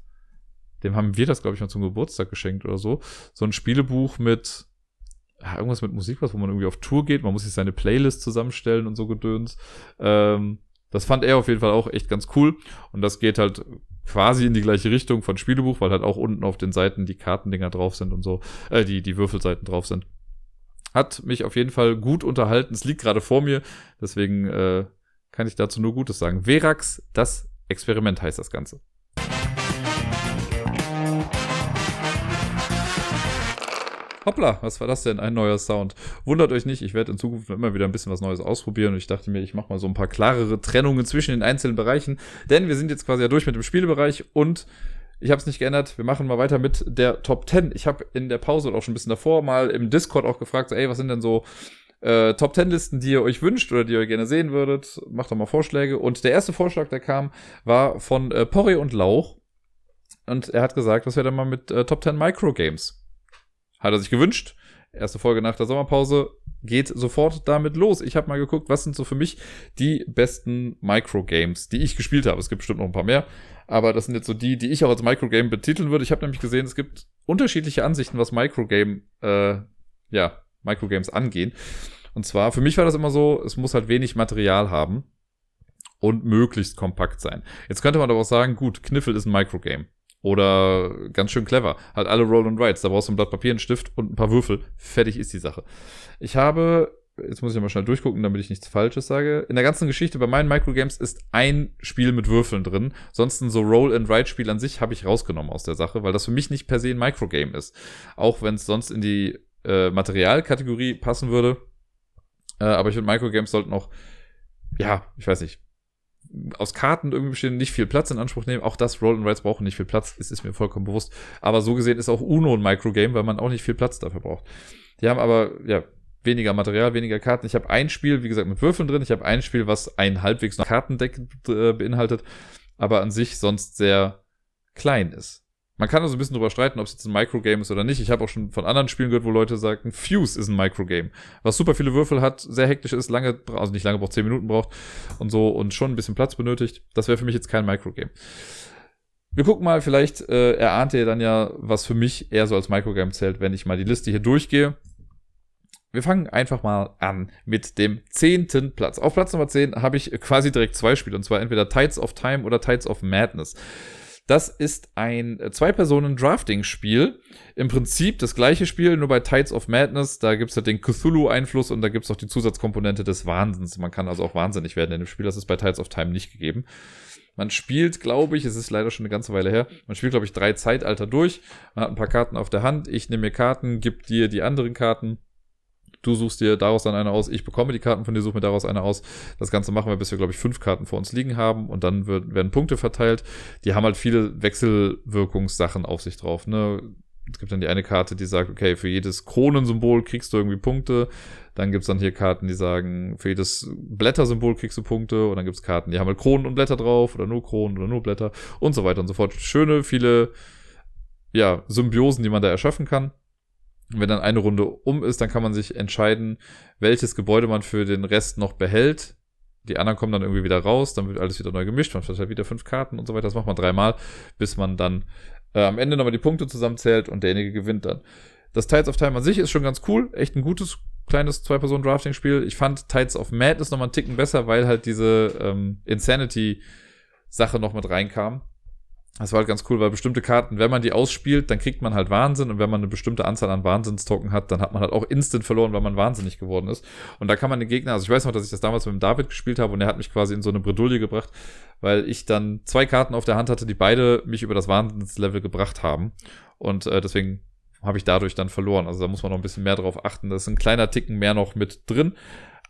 dem haben wir das, glaube ich, mal zum Geburtstag geschenkt oder so, so ein Spielebuch mit ja, irgendwas mit Musik, was, wo man irgendwie auf Tour geht. Man muss sich seine Playlist zusammenstellen und so gedöns. Ähm, das fand er auf jeden Fall auch echt ganz cool. Und das geht halt quasi in die gleiche Richtung von Spielebuch, weil halt auch unten auf den Seiten die Kartendinger drauf sind und so, äh, die, die Würfelseiten drauf sind. Hat mich auf jeden Fall gut unterhalten. Es liegt gerade vor mir, deswegen äh, kann ich dazu nur Gutes sagen. Verax, das Experiment heißt das Ganze. Hoppla, was war das denn? Ein neuer Sound. Wundert euch nicht, ich werde in Zukunft immer wieder ein bisschen was Neues ausprobieren und ich dachte mir, ich mache mal so ein paar klarere Trennungen zwischen den einzelnen Bereichen, denn wir sind jetzt quasi ja durch mit dem Spielbereich und ich habe es nicht geändert. Wir machen mal weiter mit der Top 10. Ich habe in der Pause und auch schon ein bisschen davor mal im Discord auch gefragt, so, ey, was sind denn so äh, Top 10 Listen, die ihr euch wünscht oder die ihr gerne sehen würdet? Macht doch mal Vorschläge. Und der erste Vorschlag, der kam, war von äh, Porri und Lauch. Und er hat gesagt, was wäre denn mal mit äh, Top 10 Microgames? Hat er sich gewünscht. Erste Folge nach der Sommerpause geht sofort damit los. Ich habe mal geguckt, was sind so für mich die besten Microgames, die ich gespielt habe. Es gibt bestimmt noch ein paar mehr, aber das sind jetzt so die, die ich auch als Microgame betiteln würde. Ich habe nämlich gesehen, es gibt unterschiedliche Ansichten, was Microgame, äh, ja, Microgames angehen. Und zwar, für mich war das immer so, es muss halt wenig Material haben und möglichst kompakt sein. Jetzt könnte man aber auch sagen, gut, Kniffel ist ein Microgame. Oder ganz schön clever. Halt alle Roll and Rights. Da brauchst du ein Blatt Papier, einen Stift und ein paar Würfel. Fertig ist die Sache. Ich habe, jetzt muss ich mal schnell durchgucken, damit ich nichts Falsches sage. In der ganzen Geschichte bei meinen Microgames ist ein Spiel mit Würfeln drin. Sonst ein so Roll and Write Spiel an sich habe ich rausgenommen aus der Sache, weil das für mich nicht per se ein Microgame ist. Auch wenn es sonst in die äh, Materialkategorie passen würde. Äh, aber ich finde, Microgames sollten auch, ja, ich weiß nicht, aus Karten irgendwie bestehen, nicht viel Platz in Anspruch nehmen. Auch das Roll and Rides brauchen nicht viel Platz, es ist mir vollkommen bewusst. Aber so gesehen ist auch Uno ein Microgame, weil man auch nicht viel Platz dafür braucht. Die haben aber, ja, weniger Material, weniger Karten. Ich habe ein Spiel, wie gesagt, mit Würfeln drin. Ich habe ein Spiel, was ein halbwegs noch Kartendeck äh, beinhaltet, aber an sich sonst sehr klein ist. Man kann also ein bisschen drüber streiten, ob es jetzt ein Microgame ist oder nicht. Ich habe auch schon von anderen Spielen gehört, wo Leute sagten, Fuse ist ein Microgame. Was super viele Würfel hat, sehr hektisch ist, lange, also nicht lange braucht, 10 Minuten braucht und so und schon ein bisschen Platz benötigt. Das wäre für mich jetzt kein Microgame. Wir gucken mal, vielleicht äh, erahnt ihr dann ja, was für mich eher so als Microgame zählt, wenn ich mal die Liste hier durchgehe. wir fangen einfach mal an mit dem zehnten Platz. Auf Platz Nummer 10 habe ich quasi direkt zwei Spiele, und zwar entweder Tides of Time oder Tides of Madness. Das ist ein Zwei-Personen-Drafting-Spiel. Im Prinzip das gleiche Spiel, nur bei Tides of Madness. Da gibt es halt den Cthulhu-Einfluss und da gibt es auch die Zusatzkomponente des Wahnsinns. Man kann also auch wahnsinnig werden in dem Spiel. Das ist bei Tides of Time nicht gegeben. Man spielt, glaube ich, es ist leider schon eine ganze Weile her, man spielt, glaube ich, drei Zeitalter durch. Man hat ein paar Karten auf der Hand. Ich nehme mir Karten, gebe dir die anderen Karten. Du suchst dir daraus dann eine aus, ich bekomme die Karten von dir, suche mir daraus eine aus. Das Ganze machen wir, bis wir, glaube ich, fünf Karten vor uns liegen haben und dann wird, werden Punkte verteilt. Die haben halt viele Wechselwirkungssachen auf sich drauf. Ne? Es gibt dann die eine Karte, die sagt, okay, für jedes Kronensymbol kriegst du irgendwie Punkte. Dann gibt's dann hier Karten, die sagen, für jedes Blättersymbol kriegst du Punkte. Und dann gibt's Karten, die haben halt Kronen und Blätter drauf oder nur Kronen oder nur Blätter und so weiter und so fort. Schöne, viele ja, Symbiosen, die man da erschaffen kann. Wenn dann eine Runde um ist, dann kann man sich entscheiden, welches Gebäude man für den Rest noch behält. Die anderen kommen dann irgendwie wieder raus, dann wird alles wieder neu gemischt, man verteilt wieder fünf Karten und so weiter. Das macht man dreimal, bis man dann äh, am Ende nochmal die Punkte zusammenzählt und derjenige gewinnt dann. Das Tides of Time an sich ist schon ganz cool, echt ein gutes kleines Zwei-Personen-Drafting-Spiel. Ich fand Tides of Madness nochmal einen Ticken besser, weil halt diese ähm, Insanity-Sache noch mit reinkam. Das war halt ganz cool, weil bestimmte Karten, wenn man die ausspielt, dann kriegt man halt Wahnsinn und wenn man eine bestimmte Anzahl an Wahnsinnstoken hat, dann hat man halt auch instant verloren, weil man wahnsinnig geworden ist. Und da kann man den Gegner, also ich weiß noch, dass ich das damals mit dem David gespielt habe und er hat mich quasi in so eine Bredouille gebracht, weil ich dann zwei Karten auf der Hand hatte, die beide mich über das Wahnsinnslevel gebracht haben. Und äh, deswegen habe ich dadurch dann verloren. Also da muss man noch ein bisschen mehr drauf achten. Da ist ein kleiner Ticken mehr noch mit drin.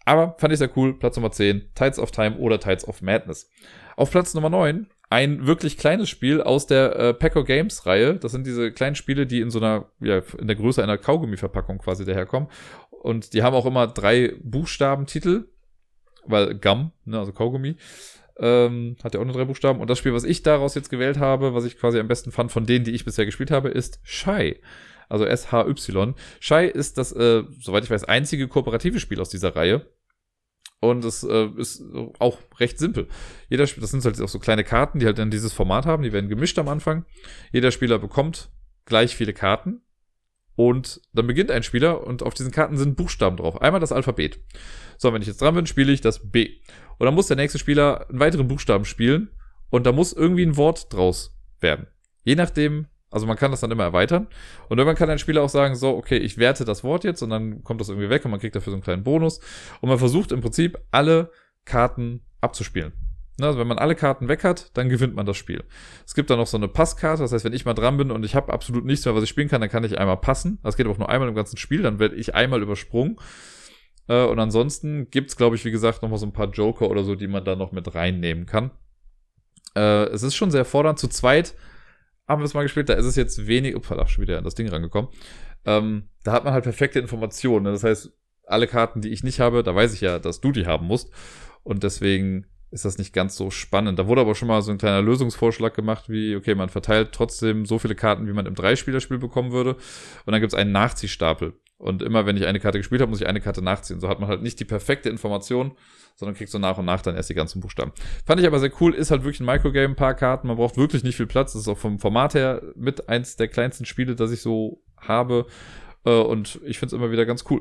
Aber fand ich sehr cool. Platz Nummer 10, Tides of Time oder Tides of Madness. Auf Platz Nummer 9 ein wirklich kleines Spiel aus der äh, Paco Games Reihe. Das sind diese kleinen Spiele, die in so einer, ja, in der Größe einer Kaugummi-Verpackung quasi daherkommen. Und die haben auch immer drei Buchstabentitel, weil Gum, ne, also Kaugummi, ähm, hat ja auch nur drei Buchstaben. Und das Spiel, was ich daraus jetzt gewählt habe, was ich quasi am besten fand von denen, die ich bisher gespielt habe, ist Shy. Also S-H-Y. Shy ist das, äh, soweit ich weiß, einzige kooperative Spiel aus dieser Reihe. Und es äh, ist auch recht simpel. Jeder das sind halt auch so kleine Karten, die halt dann dieses Format haben, die werden gemischt am Anfang. Jeder Spieler bekommt gleich viele Karten. Und dann beginnt ein Spieler und auf diesen Karten sind Buchstaben drauf. Einmal das Alphabet. So, wenn ich jetzt dran bin, spiele ich das B. Und dann muss der nächste Spieler einen weiteren Buchstaben spielen und da muss irgendwie ein Wort draus werden. Je nachdem, also man kann das dann immer erweitern. Und irgendwann kann ein Spieler auch sagen, so, okay, ich werte das Wort jetzt und dann kommt das irgendwie weg und man kriegt dafür so einen kleinen Bonus. Und man versucht im Prinzip alle Karten abzuspielen. Also wenn man alle Karten weg hat, dann gewinnt man das Spiel. Es gibt dann noch so eine Passkarte, das heißt, wenn ich mal dran bin und ich habe absolut nichts mehr, was ich spielen kann, dann kann ich einmal passen. Das geht aber auch nur einmal im ganzen Spiel, dann werde ich einmal übersprungen. Äh, und ansonsten gibt's, glaube ich, wie gesagt, noch mal so ein paar Joker oder so, die man da noch mit reinnehmen kann. Äh, es ist schon sehr fordernd. Zu zweit haben wir es mal gespielt, da ist es jetzt wenig, ups, schon wieder an das Ding rangekommen. Ähm, da hat man halt perfekte Informationen. Ne? Das heißt, alle Karten, die ich nicht habe, da weiß ich ja, dass du die haben musst. Und deswegen ist das nicht ganz so spannend. Da wurde aber schon mal so ein kleiner Lösungsvorschlag gemacht, wie, okay, man verteilt trotzdem so viele Karten, wie man im Dreispielerspiel bekommen würde. Und dann gibt es einen Nachziehstapel. Und immer, wenn ich eine Karte gespielt habe, muss ich eine Karte nachziehen. So hat man halt nicht die perfekte Information, sondern kriegst du nach und nach dann erst die ganzen Buchstaben. Fand ich aber sehr cool, ist halt wirklich ein Microgame, ein paar Karten, man braucht wirklich nicht viel Platz. Das ist auch vom Format her mit eins der kleinsten Spiele, das ich so habe. Äh, und ich finde es immer wieder ganz cool.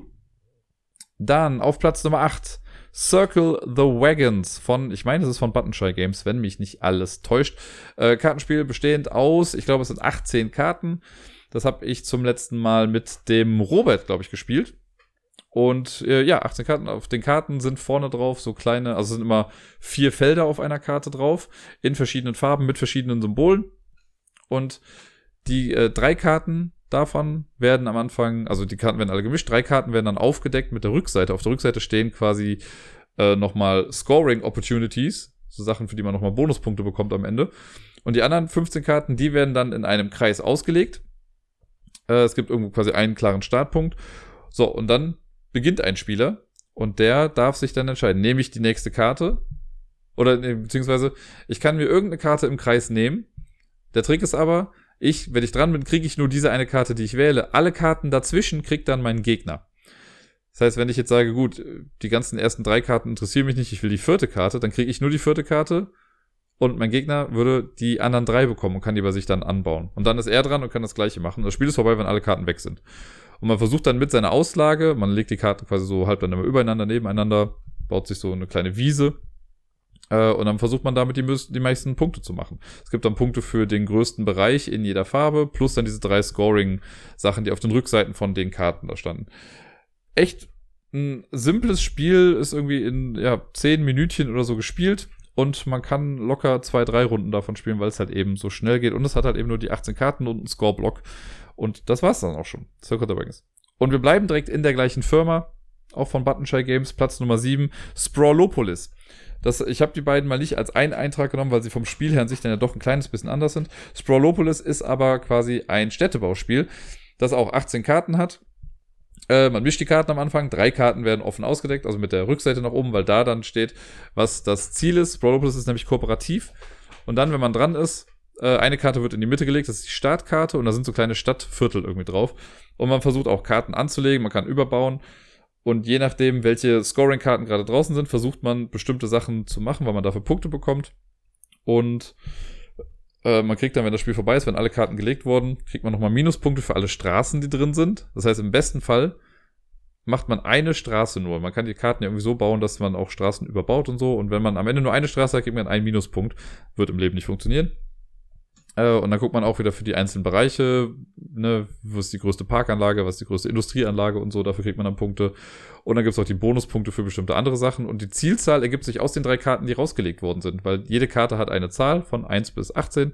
Dann auf Platz Nummer 8. Circle the Wagons von, ich meine, es ist von Buttonshy Games, wenn mich nicht alles täuscht. Äh, Kartenspiel bestehend aus, ich glaube, es sind 18 Karten. Das habe ich zum letzten Mal mit dem Robert, glaube ich, gespielt. Und äh, ja, 18 Karten. Auf den Karten sind vorne drauf so kleine, also sind immer vier Felder auf einer Karte drauf, in verschiedenen Farben mit verschiedenen Symbolen. Und die äh, drei Karten davon werden am Anfang, also die Karten werden alle gemischt, drei Karten werden dann aufgedeckt mit der Rückseite. Auf der Rückseite stehen quasi äh, nochmal Scoring Opportunities, so Sachen, für die man nochmal Bonuspunkte bekommt am Ende. Und die anderen 15 Karten, die werden dann in einem Kreis ausgelegt. Äh, es gibt irgendwo quasi einen klaren Startpunkt. So, und dann beginnt ein Spieler und der darf sich dann entscheiden, nehme ich die nächste Karte oder beziehungsweise ich kann mir irgendeine Karte im Kreis nehmen. Der Trick ist aber, ich, wenn ich dran bin, kriege ich nur diese eine Karte, die ich wähle. Alle Karten dazwischen kriegt dann mein Gegner. Das heißt, wenn ich jetzt sage, gut, die ganzen ersten drei Karten interessieren mich nicht, ich will die vierte Karte, dann kriege ich nur die vierte Karte und mein Gegner würde die anderen drei bekommen und kann die bei sich dann anbauen. Und dann ist er dran und kann das gleiche machen. Das Spiel ist vorbei, wenn alle Karten weg sind. Und man versucht dann mit seiner Auslage, man legt die Karten quasi so halb dann immer übereinander, nebeneinander, baut sich so eine kleine Wiese. Äh, und dann versucht man damit die, die meisten Punkte zu machen. Es gibt dann Punkte für den größten Bereich in jeder Farbe, plus dann diese drei Scoring-Sachen, die auf den Rückseiten von den Karten da standen. Echt ein simples Spiel, ist irgendwie in ja, zehn Minütchen oder so gespielt. Und man kann locker zwei, drei Runden davon spielen, weil es halt eben so schnell geht. Und es hat halt eben nur die 18 Karten und einen Score-Block. Und das war's dann auch schon. Circle the Wings. Und wir bleiben direkt in der gleichen Firma. Auch von Buttonshy Games, Platz Nummer 7, Sprawlopolis. Das, ich habe die beiden mal nicht als einen Eintrag genommen, weil sie vom Spiel her an sich dann ja doch ein kleines bisschen anders sind. Sprawlopolis ist aber quasi ein Städtebauspiel, das auch 18 Karten hat äh, man mischt die Karten am Anfang, drei Karten werden offen ausgedeckt, also mit der Rückseite nach oben, weil da dann steht, was das Ziel ist. Brawlopolis ist nämlich kooperativ. Und dann, wenn man dran ist, äh, eine Karte wird in die Mitte gelegt, das ist die Startkarte und da sind so kleine Stadtviertel irgendwie drauf. Und man versucht auch Karten anzulegen, man kann überbauen. Und je nachdem, welche Scoring-Karten gerade draußen sind, versucht man bestimmte Sachen zu machen, weil man dafür Punkte bekommt. Und äh, man kriegt dann, wenn das Spiel vorbei ist, wenn alle Karten gelegt wurden, kriegt man nochmal Minuspunkte für alle Straßen, die drin sind. Das heißt, im besten Fall macht man eine Straße nur. Man kann die Karten ja irgendwie so bauen, dass man auch Straßen überbaut und so. Und wenn man am Ende nur eine Straße hat, kriegt man einen Minuspunkt. Wird im Leben nicht funktionieren. Äh, und dann guckt man auch wieder für die einzelnen Bereiche, ne, was ist die größte Parkanlage, was ist die größte Industrieanlage und so, dafür kriegt man dann Punkte. Und dann gibt's auch die Bonuspunkte für bestimmte andere Sachen. Und die Zielzahl ergibt sich aus den drei Karten, die rausgelegt worden sind, weil jede Karte hat eine Zahl von 1 bis 18.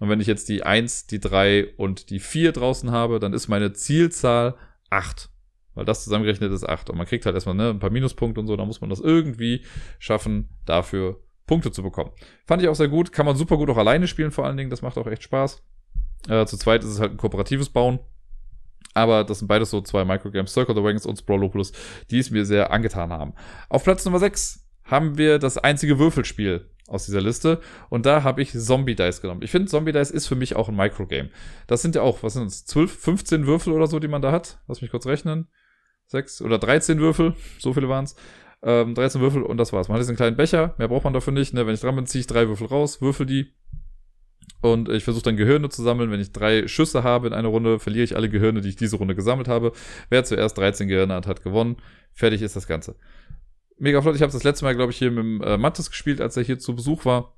Und wenn ich jetzt die 1, die 3 und die 4 draußen habe, dann ist meine Zielzahl 8. Weil das zusammengerechnet ist 8. Und man kriegt halt erstmal ne, ein paar Minuspunkte und so, da muss man das irgendwie schaffen, dafür Punkte zu bekommen. Fand ich auch sehr gut. Kann man super gut auch alleine spielen, vor allen Dingen. Das macht auch echt Spaß. Äh, zu zweit ist es halt ein kooperatives Bauen. Aber das sind beides so zwei Microgames, Circle the Wings und Sprawlopolis, die es mir sehr angetan haben. Auf Platz Nummer 6 haben wir das einzige Würfelspiel aus dieser Liste. Und da habe ich Zombie Dice genommen. Ich finde, Zombie Dice ist für mich auch ein Microgame. Das sind ja auch, was sind es, 12, 15 Würfel oder so, die man da hat. Lass mich kurz rechnen. 6 oder 13 Würfel, so viele waren es. Ähm, 13 Würfel und das war's. Man hat jetzt einen kleinen Becher, mehr braucht man dafür nicht. Ne? Wenn ich dran bin, ziehe ich drei Würfel raus, würfel die. Und ich versuche dann Gehirne zu sammeln. Wenn ich drei Schüsse habe in einer Runde, verliere ich alle Gehirne, die ich diese Runde gesammelt habe. Wer zuerst 13 Gehirne hat, hat gewonnen. Fertig ist das Ganze. Mega flott. Ich habe das letzte Mal, glaube ich, hier mit dem äh, Mattes gespielt, als er hier zu Besuch war.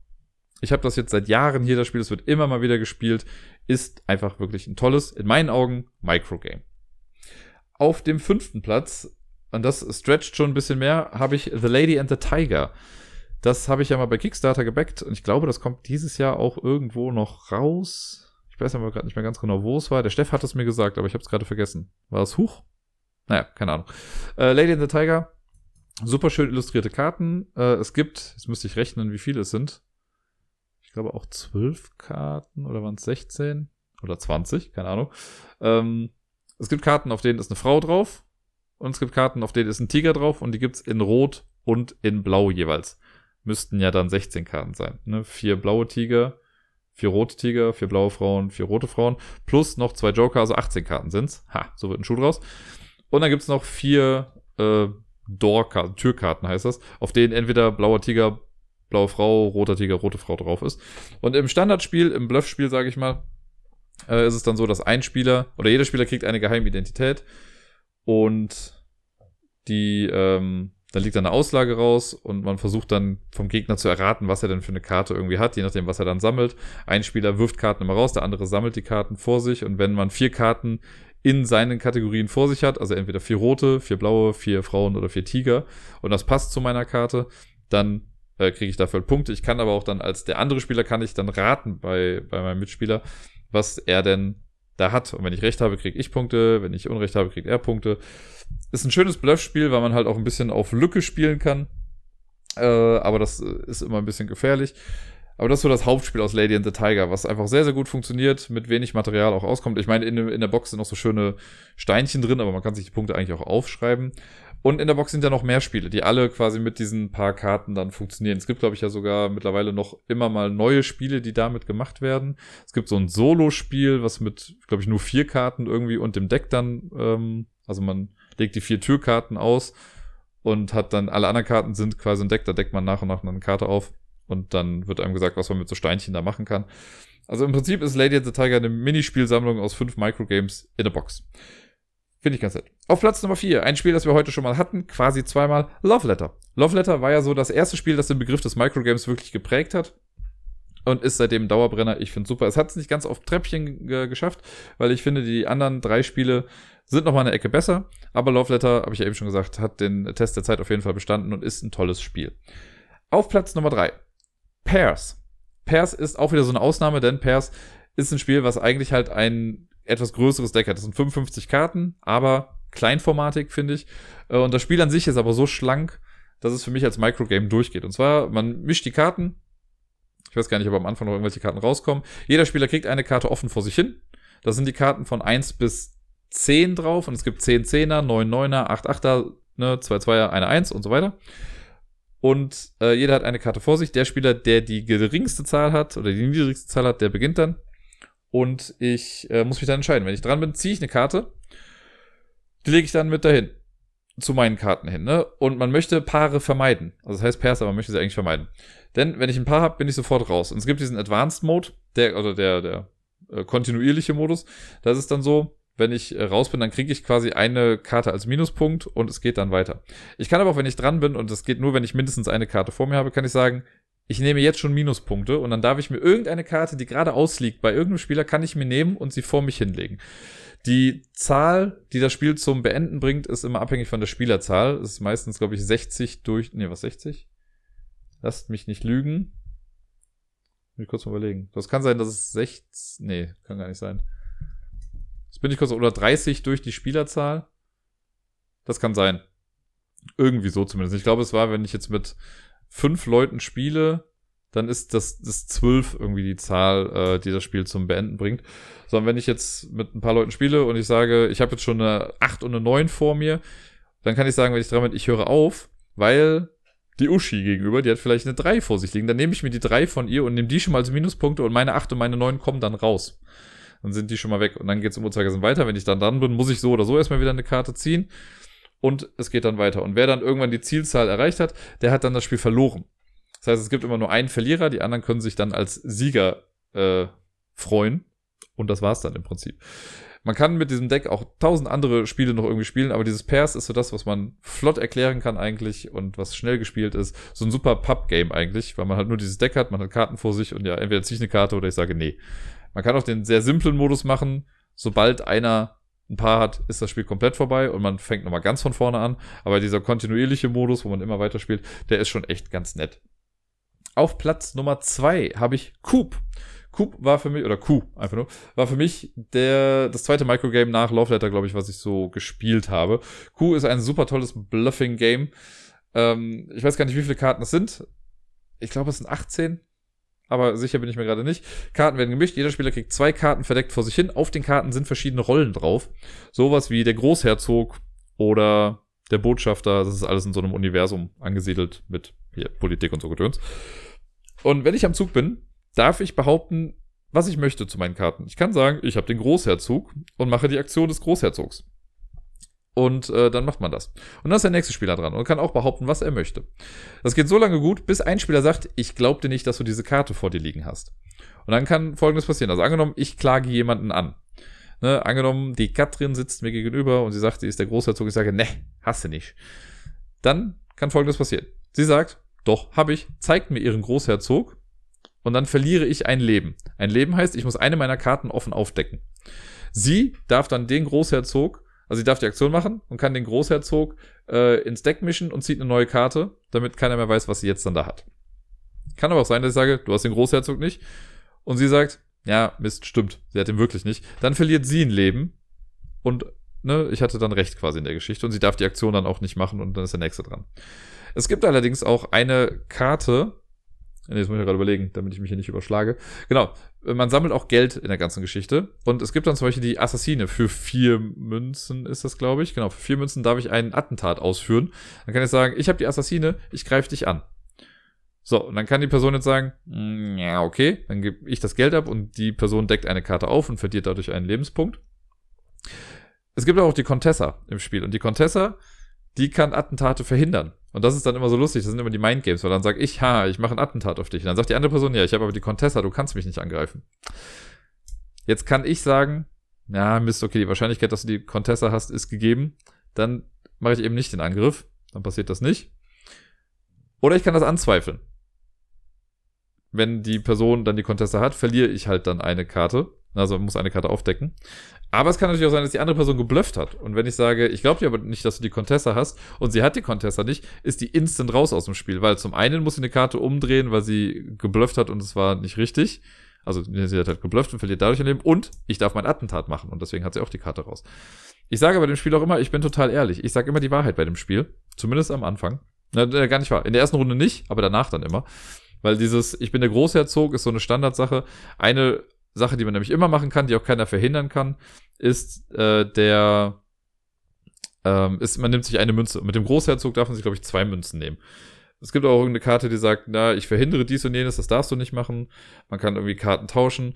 Ich habe das jetzt seit Jahren hier, das Spiel. Es wird immer mal wieder gespielt. Ist einfach wirklich ein tolles, in meinen Augen, Microgame. Auf dem fünften Platz und das stretcht schon ein bisschen mehr, habe ich The Lady and the Tiger. Das habe ich ja mal bei Kickstarter gebackt und ich glaube, das kommt dieses Jahr auch irgendwo noch raus. Ich weiß aber gerade nicht mehr ganz genau, wo es war. Der Steff hat es mir gesagt, aber ich habe es gerade vergessen. War es Huch? Naja, keine Ahnung. Äh, Lady and the Tiger. Super schön illustrierte Karten. Äh, es gibt, jetzt müsste ich rechnen, wie viele es sind. Ich glaube auch zwölf Karten oder waren es 16 oder 20, keine Ahnung. Ähm, es gibt Karten, auf denen ist eine Frau drauf und es gibt Karten, auf denen ist ein Tiger drauf und die gibt's in Rot und in Blau jeweils. Müssten ja dann 16 Karten sein. Ne? Vier blaue Tiger, vier rote Tiger, vier blaue Frauen, vier rote Frauen, plus noch zwei Joker, also 18 Karten sind's. Ha, so wird ein Schuh draus. Und dann gibt's noch vier äh, Door-Karten, Türkarten heißt das, auf denen entweder blauer Tiger, blaue Frau, roter Tiger, rote Frau drauf ist. Und im Standardspiel, im Bluffspiel, sage ich mal, äh, ist es dann so, dass ein Spieler oder jeder Spieler kriegt eine geheime Identität und die, ähm, da liegt dann eine Auslage raus und man versucht dann vom Gegner zu erraten, was er denn für eine Karte irgendwie hat, je nachdem, was er dann sammelt. Ein Spieler wirft Karten immer raus, der andere sammelt die Karten vor sich und wenn man vier Karten in seinen Kategorien vor sich hat, also entweder vier rote, vier blaue, vier Frauen oder vier Tiger und das passt zu meiner Karte, dann äh, kriege ich dafür Punkte. Ich kann aber auch dann als der andere Spieler kann ich dann raten bei, bei meinem Mitspieler, was er denn da hat. Und wenn ich recht habe, kriege ich Punkte. Wenn ich Unrecht habe, kriegt er Punkte. Ist ein schönes Bluffspiel, weil man halt auch ein bisschen auf Lücke spielen kann. Äh, aber das ist immer ein bisschen gefährlich. Aber das ist so das Hauptspiel aus Lady and the Tiger, was einfach sehr, sehr gut funktioniert, mit wenig Material auch auskommt. Ich meine, in, in der Box sind noch so schöne Steinchen drin, aber man kann sich die Punkte eigentlich auch aufschreiben. Und in der Box sind ja noch mehr Spiele, die alle quasi mit diesen paar Karten dann funktionieren. Es gibt, glaube ich, ja sogar mittlerweile noch immer mal neue Spiele, die damit gemacht werden. Es gibt so ein Solo-Spiel, was mit, glaube ich, nur vier Karten irgendwie und dem Deck dann, ähm, also man legt die vier Türkarten aus und hat dann, alle anderen Karten sind quasi ein Deck, da deckt man nach und nach eine Karte auf und dann wird einem gesagt, was man mit so Steinchen da machen kann. Also im Prinzip ist Lady and the Tiger eine Minispielsammlung aus fünf Microgames in der Box. Finde ich ganz nett. Auf Platz Nummer 4, ein Spiel, das wir heute schon mal hatten, quasi zweimal, Love Letter. Love Letter war ja so das erste Spiel, das den Begriff des Microgames wirklich geprägt hat. Und ist seitdem Dauerbrenner. Ich finde super. Es hat es nicht ganz auf Treppchen geschafft, weil ich finde, die anderen drei Spiele sind noch mal eine Ecke besser. Aber Love Letter, habe ich ja eben schon gesagt, hat den Test der Zeit auf jeden Fall bestanden und ist ein tolles Spiel. Auf Platz Nummer 3, Pairs. Pairs ist auch wieder so eine Ausnahme, denn Pairs ist ein Spiel, was eigentlich halt ein etwas größeres Deck hat. Das sind 55 Karten, aber kleinformatig, finde ich. Äh, und das Spiel an sich ist aber so schlank, dass es für mich als Microgame durchgeht. Und zwar, man mischt die Karten. Ich weiß gar nicht, ob am Anfang noch irgendwelche Karten rauskommen. Jeder Spieler kriegt eine Karte offen vor sich hin. Da sind die Karten von 1 bis 10 drauf und es gibt 10 Zehner, 9 Neuner, 8 Achter, ne, 2 Zweier, eine 1 und so weiter. Und äh, jeder hat eine Karte vor sich. Der Spieler, der die geringste Zahl hat oder die niedrigste Zahl hat, der beginnt dann. Und ich äh, muss mich dann entscheiden. Wenn ich dran bin, ziehe ich eine Karte. Die lege ich dann mit dahin. Zu meinen Karten hin. Ne? Und man möchte Paare vermeiden. Also das heißt Pairs, aber man möchte sie eigentlich vermeiden. Denn wenn ich ein Paar habe, bin ich sofort raus. Und es gibt diesen Advanced Mode, der, oder der, der äh, kontinuierliche Modus. Das ist dann so, wenn ich äh, raus bin, dann kriege ich quasi eine Karte als Minuspunkt und es geht dann weiter. Ich kann aber auch, wenn ich dran bin, und das geht nur, wenn ich mindestens eine Karte vor mir habe, kann ich sagen, ich nehme jetzt schon Minuspunkte und dann darf ich mir irgendeine Karte, die gerade ausliegt, bei irgendeinem Spieler, kann ich mir nehmen und sie vor mich hinlegen. Die Zahl, die das Spiel zum Beenden bringt, ist immer abhängig von der Spielerzahl. Es ist meistens, glaube ich, 60 durch, nee, was 60? Lasst mich nicht lügen. Will ich kurz mal überlegen. Das kann sein, dass es 60, nee, kann gar nicht sein. Das bin ich kurz, oder 30 durch die Spielerzahl. Das kann sein. Irgendwie so zumindest. Ich glaube, es war, wenn ich jetzt mit fünf Leuten spiele, dann ist das, das zwölf irgendwie die Zahl, äh, die das Spiel zum Beenden bringt. Sondern wenn ich jetzt mit ein paar Leuten spiele und ich sage, ich habe jetzt schon eine acht und eine neun vor mir, dann kann ich sagen, wenn ich dran bin, ich höre auf, weil die Uschi gegenüber, die hat vielleicht eine drei vor sich liegen. Dann nehme ich mir die drei von ihr und nehme die schon mal als Minuspunkte und meine acht und meine neun kommen dann raus. Dann sind die schon mal weg und dann geht's im Uhrzeigersinn weiter. Wenn ich dann dran bin, muss ich so oder so erstmal wieder eine Karte ziehen und es geht dann weiter. Und wer dann irgendwann die Zielzahl erreicht hat, der hat dann das Spiel verloren. Das heißt, es gibt immer nur einen Verlierer, die anderen können sich dann als Sieger äh, freuen. Und das war's dann im Prinzip. Man kann mit diesem Deck auch tausend andere Spiele noch irgendwie spielen, aber dieses Pairs ist so das, was man flott erklären kann eigentlich und was schnell gespielt ist. So ein super Pub-Game eigentlich, weil man halt nur dieses Deck hat, man hat Karten vor sich und ja, entweder ziehe ich eine Karte oder ich sage nee. Man kann auch den sehr simplen Modus machen. Sobald einer ein paar hat, ist das Spiel komplett vorbei und man fängt nochmal ganz von vorne an. Aber dieser kontinuierliche Modus, wo man immer weiter spielt, der ist schon echt ganz nett. Auf Platz Nummer zwei habe ich Coop. Coop war für mich, oder Q einfach nur, war für mich der, das zweite Microgame nach Love Letter, glaube ich, was ich so gespielt habe. Q ist ein super tolles Bluffing-Game. Ähm, ich weiß gar nicht, wie viele Karten es sind. Ich glaube, es sind 18 aber sicher bin ich mir gerade nicht. Karten werden gemischt, jeder Spieler kriegt zwei Karten verdeckt vor sich hin. Auf den Karten sind verschiedene Rollen drauf. Sowas wie der Großherzog oder der Botschafter, das ist alles in so einem Universum angesiedelt mit hier, Politik und so Gedöns. Und wenn ich am Zug bin, darf ich behaupten, was ich möchte zu meinen Karten. Ich kann sagen, ich habe den Großherzog und mache die Aktion des Großherzogs. Und äh, dann macht man das. Und dann ist der nächste Spieler dran und kann auch behaupten, was er möchte. Das geht so lange gut, bis ein Spieler sagt, ich glaube dir nicht, dass du diese Karte vor dir liegen hast. Und dann kann folgendes passieren. Also angenommen, ich klage jemanden an. Ne, angenommen, die Katrin sitzt mir gegenüber und sie sagt, sie ist der Großherzog. Ich sage, ne, hast du nicht. Dann kann folgendes passieren. Sie sagt, doch, habe ich, zeigt mir ihren Großherzog und dann verliere ich ein Leben. Ein Leben heißt, ich muss eine meiner Karten offen aufdecken. Sie darf dann den Großherzog also sie darf die Aktion machen und kann den Großherzog äh, ins Deck mischen und zieht eine neue Karte, damit keiner mehr weiß, was sie jetzt dann da hat. Kann aber auch sein, dass ich sage, du hast den Großherzog nicht. Und sie sagt, ja, Mist, stimmt, sie hat ihn wirklich nicht. Dann verliert sie ein Leben und ne, ich hatte dann recht quasi in der Geschichte und sie darf die Aktion dann auch nicht machen und dann ist der nächste dran. Es gibt allerdings auch eine Karte, Nee, das muss ich gerade überlegen, damit ich mich hier nicht überschlage. Genau. Man sammelt auch Geld in der ganzen Geschichte. Und es gibt dann zum Beispiel die Assassine. Für vier Münzen ist das, glaube ich. Genau, für vier Münzen darf ich einen Attentat ausführen. Dann kann ich sagen, ich habe die Assassine, ich greife dich an. So, und dann kann die Person jetzt sagen, mm, ja, okay, dann gebe ich das Geld ab und die Person deckt eine Karte auf und verliert dadurch einen Lebenspunkt. Es gibt auch die Contessa im Spiel. Und die Contessa, die kann Attentate verhindern. Und das ist dann immer so lustig, das sind immer die Mindgames, weil dann sag ich, ha, ich mache ein Attentat auf dich. Und dann sagt die andere Person, ja, ich habe aber die Contessa, du kannst mich nicht angreifen. Jetzt kann ich sagen, ja, Mist, okay, die Wahrscheinlichkeit, dass du die Contessa hast, ist gegeben. Dann mache ich eben nicht den Angriff. Dann passiert das nicht. Oder ich kann das anzweifeln. Wenn die Person dann die Contessa hat, verliere ich halt dann eine Karte. Also muss eine Karte aufdecken. Aber es kann natürlich auch sein, dass die andere Person geblufft hat. Und wenn ich sage, ich glaube dir aber nicht, dass du die Contessa hast und sie hat die Contessa nicht, ist die instant raus aus dem Spiel. Weil zum einen muss sie eine Karte umdrehen, weil sie geblufft hat und es war nicht richtig. Also sie hat halt geblufft und verliert dadurch ein Leben. Und ich darf mein Attentat machen und deswegen hat sie auch die Karte raus. Ich sage bei dem Spiel auch immer, ich bin total ehrlich. Ich sage immer die Wahrheit bei dem Spiel. Zumindest am Anfang. Na, gar nicht wahr. In der ersten Runde nicht, aber danach dann immer. Weil dieses, ich bin der Großherzog, ist so eine Standardsache. Eine Sache, die man nämlich immer machen kann, die auch keiner verhindern kann, ist äh, der, ähm, ist, man nimmt sich eine Münze. Mit dem Großherzog darf man sich, glaube ich, zwei Münzen nehmen. Es gibt auch irgendeine Karte, die sagt, na, ich verhindere dies und jenes, das darfst du nicht machen. Man kann irgendwie Karten tauschen.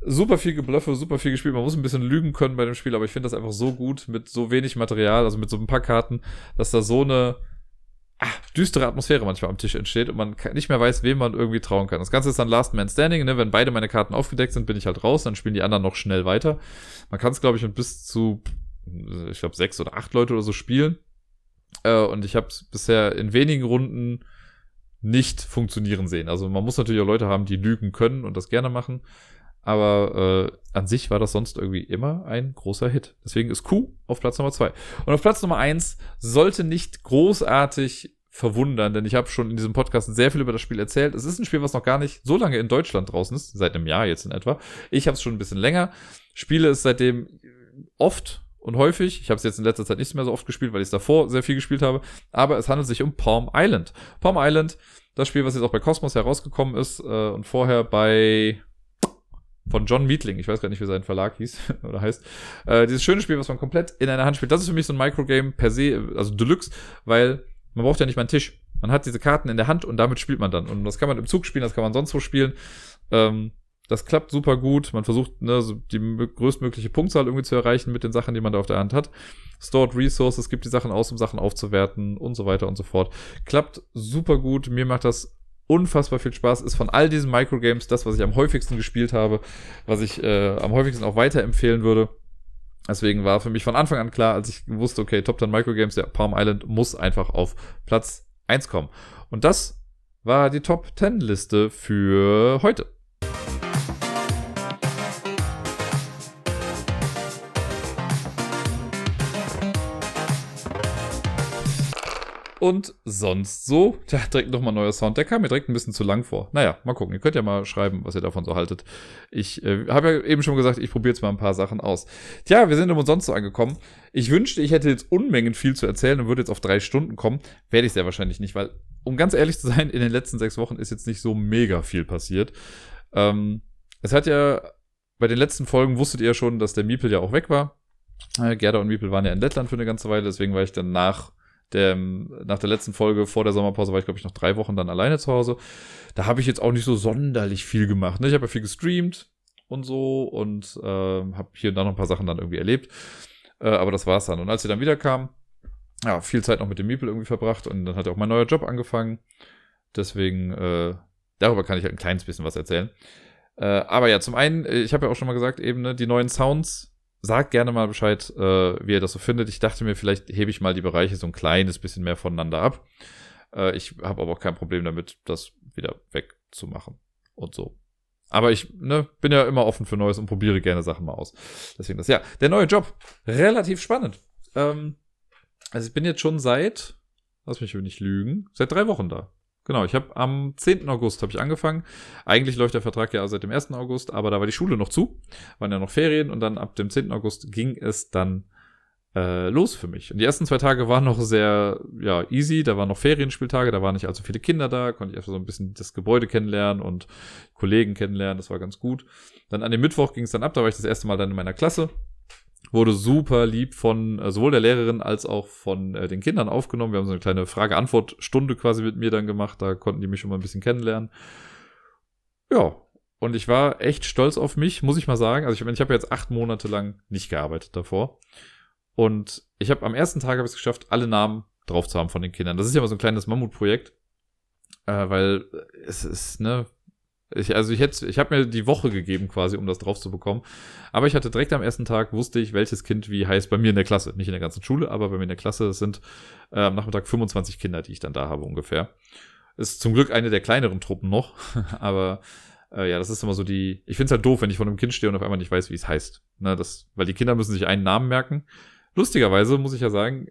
Super viel Gebluffe, super viel gespielt. Man muss ein bisschen lügen können bei dem Spiel, aber ich finde das einfach so gut mit so wenig Material, also mit so ein paar Karten, dass da so eine düstere Atmosphäre manchmal am Tisch entsteht und man nicht mehr weiß, wem man irgendwie trauen kann. Das Ganze ist dann Last Man Standing, ne? Wenn beide meine Karten aufgedeckt sind, bin ich halt raus, dann spielen die anderen noch schnell weiter. Man kann es, glaube ich, mit bis zu, ich glaube, sechs oder acht Leute oder so spielen. Äh, und ich habe es bisher in wenigen Runden nicht funktionieren sehen. Also man muss natürlich auch Leute haben, die lügen können und das gerne machen. Aber äh, an sich war das sonst irgendwie immer ein großer Hit. Deswegen ist Q auf Platz Nummer zwei. Und auf Platz Nummer eins sollte nicht großartig verwundern, denn ich habe schon in diesem Podcast sehr viel über das Spiel erzählt. Es ist ein Spiel, was noch gar nicht so lange in Deutschland draußen ist, seit einem Jahr jetzt in etwa. Ich habe es schon ein bisschen länger. Spiele es seitdem oft und häufig. Ich habe es jetzt in letzter Zeit nicht mehr so oft gespielt, weil ich es davor sehr viel gespielt habe. Aber es handelt sich um Palm Island. Palm Island, das Spiel, was jetzt auch bei Cosmos herausgekommen ist äh, und vorher bei von John Mietling, ich weiß gar nicht, wie sein Verlag hieß oder heißt. Äh, dieses schöne Spiel, was man komplett in einer Hand spielt. Das ist für mich so ein Microgame per se, also Deluxe, weil man braucht ja nicht mal einen Tisch. Man hat diese Karten in der Hand und damit spielt man dann. Und das kann man im Zug spielen, das kann man sonst wo spielen. Ähm, das klappt super gut. Man versucht, ne, so die größtmögliche Punktzahl irgendwie zu erreichen mit den Sachen, die man da auf der Hand hat. Stored Resources, gibt die Sachen aus, um Sachen aufzuwerten und so weiter und so fort. Klappt super gut. Mir macht das unfassbar viel Spaß. Ist von all diesen Microgames das, was ich am häufigsten gespielt habe, was ich äh, am häufigsten auch weiterempfehlen würde. Deswegen war für mich von Anfang an klar, als ich wusste, okay, Top 10 Microgames, der Palm Island muss einfach auf Platz 1 kommen. Und das war die Top 10 Liste für heute. Und sonst so, ja, direkt nochmal neuer Sound. Der kam mir direkt ein bisschen zu lang vor. Naja, mal gucken. Ihr könnt ja mal schreiben, was ihr davon so haltet. Ich äh, habe ja eben schon gesagt, ich probiere jetzt mal ein paar Sachen aus. Tja, wir sind um umsonst so angekommen. Ich wünschte, ich hätte jetzt Unmengen viel zu erzählen und würde jetzt auf drei Stunden kommen. Werde ich sehr wahrscheinlich nicht, weil, um ganz ehrlich zu sein, in den letzten sechs Wochen ist jetzt nicht so mega viel passiert. Ähm, es hat ja, bei den letzten Folgen wusstet ihr ja schon, dass der Miepel ja auch weg war. Äh, Gerda und Miepel waren ja in Lettland für eine ganze Weile, deswegen war ich dann nach der, nach der letzten Folge vor der Sommerpause war ich, glaube ich, noch drei Wochen dann alleine zu Hause. Da habe ich jetzt auch nicht so sonderlich viel gemacht. Ne? Ich habe ja viel gestreamt und so und äh, habe hier und da noch ein paar Sachen dann irgendwie erlebt. Äh, aber das war's dann. Und als sie dann wieder kam, ja, viel Zeit noch mit dem Miepel irgendwie verbracht und dann hat auch mein neuer Job angefangen. Deswegen, äh, darüber kann ich halt ein kleines bisschen was erzählen. Äh, aber ja, zum einen, äh, ich habe ja auch schon mal gesagt, eben ne, die neuen Sounds sagt gerne mal Bescheid, äh, wie ihr das so findet. Ich dachte mir, vielleicht hebe ich mal die Bereiche so ein kleines bisschen mehr voneinander ab. Äh, ich habe aber auch kein Problem damit, das wieder wegzumachen und so. Aber ich ne, bin ja immer offen für Neues und probiere gerne Sachen mal aus. Deswegen das, ja. Der neue Job, relativ spannend. Ähm, also ich bin jetzt schon seit, lass mich nicht lügen, seit drei Wochen da. Genau, ich habe am 10. August habe ich angefangen. Eigentlich läuft der Vertrag ja seit dem 1. August, aber da war die Schule noch zu, waren ja noch Ferien und dann ab dem 10. August ging es dann äh, los für mich. Und die ersten zwei Tage waren noch sehr ja, easy, da waren noch Ferienspieltage, da waren nicht allzu viele Kinder da, konnte ich einfach so ein bisschen das Gebäude kennenlernen und Kollegen kennenlernen, das war ganz gut. Dann an dem Mittwoch ging es dann ab, da war ich das erste Mal dann in meiner Klasse wurde super lieb von äh, sowohl der Lehrerin als auch von äh, den Kindern aufgenommen. Wir haben so eine kleine Frage-Antwort-Stunde quasi mit mir dann gemacht. Da konnten die mich schon mal ein bisschen kennenlernen. Ja, und ich war echt stolz auf mich, muss ich mal sagen. Also ich, ich habe jetzt acht Monate lang nicht gearbeitet davor. Und ich habe am ersten Tag habe ich es geschafft, alle Namen drauf zu haben von den Kindern. Das ist ja mal so ein kleines Mammutprojekt, äh, weil es ist, ne, Ich, also ich hätte, ich habe mir die Woche gegeben quasi, um das drauf zu bekommen. Aber ich hatte direkt am ersten Tag wusste ich, welches Kind wie heißt bei mir in der Klasse. Nicht in der ganzen Schule, aber bei mir in der Klasse. Es sind äh, am Nachmittag 25 Kinder, die ich dann da habe ungefähr. Ist zum Glück eine der kleineren Truppen noch, aber äh, ja, das ist immer so die. Ich finde es halt doof, wenn ich vor einem Kind stehe und auf einmal nicht weiß, wie es heißt. Ne, das, weil die Kinder müssen sich einen Namen merken. Lustigerweise muss ich ja sagen,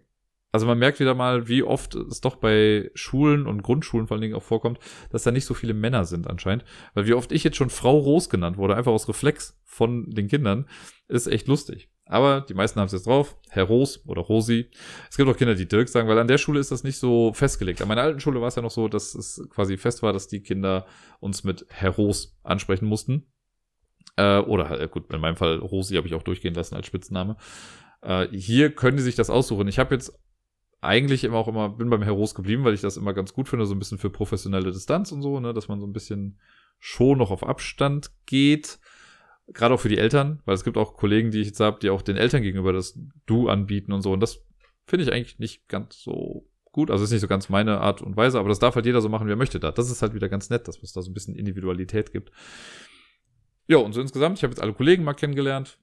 also man merkt wieder mal, wie oft es doch bei Schulen und Grundschulen vor allen Dingen auch vorkommt, dass da nicht so viele Männer sind anscheinend. Weil wie oft ich jetzt schon Frau Ros genannt wurde, einfach aus Reflex von den Kindern, ist echt lustig. Aber die meisten haben es jetzt drauf. Herr Ros oder Rosi. Es gibt auch Kinder, die Dirk sagen, weil an der Schule ist das nicht so festgelegt. An meiner alten Schule war es ja noch so, dass es quasi fest war, dass die Kinder uns mit Herr Ros ansprechen mussten. Äh, oder halt, gut, in meinem Fall Rosi habe ich auch durchgehen lassen als Spitzname. Äh, hier können die sich das aussuchen. Ich habe jetzt eigentlich immer auch immer, bin beim Heros geblieben, weil ich das immer ganz gut finde, so ein bisschen für professionelle Distanz und so, ne, dass man so ein bisschen schon noch auf Abstand geht. Gerade auch für die Eltern, weil es gibt auch Kollegen, die ich jetzt habe, die auch den Eltern gegenüber das Du anbieten und so. Und das finde ich eigentlich nicht ganz so gut. Also ist nicht so ganz meine Art und Weise, aber das darf halt jeder so machen, wie er möchte da. Das ist halt wieder ganz nett, dass es da so ein bisschen Individualität gibt. Ja, und so insgesamt, ich habe jetzt alle Kollegen mal kennengelernt.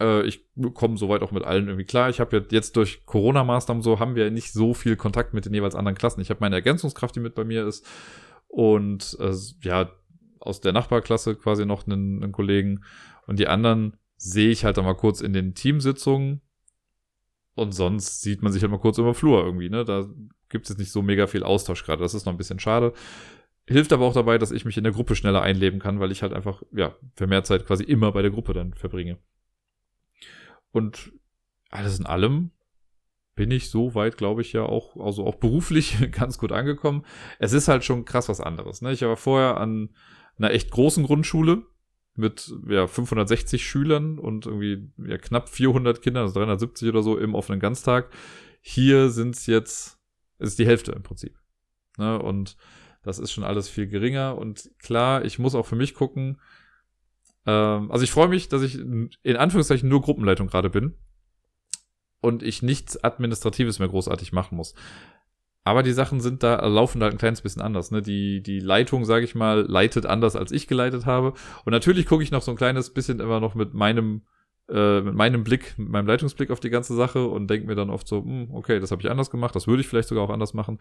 Äh, ich komme soweit auch mit allen irgendwie klar. Ich habe jetzt durch Corona-Maßnahmen so, haben wir nicht so viel Kontakt mit den jeweils anderen Klassen. Ich habe meine Ergänzungskraft, die mit bei mir ist. Und äh, ja, aus der Nachbarklasse quasi noch einen, einen Kollegen. Und die anderen sehe ich halt dann mal kurz in den Teamsitzungen. Und sonst sieht man sich halt mal kurz über Flur irgendwie, ne? Da gibt es jetzt nicht so mega viel Austausch gerade. Das ist noch ein bisschen schade. Hilft aber auch dabei, dass ich mich in der Gruppe schneller einleben kann, weil ich halt einfach, ja, für mehr Zeit quasi immer bei der Gruppe dann verbringe. Und alles in allem bin ich so weit, glaube ich, ja auch, also auch beruflich ganz gut angekommen. Es ist halt schon krass was anderes. Ne? Ich war vorher an einer echt großen Grundschule mit ja, 560 Schülern und irgendwie ja, knapp 400 Kindern, also 370 oder so im offenen Ganztag. Hier sind es jetzt, ist die Hälfte im Prinzip. Ne? Und das ist schon alles viel geringer. Und klar, ich muss auch für mich gucken, ähm, also ich freue mich, dass ich in Anführungszeichen nur Gruppenleitung gerade bin und ich nichts Administratives mehr großartig machen muss. Aber die Sachen sind da, laufen da ein kleines bisschen anders. Ne? Die, die Leitung, sage ich mal, leitet anders, als ich geleitet habe. Und natürlich gucke ich noch so ein kleines bisschen immer noch mit meinem, äh, mit meinem Blick, mit meinem Leitungsblick auf die ganze Sache und denke mir dann oft so, hm, okay, das habe ich anders gemacht, das würde ich vielleicht sogar auch anders machen.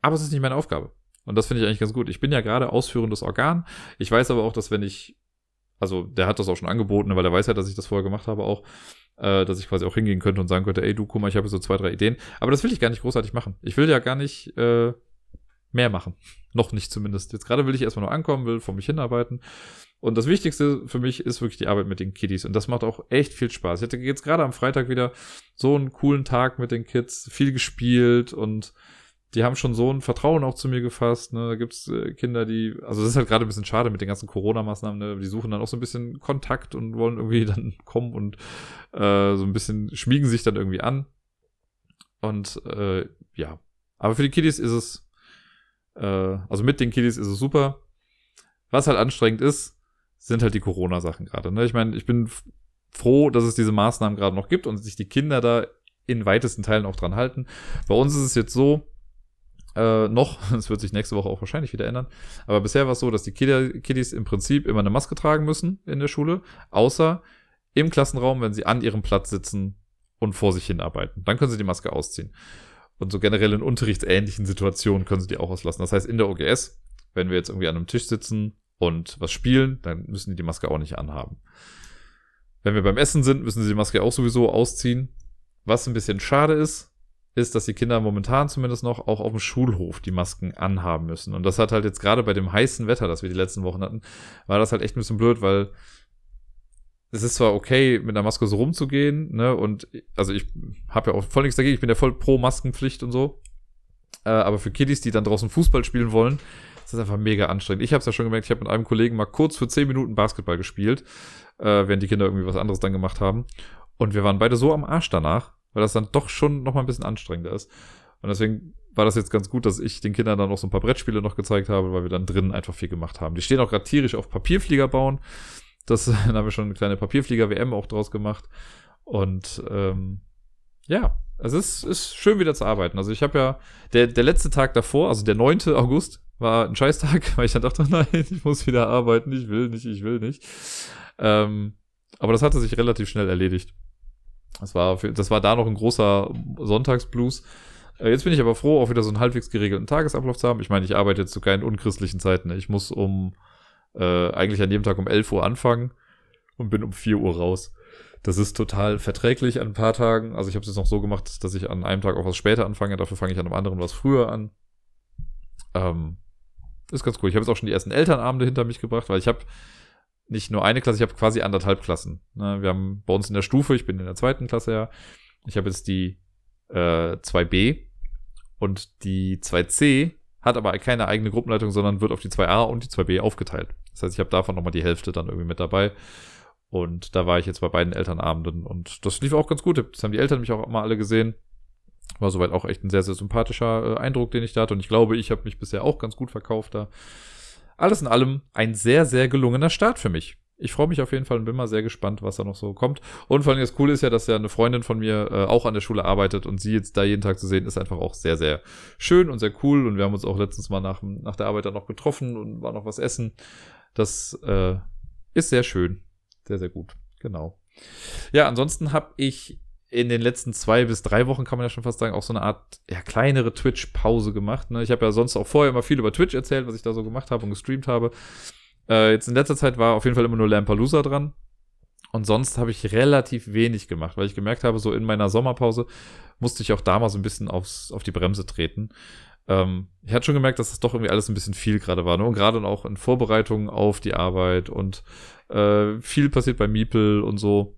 Aber es ist nicht meine Aufgabe. Und das finde ich eigentlich ganz gut. Ich bin ja gerade ausführendes Organ. Ich weiß aber auch, dass wenn ich also der hat das auch schon angeboten, weil er weiß ja, dass ich das vorher gemacht habe auch, äh, dass ich quasi auch hingehen könnte und sagen könnte, ey du, guck mal, ich habe so zwei, drei Ideen. Aber das will ich gar nicht großartig machen. Ich will ja gar nicht äh, mehr machen. Noch nicht zumindest. Jetzt gerade will ich erstmal nur ankommen, will vor mich hinarbeiten. Und das Wichtigste für mich ist wirklich die Arbeit mit den Kiddies. Und das macht auch echt viel Spaß. Ich hatte jetzt gerade am Freitag wieder so einen coolen Tag mit den Kids, viel gespielt und die haben schon so ein Vertrauen auch zu mir gefasst. Ne? Da gibt's äh, Kinder, die, also das ist halt gerade ein bisschen schade mit den ganzen Corona-Maßnahmen, ne? die suchen dann auch so ein bisschen Kontakt und wollen irgendwie dann kommen und äh, so ein bisschen schmiegen sich dann irgendwie an. Und äh, ja, aber für die Kiddies ist es, äh, also mit den Kiddies ist es super. Was halt anstrengend ist, sind halt die Corona-Sachen gerade. Ne? Ich meine, ich bin froh, dass es diese Maßnahmen gerade noch gibt und sich die Kinder da in weitesten Teilen auch dran halten. Bei uns ist es jetzt so, äh, noch. Das wird sich nächste Woche auch wahrscheinlich wieder ändern. Aber bisher war es so, dass die Kiddies im Prinzip immer eine Maske tragen müssen in der Schule, außer im Klassenraum, wenn sie an ihrem Platz sitzen und vor sich hin arbeiten. Dann können sie die Maske ausziehen. Und so generell in unterrichtsähnlichen Situationen können sie die auch auslassen. Das heißt, in der OGS, wenn wir jetzt irgendwie an einem Tisch sitzen und was spielen, dann müssen die die Maske auch nicht anhaben. Wenn wir beim Essen sind, müssen sie die Maske auch sowieso ausziehen. Was ein bisschen schade ist, ist, dass die Kinder momentan zumindest noch auch auf dem Schulhof die Masken anhaben müssen. Und das hat halt jetzt gerade bei dem heißen Wetter, das wir die letzten Wochen hatten, war das halt echt ein bisschen blöd, weil es ist zwar okay, mit einer Maske so rumzugehen, ne, und also ich habe ja auch voll nichts dagegen, ich bin ja voll pro Maskenpflicht und so. Äh, aber für Kiddies, die dann draußen Fußball spielen wollen, ist das einfach mega anstrengend. Ich habe es ja schon gemerkt, ich habe mit einem Kollegen mal kurz für 10 Minuten Basketball gespielt, äh, während die Kinder irgendwie was anderes dann gemacht haben. Und wir waren beide so am Arsch danach, weil das dann doch schon noch mal ein bisschen anstrengender ist. Und deswegen war das jetzt ganz gut, dass ich den Kindern dann noch so ein paar Brettspiele noch gezeigt habe, weil wir dann drinnen einfach viel gemacht haben. Die stehen auch gerade tierisch auf Papierflieger bauen. Das dann haben wir schon eine kleine Papierflieger-WM auch draus gemacht. Und ähm, ja, es ist, ist schön wieder zu arbeiten. Also ich habe ja, der, der letzte Tag davor, also der 9. August, war ein Scheißtag, weil ich dann dachte, nein, ich muss wieder arbeiten, ich will nicht, ich will nicht. Ähm, aber das hatte sich relativ schnell erledigt. Das war, für, das war da noch ein großer Sonntagsblues. Äh, jetzt bin ich aber froh, auch wieder so einen halbwegs geregelten Tagesablauf zu haben. Ich meine, ich arbeite jetzt zu keinen unchristlichen Zeiten. Ich muss um äh, eigentlich an jedem Tag um 11 Uhr anfangen und bin um 4 Uhr raus. Das ist total verträglich an ein paar Tagen. Also ich habe es jetzt noch so gemacht, dass ich an einem Tag auch was später anfange. Dafür fange ich an einem anderen was früher an. Ähm, ist ganz cool. Ich habe jetzt auch schon die ersten Elternabende hinter mich gebracht, weil ich habe nicht nur eine Klasse, ich habe quasi anderthalb Klassen. Ne? Wir haben bei uns in der Stufe, ich bin in der zweiten Klasse ja, ich habe jetzt die äh, 2b und die 2c hat aber keine eigene Gruppenleitung, sondern wird auf die 2a und die 2b aufgeteilt. Das heißt, ich habe davon nochmal die Hälfte dann irgendwie mit dabei. Und da war ich jetzt bei beiden Elternabenden und das lief auch ganz gut. Das haben die Eltern mich auch mal alle gesehen. War soweit auch echt ein sehr, sehr sympathischer äh, Eindruck, den ich da hatte. Und ich glaube, ich habe mich bisher auch ganz gut verkauft da. Alles in allem ein sehr, sehr gelungener Start für mich. Ich freue mich auf jeden Fall und bin mal sehr gespannt, was da noch so kommt. Und vor allem das Coole ist ja, dass ja eine Freundin von mir äh, auch an der Schule arbeitet und sie jetzt da jeden Tag zu sehen, ist einfach auch sehr, sehr schön und sehr cool. Und wir haben uns auch letztens mal nach, nach der Arbeit dann noch getroffen und war noch was essen. Das äh, ist sehr schön. Sehr, sehr gut. Genau. Ja, ansonsten habe ich in den letzten zwei bis drei Wochen, kann man ja schon fast sagen, auch so eine Art ja, kleinere Twitch-Pause gemacht. Ne? Ich habe ja sonst auch vorher immer viel über Twitch erzählt, was ich da so gemacht habe und gestreamt habe. Äh, jetzt in letzter Zeit war auf jeden Fall immer nur Lampalooza dran. Und sonst habe ich relativ wenig gemacht, weil ich gemerkt habe, so in meiner Sommerpause musste ich auch da mal so ein bisschen aufs, auf die Bremse treten. Ähm, ich hatte schon gemerkt, dass das doch irgendwie alles ein bisschen viel gerade war. Ne? Und gerade auch in Vorbereitungen auf die Arbeit und äh, viel passiert bei Miepel und so.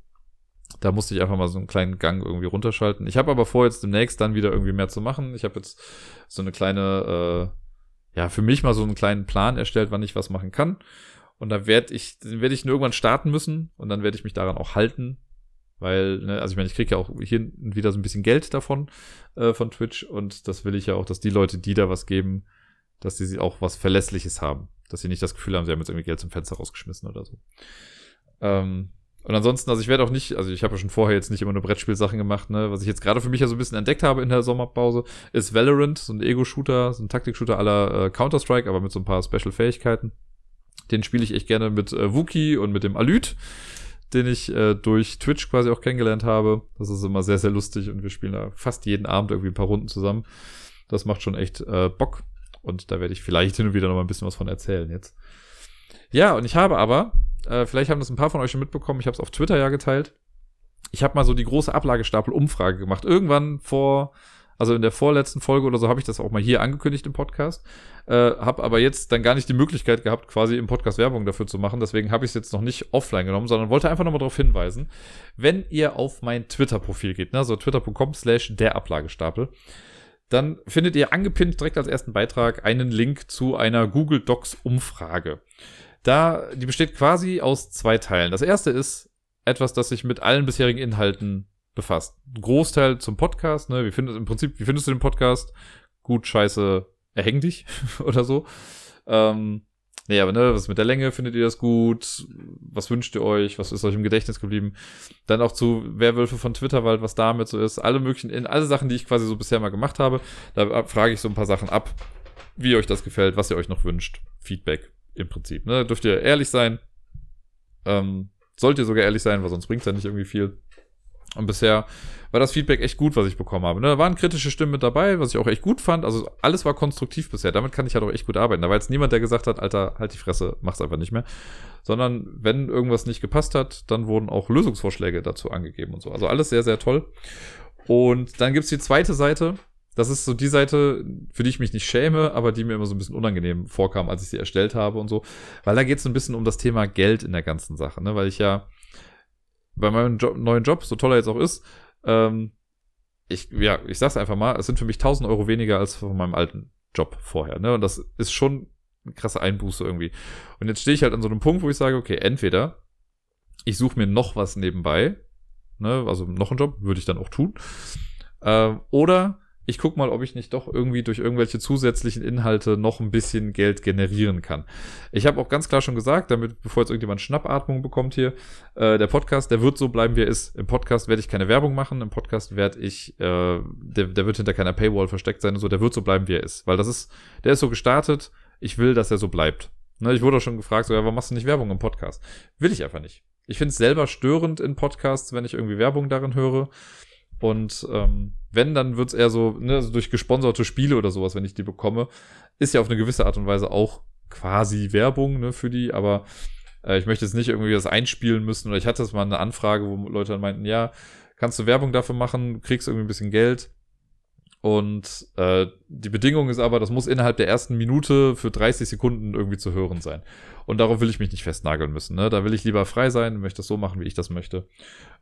Da musste ich einfach mal so einen kleinen Gang irgendwie runterschalten. Ich habe aber vor, jetzt demnächst dann wieder irgendwie mehr zu machen. Ich habe jetzt so eine kleine äh, ja, für mich mal so einen kleinen Plan erstellt, wann ich was machen kann. Und da werde ich, werde ich nur irgendwann starten müssen und dann werde ich mich daran auch halten. Weil, ne, also ich meine, ich kriege ja auch hier wieder so ein bisschen Geld davon, äh, von Twitch. Und das will ich ja auch, dass die Leute, die da was geben, dass sie auch was Verlässliches haben. Dass sie nicht das Gefühl haben, sie haben jetzt irgendwie Geld zum Fenster rausgeschmissen oder so. Ähm, und ansonsten, also ich werde auch nicht, also ich habe ja schon vorher jetzt nicht immer nur Brettspielsachen gemacht, ne? Was ich jetzt gerade für mich ja so ein bisschen entdeckt habe in der Sommerpause, ist Valorant, so ein Ego-Shooter, so ein Taktik-Shooter aller äh, Counter-Strike, aber mit so ein paar Special-Fähigkeiten. Den spiele ich echt gerne mit äh, Wookie und mit dem Alyt, den ich äh, durch Twitch quasi auch kennengelernt habe. Das ist immer sehr, sehr lustig und wir spielen da fast jeden Abend irgendwie ein paar Runden zusammen. Das macht schon echt äh, Bock. Und da werde ich vielleicht hin und wieder noch mal ein bisschen was von erzählen jetzt. Ja, und ich habe aber äh, vielleicht haben das ein paar von euch schon mitbekommen. Ich habe es auf Twitter ja geteilt. Ich habe mal so die große Ablagestapel-Umfrage gemacht. Irgendwann vor, also in der vorletzten Folge oder so, habe ich das auch mal hier angekündigt im Podcast. Äh, habe aber jetzt dann gar nicht die Möglichkeit gehabt, quasi im Podcast Werbung dafür zu machen. Deswegen habe ich es jetzt noch nicht offline genommen, sondern wollte einfach nochmal darauf hinweisen, wenn ihr auf mein Twitter-Profil geht, ne, so twitter.com slash der Ablagestapel, dann findet ihr angepinnt direkt als ersten Beitrag einen Link zu einer Google Docs Umfrage. Da, die besteht quasi aus zwei Teilen. Das erste ist etwas, das sich mit allen bisherigen Inhalten befasst. Großteil zum Podcast, ne? Wie findest im Prinzip, wie findest du den Podcast? Gut, scheiße, erhäng dich oder so. Ähm, nee, aber ne, was mit der Länge findet ihr das gut? Was wünscht ihr euch? Was ist euch im Gedächtnis geblieben? Dann auch zu Werwölfe von Twitterwald, was damit so ist. Alle möglichen, in alle Sachen, die ich quasi so bisher mal gemacht habe. Da frage ich so ein paar Sachen ab, wie euch das gefällt, was ihr euch noch wünscht. Feedback. Im Prinzip. Ne? Dürft ihr ehrlich sein. Ähm, sollt ihr sogar ehrlich sein, weil sonst bringt es ja nicht irgendwie viel. Und bisher war das Feedback echt gut, was ich bekommen habe. Ne? Da waren kritische Stimmen mit dabei, was ich auch echt gut fand. Also alles war konstruktiv bisher. Damit kann ich halt auch echt gut arbeiten. Da war jetzt niemand, der gesagt hat, Alter, halt die Fresse, mach's einfach nicht mehr. Sondern wenn irgendwas nicht gepasst hat, dann wurden auch Lösungsvorschläge dazu angegeben und so. Also alles sehr, sehr toll. Und dann gibt's die zweite Seite, das ist so die Seite, für die ich mich nicht schäme, aber die mir immer so ein bisschen unangenehm vorkam, als ich sie erstellt habe und so. Weil da geht es ein bisschen um das Thema Geld in der ganzen Sache, ne? Weil ich ja bei meinem Job, neuen Job, so toll er jetzt auch ist, ähm, ich, ja, ich sag's einfach mal, es sind für mich 1000 Euro weniger als von meinem alten Job vorher, ne? Und das ist schon eine krasse Einbuße irgendwie. Und jetzt stehe ich halt an so einem Punkt, wo ich sage, okay, entweder ich suche mir noch was nebenbei, ne? Also noch einen Job, würde ich dann auch tun. Äh, oder ich guck mal, ob ich nicht doch irgendwie durch irgendwelche zusätzlichen Inhalte noch ein bisschen Geld generieren kann. Ich habe auch ganz klar schon gesagt, damit, bevor jetzt irgendjemand Schnappatmung bekommt hier, äh, der Podcast, der wird so bleiben, wie er ist. Im Podcast werde ich keine Werbung machen, im Podcast werde ich, äh, der, der wird hinter keiner Paywall versteckt sein und so, der wird so bleiben, wie er ist. Weil das ist, der ist so gestartet, ich will, dass er so bleibt. Ne, ich wurde auch schon gefragt, so, ja, warum machst du nicht Werbung im Podcast? Will ich einfach nicht. Ich finde es selber störend in Podcasts, wenn ich irgendwie Werbung darin höre. Und ähm, wenn, dann wird's eher so, ne, also durch gesponserte Spiele oder sowas, wenn ich die bekomme, ist ja auf eine gewisse Art und Weise auch quasi Werbung ne, für die, aber äh, ich möchte jetzt nicht irgendwie das einspielen müssen. Oder ich hatte jetzt mal eine Anfrage, wo Leute dann meinten, ja, kannst du Werbung dafür machen, kriegst irgendwie ein bisschen Geld. Und äh, die Bedingung ist aber, das muss innerhalb der ersten Minute für 30 Sekunden irgendwie zu hören sein. Und darauf will ich mich nicht festnageln müssen. Ne? Da will ich lieber frei sein, möchte das so machen, wie ich das möchte.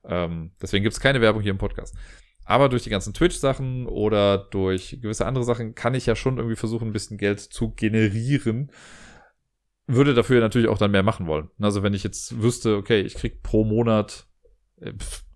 Ähm, deswegen gibt es keine Werbung hier im Podcast. Aber durch die ganzen Twitch-Sachen oder durch gewisse andere Sachen kann ich ja schon irgendwie versuchen, ein bisschen Geld zu generieren. Würde dafür natürlich auch dann mehr machen wollen. Also wenn ich jetzt wüsste, okay, ich krieg pro Monat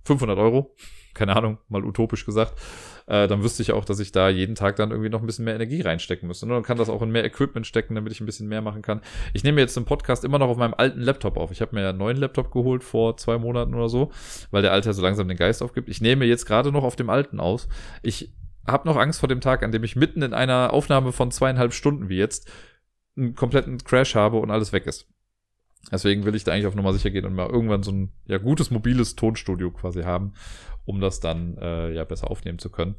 500 äh, Euro, keine Ahnung, mal utopisch gesagt, äh, dann wüsste ich auch, dass ich da jeden Tag dann irgendwie noch ein bisschen mehr Energie reinstecken müsste. Und dann kann das auch in mehr Equipment stecken, damit ich ein bisschen mehr machen kann. Ich nehme jetzt den Podcast immer noch auf meinem alten Laptop auf. Ich habe mir einen neuen Laptop geholt vor zwei Monaten oder so, weil der alte so langsam den Geist aufgibt. Ich nehme jetzt gerade noch auf dem alten aus. Ich habe noch Angst vor dem Tag, an dem ich mitten in einer Aufnahme von zweieinhalb Stunden wie jetzt einen kompletten Crash habe und alles weg ist. Deswegen will ich da eigentlich auf Nummer sicher gehen und mal irgendwann so ein ja gutes mobiles Tonstudio quasi haben, um das dann äh, ja besser aufnehmen zu können.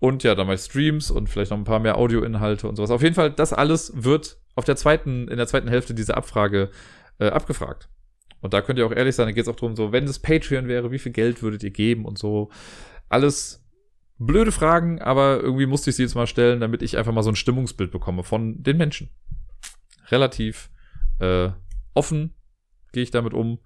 Und ja, dann mal Streams und vielleicht noch ein paar mehr Audioinhalte und sowas. Auf jeden Fall, das alles wird auf der zweiten, in der zweiten Hälfte dieser Abfrage äh, abgefragt. Und da könnt ihr auch ehrlich sein, da geht es auch darum, so, wenn es Patreon wäre, wie viel Geld würdet ihr geben und so. Alles blöde Fragen, aber irgendwie musste ich sie jetzt mal stellen, damit ich einfach mal so ein Stimmungsbild bekomme von den Menschen. Relativ äh, offen gehe ich damit um,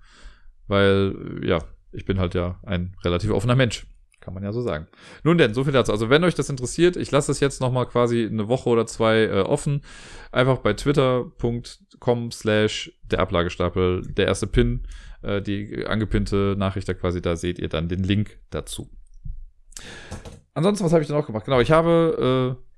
weil, ja, ich bin halt ja ein relativ offener Mensch. Kann man ja so sagen. Nun denn, so viel dazu. Also wenn euch das interessiert, ich lasse es jetzt nochmal quasi eine Woche oder zwei äh, offen. Einfach bei twitter.com slash der Ablagestapel, der erste Pin, äh, die angepinnte Nachricht da quasi, da seht ihr dann den Link dazu. Ansonsten, was habe ich denn auch gemacht? Genau, ich habe äh,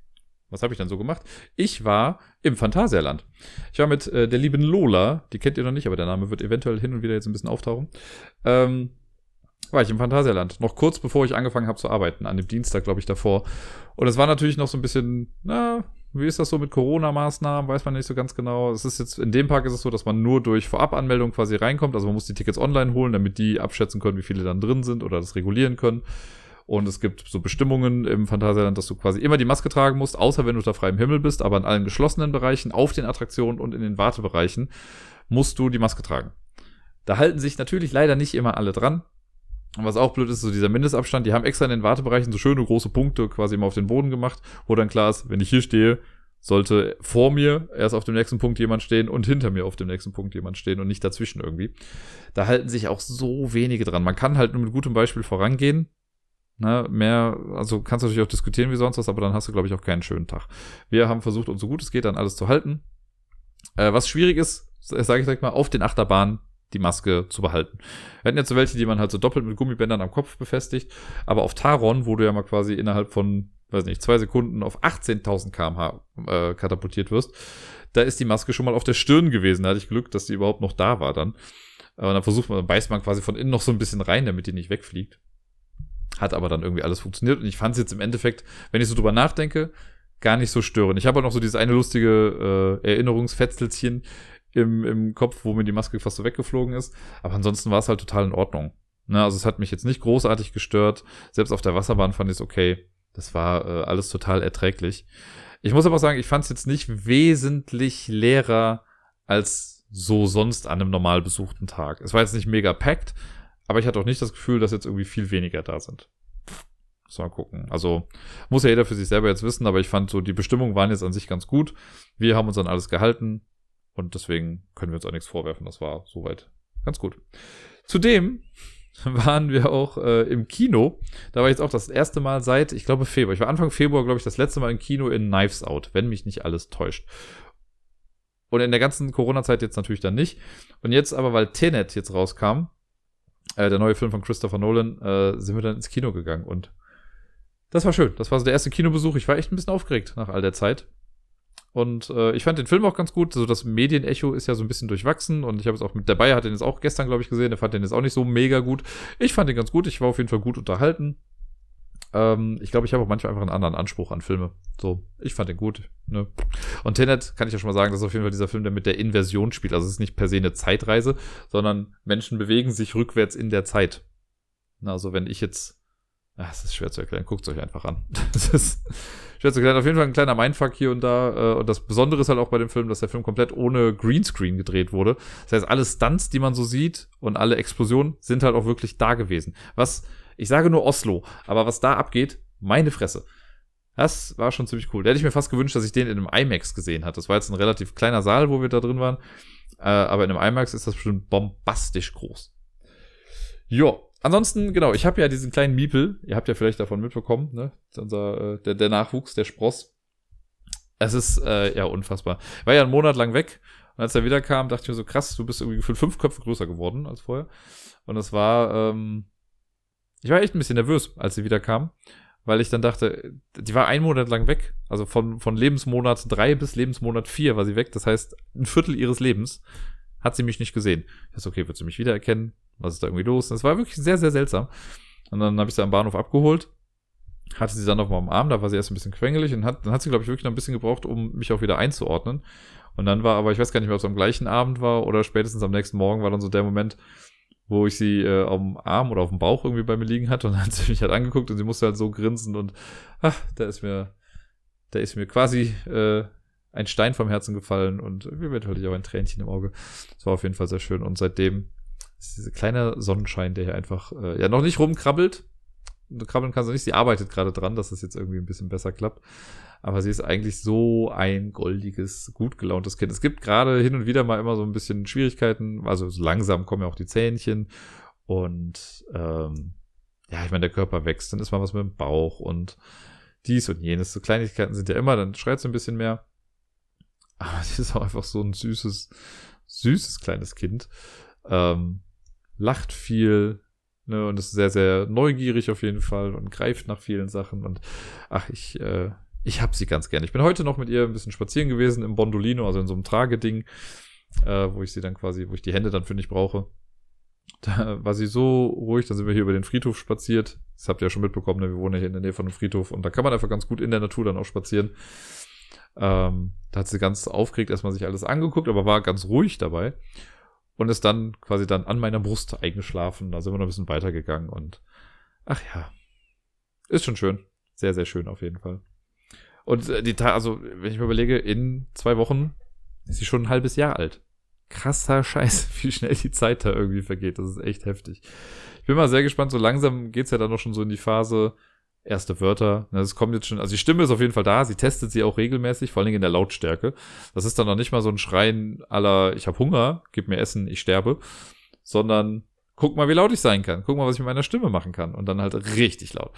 was habe ich dann so gemacht? Ich war im Phantasialand. Ich war mit äh, der lieben Lola, die kennt ihr noch nicht, aber der Name wird eventuell hin und wieder jetzt ein bisschen auftauchen. Ähm, war ich im Phantasialand. Noch kurz bevor ich angefangen habe zu arbeiten, an dem Dienstag, glaube ich, davor. Und es war natürlich noch so ein bisschen, na, wie ist das so mit Corona-Maßnahmen? Weiß man nicht so ganz genau. Es ist jetzt, in dem Park ist es so, dass man nur durch Vorabanmeldung quasi reinkommt. Also man muss die Tickets online holen, damit die abschätzen können, wie viele dann drin sind oder das regulieren können. Und es gibt so Bestimmungen im Phantasialand, dass du quasi immer die Maske tragen musst, außer wenn du unter freiem Himmel bist, aber in allen geschlossenen Bereichen, auf den Attraktionen und in den Wartebereichen musst du die Maske tragen. Da halten sich natürlich leider nicht immer alle dran. Und was auch blöd ist, so dieser Mindestabstand, die haben extra in den Wartebereichen so schöne große Punkte quasi immer auf den Boden gemacht, wo dann klar ist, wenn ich hier stehe, sollte vor mir erst auf dem nächsten Punkt jemand stehen und hinter mir auf dem nächsten Punkt jemand stehen und nicht dazwischen irgendwie. Da halten sich auch so wenige dran. Man kann halt nur mit gutem Beispiel vorangehen, Ne, mehr, also kannst du natürlich auch diskutieren wie sonst was, aber dann hast du, glaube ich, auch keinen schönen Tag. Wir haben versucht, uns so gut es geht, dann alles zu halten. Äh, was schwierig ist, sage ich direkt mal, auf den Achterbahnen die Maske zu behalten. Wir hatten jetzt so welche, die man halt so doppelt mit Gummibändern am Kopf befestigt, aber auf Taron, wo du ja mal quasi innerhalb von, weiß nicht, zwei Sekunden auf 18.000 kmh äh, katapultiert wirst, da ist die Maske schon mal auf der Stirn gewesen. Da hatte ich Glück, dass die überhaupt noch da war dann. Und dann versucht man, dann beißt man quasi von innen noch so ein bisschen rein, damit die nicht wegfliegt. Hat aber dann irgendwie alles funktioniert. Und ich fand es jetzt im Endeffekt, wenn ich so drüber nachdenke, gar nicht so störend. Ich habe auch noch so dieses eine lustige äh, Erinnerungsfetzelchen im, im Kopf, wo mir die Maske fast so weggeflogen ist. Aber ansonsten war es halt total in Ordnung. Ne, also es hat mich jetzt nicht großartig gestört. Selbst auf der Wasserbahn fand ich es okay. Das war äh, alles total erträglich. Ich muss aber sagen, ich fand es jetzt nicht wesentlich leerer als so sonst an einem normal besuchten Tag. Es war jetzt nicht mega packed, aber ich hatte auch nicht das Gefühl, dass jetzt irgendwie viel weniger da sind. Muss mal gucken. Also muss ja jeder für sich selber jetzt wissen, aber ich fand so, die Bestimmungen waren jetzt an sich ganz gut. Wir haben uns an alles gehalten und deswegen können wir uns auch nichts vorwerfen. Das war soweit ganz gut. Zudem waren wir auch äh, im Kino. Da war jetzt auch das erste Mal seit, ich glaube, Februar. Ich war Anfang Februar, glaube ich, das letzte Mal im Kino in Knives Out, wenn mich nicht alles täuscht. Und in der ganzen Corona-Zeit jetzt natürlich dann nicht. Und jetzt aber, weil Tenet jetzt rauskam, äh, der neue Film von Christopher Nolan, äh, sind wir dann ins Kino gegangen und das war schön. Das war so der erste Kinobesuch. Ich war echt ein bisschen aufgeregt nach all der Zeit. Und äh, ich fand den Film auch ganz gut. So das Medienecho ist ja so ein bisschen durchwachsen und ich habe es auch mit dabei, hat den jetzt auch gestern, glaube ich, gesehen. Der fand den jetzt auch nicht so mega gut. Ich fand den ganz gut. Ich war auf jeden Fall gut unterhalten. Ähm, ich glaube, ich habe auch manchmal einfach einen anderen Anspruch an Filme. So, ich fand den gut. Ne? Und Tenet kann ich ja schon mal sagen, das ist auf jeden Fall dieser Film, der mit der Inversion spielt. Also es ist nicht per se eine Zeitreise, sondern Menschen bewegen sich rückwärts in der Zeit. Also wenn ich jetzt, ach, es ist schwer zu erklären, guckt euch einfach an. Das ist schwer zu erklären. Auf jeden Fall ein kleiner Mindfuck hier und da. Äh, und das Besondere ist halt auch bei dem Film, dass der Film komplett ohne Greenscreen gedreht wurde. Das heißt, alle Stunts, die man so sieht und alle Explosionen sind halt auch wirklich da gewesen. Was, ich sage nur Oslo, aber was da abgeht, meine Fresse. Das war schon ziemlich cool. Da hätte ich mir fast gewünscht, dass ich den in einem IMAX gesehen hatte. Das war jetzt ein relativ kleiner Saal, wo wir da drin waren. Äh, aber in einem IMAX ist das bestimmt bombastisch groß. Jo, Ansonsten, genau, ich habe ja diesen kleinen Miepel, ihr habt ja vielleicht davon mitbekommen, ne? Unser, äh, der, der Nachwuchs, der Spross. Es ist äh, ja unfassbar. War ja einen Monat lang weg. Und als er wiederkam, dachte ich mir so, krass, du bist irgendwie gefühlt fünf Köpfe größer geworden als vorher. Und es war, ähm, ich war echt ein bisschen nervös, als sie wiederkam, weil ich dann dachte, die war einen Monat lang weg. Also von, von Lebensmonat drei bis Lebensmonat vier war sie weg. Das heißt, ein Viertel ihres Lebens hat sie mich nicht gesehen. Ich dachte, okay, wird sie mich wiedererkennen? Was ist da irgendwie los? Es war wirklich sehr, sehr seltsam. Und dann habe ich sie am Bahnhof abgeholt, hatte sie dann auf meinem Arm, da war sie erst ein bisschen quengelig und hat, dann hat sie, glaube ich, wirklich noch ein bisschen gebraucht, um mich auch wieder einzuordnen. Und dann war aber, ich weiß gar nicht mehr, ob es am gleichen Abend war oder spätestens am nächsten Morgen war dann so der Moment, wo ich sie äh, auf dem Arm oder auf dem Bauch irgendwie bei mir liegen hatte und dann hat sie mich halt angeguckt und sie musste halt so grinsen und ach, da ist mir, da ist mir quasi äh, ein Stein vom Herzen gefallen und eventuell auch ein Tränchen im Auge. Das war auf jeden Fall sehr schön und seitdem ist dieser kleine Sonnenschein, der hier einfach äh, ja noch nicht rumkrabbelt. Krabbeln kann sie nicht, sie arbeitet gerade dran, dass es jetzt irgendwie ein bisschen besser klappt. Aber sie ist eigentlich so ein goldiges, gut gelauntes Kind. Es gibt gerade hin und wieder mal immer so ein bisschen Schwierigkeiten. Also so langsam kommen ja auch die Zähnchen. Und ähm, ja, ich meine, der Körper wächst, dann ist mal was mit dem Bauch und dies und jenes. So Kleinigkeiten sind ja immer, dann schreit sie ein bisschen mehr. Aber sie ist auch einfach so ein süßes, süßes kleines Kind. Ähm, lacht viel, ne, und ist sehr, sehr neugierig auf jeden Fall und greift nach vielen Sachen. Und ach, ich, äh, ich hab sie ganz gerne. Ich bin heute noch mit ihr ein bisschen spazieren gewesen im Bondolino, also in so einem Trageding, äh, wo ich sie dann quasi, wo ich die Hände dann für nicht brauche. Da war sie so ruhig, dann sind wir hier über den Friedhof spaziert. Das habt ihr ja schon mitbekommen, ne? wir wohnen ja hier in der Nähe von dem Friedhof und da kann man einfach ganz gut in der Natur dann auch spazieren. Ähm, da hat sie ganz aufgeregt erstmal sich alles angeguckt, aber war ganz ruhig dabei und ist dann quasi dann an meiner Brust eingeschlafen. Da sind wir noch ein bisschen weitergegangen und ach ja, ist schon schön. Sehr, sehr schön auf jeden Fall. Und äh, die also wenn ich mir überlege, in zwei Wochen ist sie schon ein halbes Jahr alt. Krasser Scheiß, wie schnell die Zeit da irgendwie vergeht. Das ist echt heftig. Ich bin mal sehr gespannt. So langsam geht's ja dann noch schon so in die Phase, erste Wörter. Das kommt jetzt schon, also die Stimme ist auf jeden Fall da, sie testet sie auch regelmäßig, vor allen Dingen in der Lautstärke. Das ist dann noch nicht mal so ein Schreien aller, ich habe Hunger, gib mir Essen, ich sterbe, sondern guck mal, wie laut ich sein kann, guck mal, was ich mit meiner Stimme machen kann und dann halt richtig laut.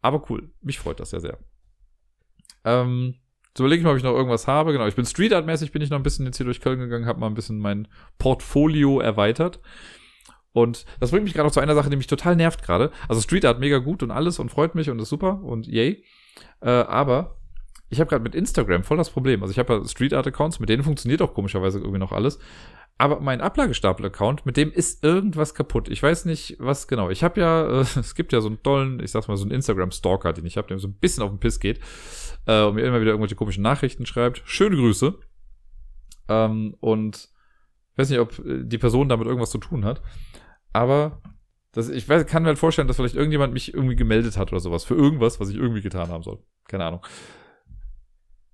Aber cool, mich freut das ja sehr. Ähm, so überlege ich mal, ob ich noch irgendwas habe. Genau, ich bin Street Art mäßig, bin ich noch ein bisschen jetzt hier durch Köln gegangen, habe mal ein bisschen mein Portfolio erweitert. Und das bringt mich gerade noch zu einer Sache, die mich total nervt gerade. Also Street Art mega gut und alles und freut mich und ist super und yay. Äh, aber ich habe gerade mit Instagram voll das Problem. Also ich habe ja Street Art Accounts, mit denen funktioniert auch komischerweise irgendwie noch alles. Aber mein Ablagestapel-Account, mit dem ist irgendwas kaputt. Ich weiß nicht, was genau. Ich habe ja, äh, es gibt ja so einen tollen, ich sag's mal, so einen Instagram-Stalker, den ich habe, der so ein bisschen auf den Piss geht äh, und mir immer wieder irgendwelche komischen Nachrichten schreibt. Schöne Grüße. Ähm, und ich weiß nicht, ob äh, die Person damit irgendwas zu tun hat. Aber das, ich weiß, kann mir halt vorstellen, dass vielleicht irgendjemand mich irgendwie gemeldet hat oder sowas für irgendwas, was ich irgendwie getan haben soll. Keine Ahnung.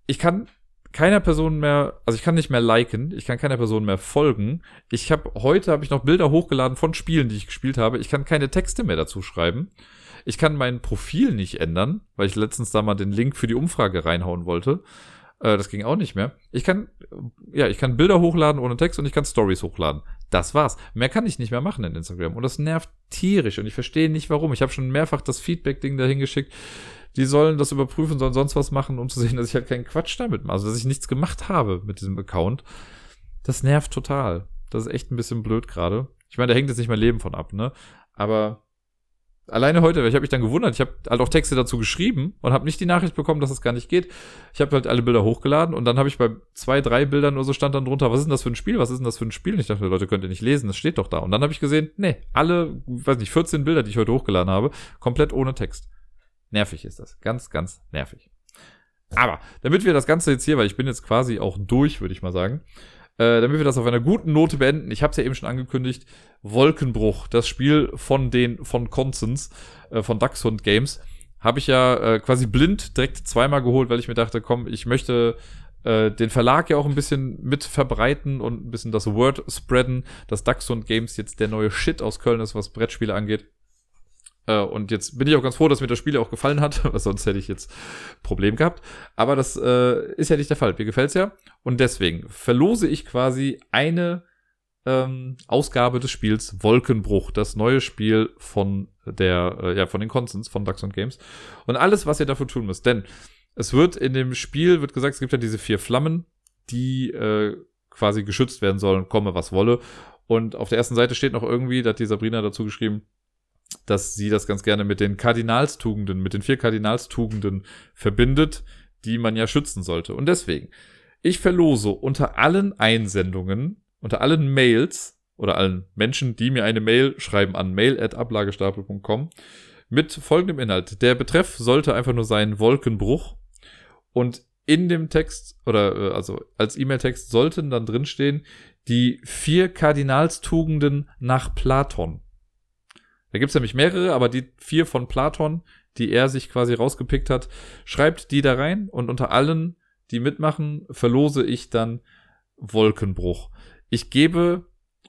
Ich kann keiner Person mehr, also ich kann nicht mehr liken, ich kann keiner Person mehr folgen. Ich habe heute habe ich noch Bilder hochgeladen von Spielen, die ich gespielt habe. Ich kann keine Texte mehr dazu schreiben. Ich kann mein Profil nicht ändern, weil ich letztens da mal den Link für die Umfrage reinhauen wollte. Äh, das ging auch nicht mehr. Ich kann, ja, ich kann Bilder hochladen ohne Text und ich kann Stories hochladen. Das war's. Mehr kann ich nicht mehr machen in Instagram. Und das nervt tierisch und ich verstehe nicht warum. Ich habe schon mehrfach das Feedback-Ding dahin geschickt. Die sollen das überprüfen, sollen sonst was machen, um zu sehen, dass ich halt keinen Quatsch damit mache. Also, dass ich nichts gemacht habe mit diesem Account. Das nervt total. Das ist echt ein bisschen blöd gerade. Ich meine, da hängt jetzt nicht mein Leben von ab, ne? Aber alleine heute, ich habe mich dann gewundert, ich habe halt auch Texte dazu geschrieben und habe nicht die Nachricht bekommen, dass es das gar nicht geht. Ich habe halt alle Bilder hochgeladen und dann habe ich bei zwei, drei Bildern nur so stand dann drunter, was ist denn das für ein Spiel, was ist denn das für ein Spiel? Und ich dachte, Leute, könnt ihr nicht lesen, das steht doch da. Und dann habe ich gesehen, nee, alle, weiß nicht, 14 Bilder, die ich heute hochgeladen habe, komplett ohne Text. Nervig ist das. Ganz, ganz nervig. Aber damit wir das Ganze jetzt hier, weil ich bin jetzt quasi auch durch, würde ich mal sagen, äh, damit wir das auf einer guten Note beenden, ich habe es ja eben schon angekündigt, Wolkenbruch, das Spiel von den von Consens, äh, von Dachshund Games, habe ich ja äh, quasi blind direkt zweimal geholt, weil ich mir dachte, komm, ich möchte äh, den Verlag ja auch ein bisschen mit verbreiten und ein bisschen das Word spreaden, dass Dachshund Games jetzt der neue Shit aus Köln ist, was Brettspiele angeht. Äh, und jetzt bin ich auch ganz froh, dass mir das Spiel auch gefallen hat, weil sonst hätte ich jetzt Problem gehabt. Aber das äh, ist ja nicht der Fall. Mir gefällt's ja. Und deswegen verlose ich quasi eine ähm, Ausgabe des Spiels Wolkenbruch, das neue Spiel von der, äh, ja, von den Consens, von Ducks Games. Und alles, was ihr dafür tun müsst. Denn es wird in dem Spiel, wird gesagt, es gibt ja diese vier Flammen, die äh, quasi geschützt werden sollen, komme was wolle. Und auf der ersten Seite steht noch irgendwie, da hat die Sabrina dazu geschrieben, dass sie das ganz gerne mit den Kardinalstugenden, mit den vier Kardinalstugenden verbindet, die man ja schützen sollte. Und deswegen, ich verlose unter allen Einsendungen, unter allen Mails oder allen Menschen, die mir eine Mail schreiben an mail.ablagestapel.com mit folgendem Inhalt. Der Betreff sollte einfach nur sein Wolkenbruch und in dem Text oder äh, also als E-Mail-Text sollten dann drinstehen die vier Kardinalstugenden nach Platon. Da gibt's nämlich mehrere, aber die vier von Platon, die er sich quasi rausgepickt hat, schreibt die da rein und unter allen, die mitmachen, verlose ich dann Wolkenbruch. Ich gebe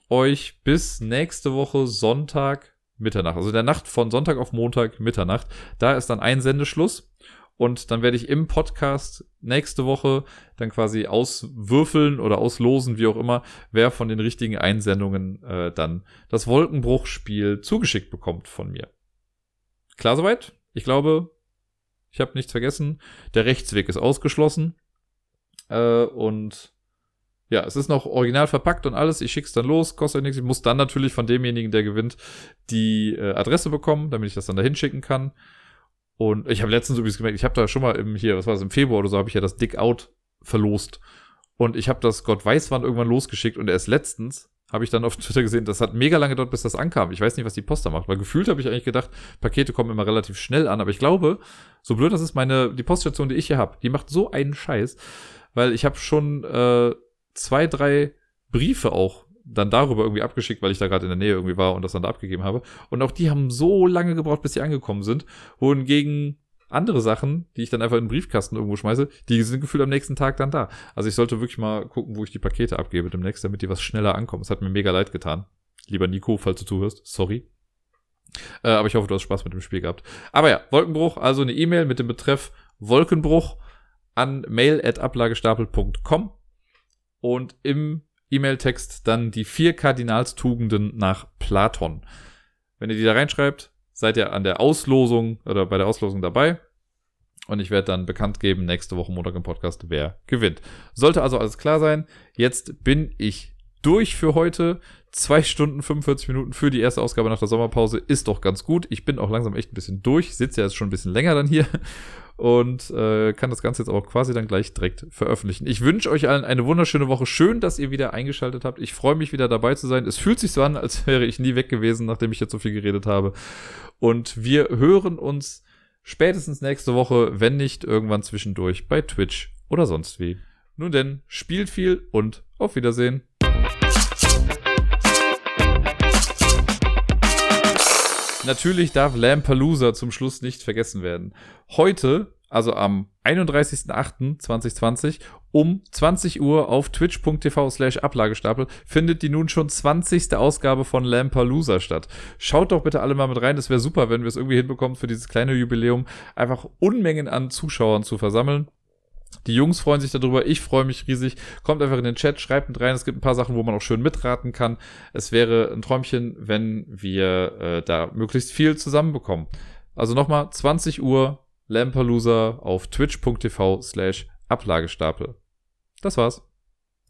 euch bis nächste Woche Sonntag Mitternacht, also der Nacht von Sonntag auf Montag Mitternacht. Da ist dann ein Sendeschluss. Und dann werde ich im Podcast nächste Woche dann quasi auswürfeln oder auslosen, wie auch immer, wer von den richtigen Einsendungen äh, dann das Wolkenbruchspiel zugeschickt bekommt von mir. Klar soweit? Ich glaube, ich habe nichts vergessen. Der Rechtsweg ist ausgeschlossen. Äh, und ja, es ist noch original verpackt und alles. Ich schick's dann los, kostet nichts. Ich muss dann natürlich von demjenigen, der gewinnt, die äh, Adresse bekommen, damit ich das dann dahin schicken kann. Und ich habe letztens übrigens gemerkt, ich habe da schon mal im hier, was war das, im Februar oder so, habe ich ja das Dick Out verlost. Und ich habe das Gott weiß wann irgendwann losgeschickt und erst letztens habe ich dann auf Twitter gesehen, das hat mega lange dort, bis das ankam. Ich weiß nicht, was die Post da macht, weil gefühlt habe ich eigentlich gedacht, Pakete kommen immer relativ schnell an, aber ich glaube, so blöd das ist meine, die Poststation, die ich hier habe, die macht so einen Scheiß, weil ich habe schon äh, zwei, drei Briefe auch dann darüber irgendwie abgeschickt, weil ich da gerade in der Nähe irgendwie war und das dann da abgegeben habe. Und auch die haben so lange gebraucht, bis sie angekommen sind. Wohingegen andere Sachen, die ich dann einfach in den Briefkasten irgendwo schmeiße, die sind gefühlt am nächsten Tag dann da. Also ich sollte wirklich mal gucken, wo ich die Pakete abgebe demnächst, damit die was schneller ankommen. Es hat mir mega leid getan. Lieber Nico, falls du zuhörst, sorry. Äh, aber ich hoffe, du hast Spaß mit dem Spiel gehabt. Aber ja, Wolkenbruch, also eine E-Mail mit dem Betreff Wolkenbruch an mail.ablagestapel.com und im E-Mail-Text dann die vier Kardinalstugenden nach Platon. Wenn ihr die da reinschreibt, seid ihr an der Auslosung oder bei der Auslosung dabei. Und ich werde dann bekannt geben, nächste Woche Montag im Podcast, wer gewinnt. Sollte also alles klar sein. Jetzt bin ich durch für heute. Zwei Stunden 45 Minuten für die erste Ausgabe nach der Sommerpause ist doch ganz gut. Ich bin auch langsam echt ein bisschen durch. Sitze ja jetzt schon ein bisschen länger dann hier und äh, kann das Ganze jetzt auch quasi dann gleich direkt veröffentlichen. Ich wünsche euch allen eine wunderschöne Woche. Schön, dass ihr wieder eingeschaltet habt. Ich freue mich wieder dabei zu sein. Es fühlt sich so an, als wäre ich nie weg gewesen, nachdem ich jetzt so viel geredet habe. Und wir hören uns spätestens nächste Woche, wenn nicht irgendwann zwischendurch bei Twitch oder sonst wie. Nun denn, spielt viel und auf Wiedersehen. Natürlich darf Lampalooza zum Schluss nicht vergessen werden. Heute, also am 31.08.2020 um 20 Uhr auf twitch.tv slash Ablagestapel findet die nun schon 20. Ausgabe von Lampalooza statt. Schaut doch bitte alle mal mit rein. Das wäre super, wenn wir es irgendwie hinbekommen, für dieses kleine Jubiläum einfach Unmengen an Zuschauern zu versammeln. Die Jungs freuen sich darüber, ich freue mich riesig. Kommt einfach in den Chat, schreibt mit rein. Es gibt ein paar Sachen, wo man auch schön mitraten kann. Es wäre ein Träumchen, wenn wir äh, da möglichst viel zusammenbekommen. Also nochmal, 20 Uhr, Lampalooza auf twitch.tv slash Ablagestapel. Das war's.